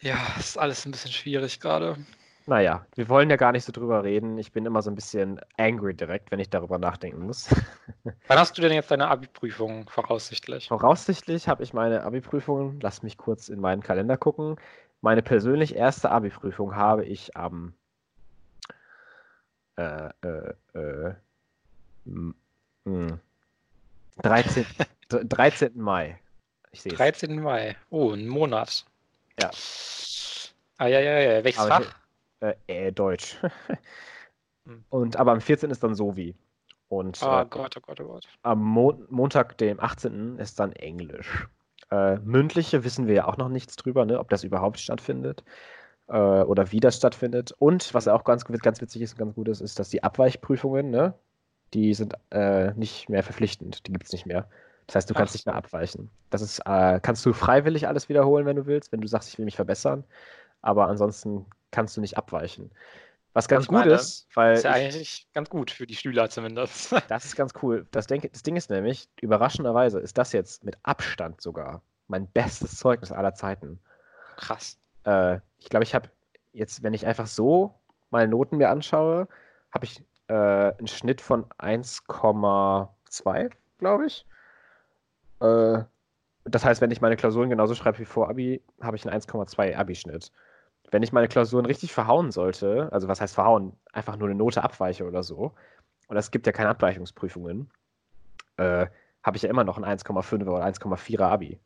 ja, ist alles ein bisschen schwierig gerade. Naja, wir wollen ja gar nicht so drüber reden. Ich bin immer so ein bisschen angry direkt, wenn ich darüber nachdenken muss. (laughs) Wann hast du denn jetzt deine Abi-Prüfung voraussichtlich? Voraussichtlich habe ich meine Abi-Prüfung, lass mich kurz in meinen Kalender gucken. Meine persönlich erste Abi-Prüfung habe ich am äh, äh, äh, m- m- 13. 13. Mai. Ich sehe es. 13. Mai. Oh, ein Monat. Ja. Ah, ja, ja, ja. Welches Aber Fach? Äh, äh, Deutsch. Hm. (laughs) Und, aber am 14. ist dann Sovi. Und Oh äh, Gott, oh Gott, oh Gott. am Mon Montag, dem 18. ist dann Englisch. Äh, mündliche wissen wir ja auch noch nichts drüber, ne, ob das überhaupt stattfindet äh, oder wie das stattfindet. Und was auch ganz, ganz witzig ist und ganz gut ist, ist, dass die Abweichprüfungen, ne, die sind äh, nicht mehr verpflichtend. Die gibt es nicht mehr. Das heißt, du kannst nicht mehr abweichen. Das ist, äh, kannst du freiwillig alles wiederholen, wenn du willst, wenn du sagst, ich will mich verbessern. Aber ansonsten kannst du nicht abweichen. Was ganz Ich gut meine, ist, weil Ist ja ich- eigentlich ganz gut für die Schüler zumindest. (laughs) das ist ganz cool. Das, denke, das Ding ist nämlich, überraschenderweise ist das jetzt mit Abstand sogar mein bestes Zeugnis aller Zeiten. Krass. Äh, ich glaube, ich habe jetzt, wenn ich einfach so meine Noten mir anschaue, habe ich äh, einen Schnitt von 1,2, glaube ich. Äh, das heißt, wenn ich meine Klausuren genauso schreibe wie vor Abi, habe ich einen 1,2 Abi-Schnitt. Wenn ich meine Klausuren richtig verhauen sollte, also was heißt verhauen? Einfach nur eine Note abweiche oder so, und es gibt ja keine Abweichungsprüfungen, äh, habe ich ja immer noch ein 1,5 oder 1,4er Abi.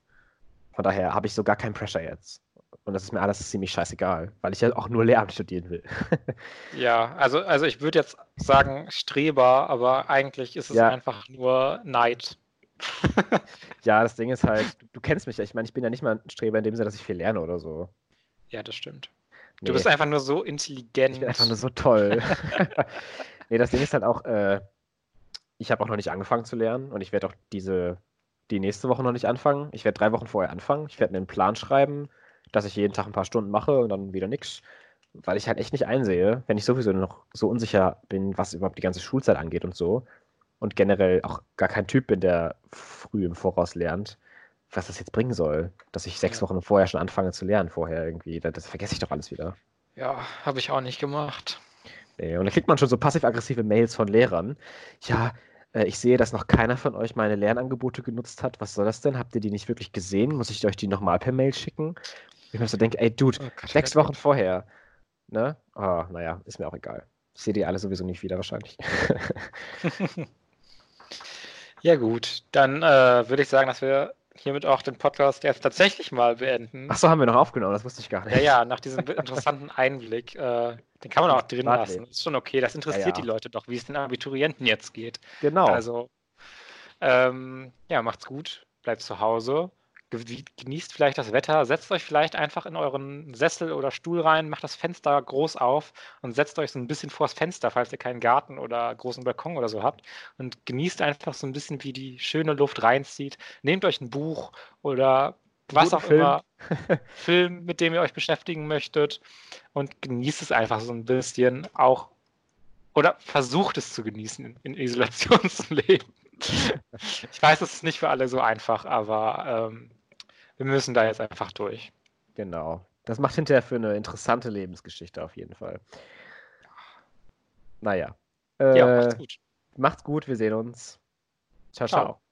Von daher habe ich so gar keinen Pressure jetzt. Und das ist mir alles ziemlich scheißegal, weil ich ja auch nur Lehramt studieren will. (laughs) Ja, also, also ich würde jetzt sagen Streber, aber eigentlich ist es Ja. einfach nur Neid. (laughs) ja, das Ding ist halt, du, du kennst mich ja. Ich meine, ich bin ja nicht mal ein Streber in dem Sinne, dass ich viel lerne oder so. Ja, das stimmt. Nee, Du bist einfach nur so intelligent. ich bin einfach nur so toll. (laughs) nee, das Ding ist halt auch, äh, ich habe auch noch nicht angefangen zu lernen und ich werde auch diese, die nächste Woche noch nicht anfangen. Ich werde drei Wochen vorher anfangen. Ich werde einen Plan schreiben, dass ich jeden Tag ein paar Stunden mache und dann wieder nix. Weil ich halt echt nicht einsehe, wenn ich sowieso noch so unsicher bin, was überhaupt die ganze Schulzeit angeht und so. Und generell auch gar kein Typ bin, der früh im Voraus lernt, was das jetzt bringen soll. Dass ich sechs. Wochen vorher schon anfange zu lernen vorher irgendwie. Das, das vergesse ich doch alles wieder. Ja, habe ich auch nicht gemacht. Nee, und dann kriegt man schon so passiv-aggressive Mails von Lehrern. Ja, äh, ich sehe, dass noch keiner von euch meine Lernangebote genutzt hat. Was soll das denn? Habt ihr die nicht wirklich gesehen? Muss ich euch die nochmal per Mail schicken? Ich mir so denke, ey, Dude, Oh Gott, sechs oh Wochen vorher. Ne? Oh, naja, ist mir auch egal. Ich sehe die alle sowieso nicht wieder wahrscheinlich. (laughs) Ja, gut. Dann äh, würde ich sagen, dass wir hiermit auch den Podcast jetzt tatsächlich mal beenden. Ach so, haben wir noch aufgenommen, das wusste ich gar nicht. Ja, ja, nach diesem (laughs) interessanten Einblick, äh, den kann man auch drin lassen. Ist schon okay. Das interessiert ja. die Leute doch, wie es den Abiturienten jetzt geht. Genau. Also, ähm, ja, macht's gut, bleibt zu Hause, genießt vielleicht das Wetter, setzt euch vielleicht einfach in euren Sessel oder Stuhl rein, macht das Fenster groß auf und setzt euch so ein bisschen vors Fenster, falls ihr keinen Garten oder großen Balkon oder so habt und genießt einfach so ein bisschen, wie die schöne Luft reinzieht. Nehmt euch ein Buch oder was auch Film. immer, (laughs) Film, mit dem ihr euch beschäftigen möchtet und genießt es einfach so ein bisschen auch oder versucht es zu genießen in, in Isolation (laughs) zu leben. Ich weiß, es ist nicht für alle so einfach, aber ähm, wir müssen da jetzt einfach durch. Genau. Das macht hinterher für eine interessante Lebensgeschichte auf jeden Fall. Naja. Äh, Ja, macht's gut. macht's gut, wir sehen uns. Ciao, Ciao. ciao.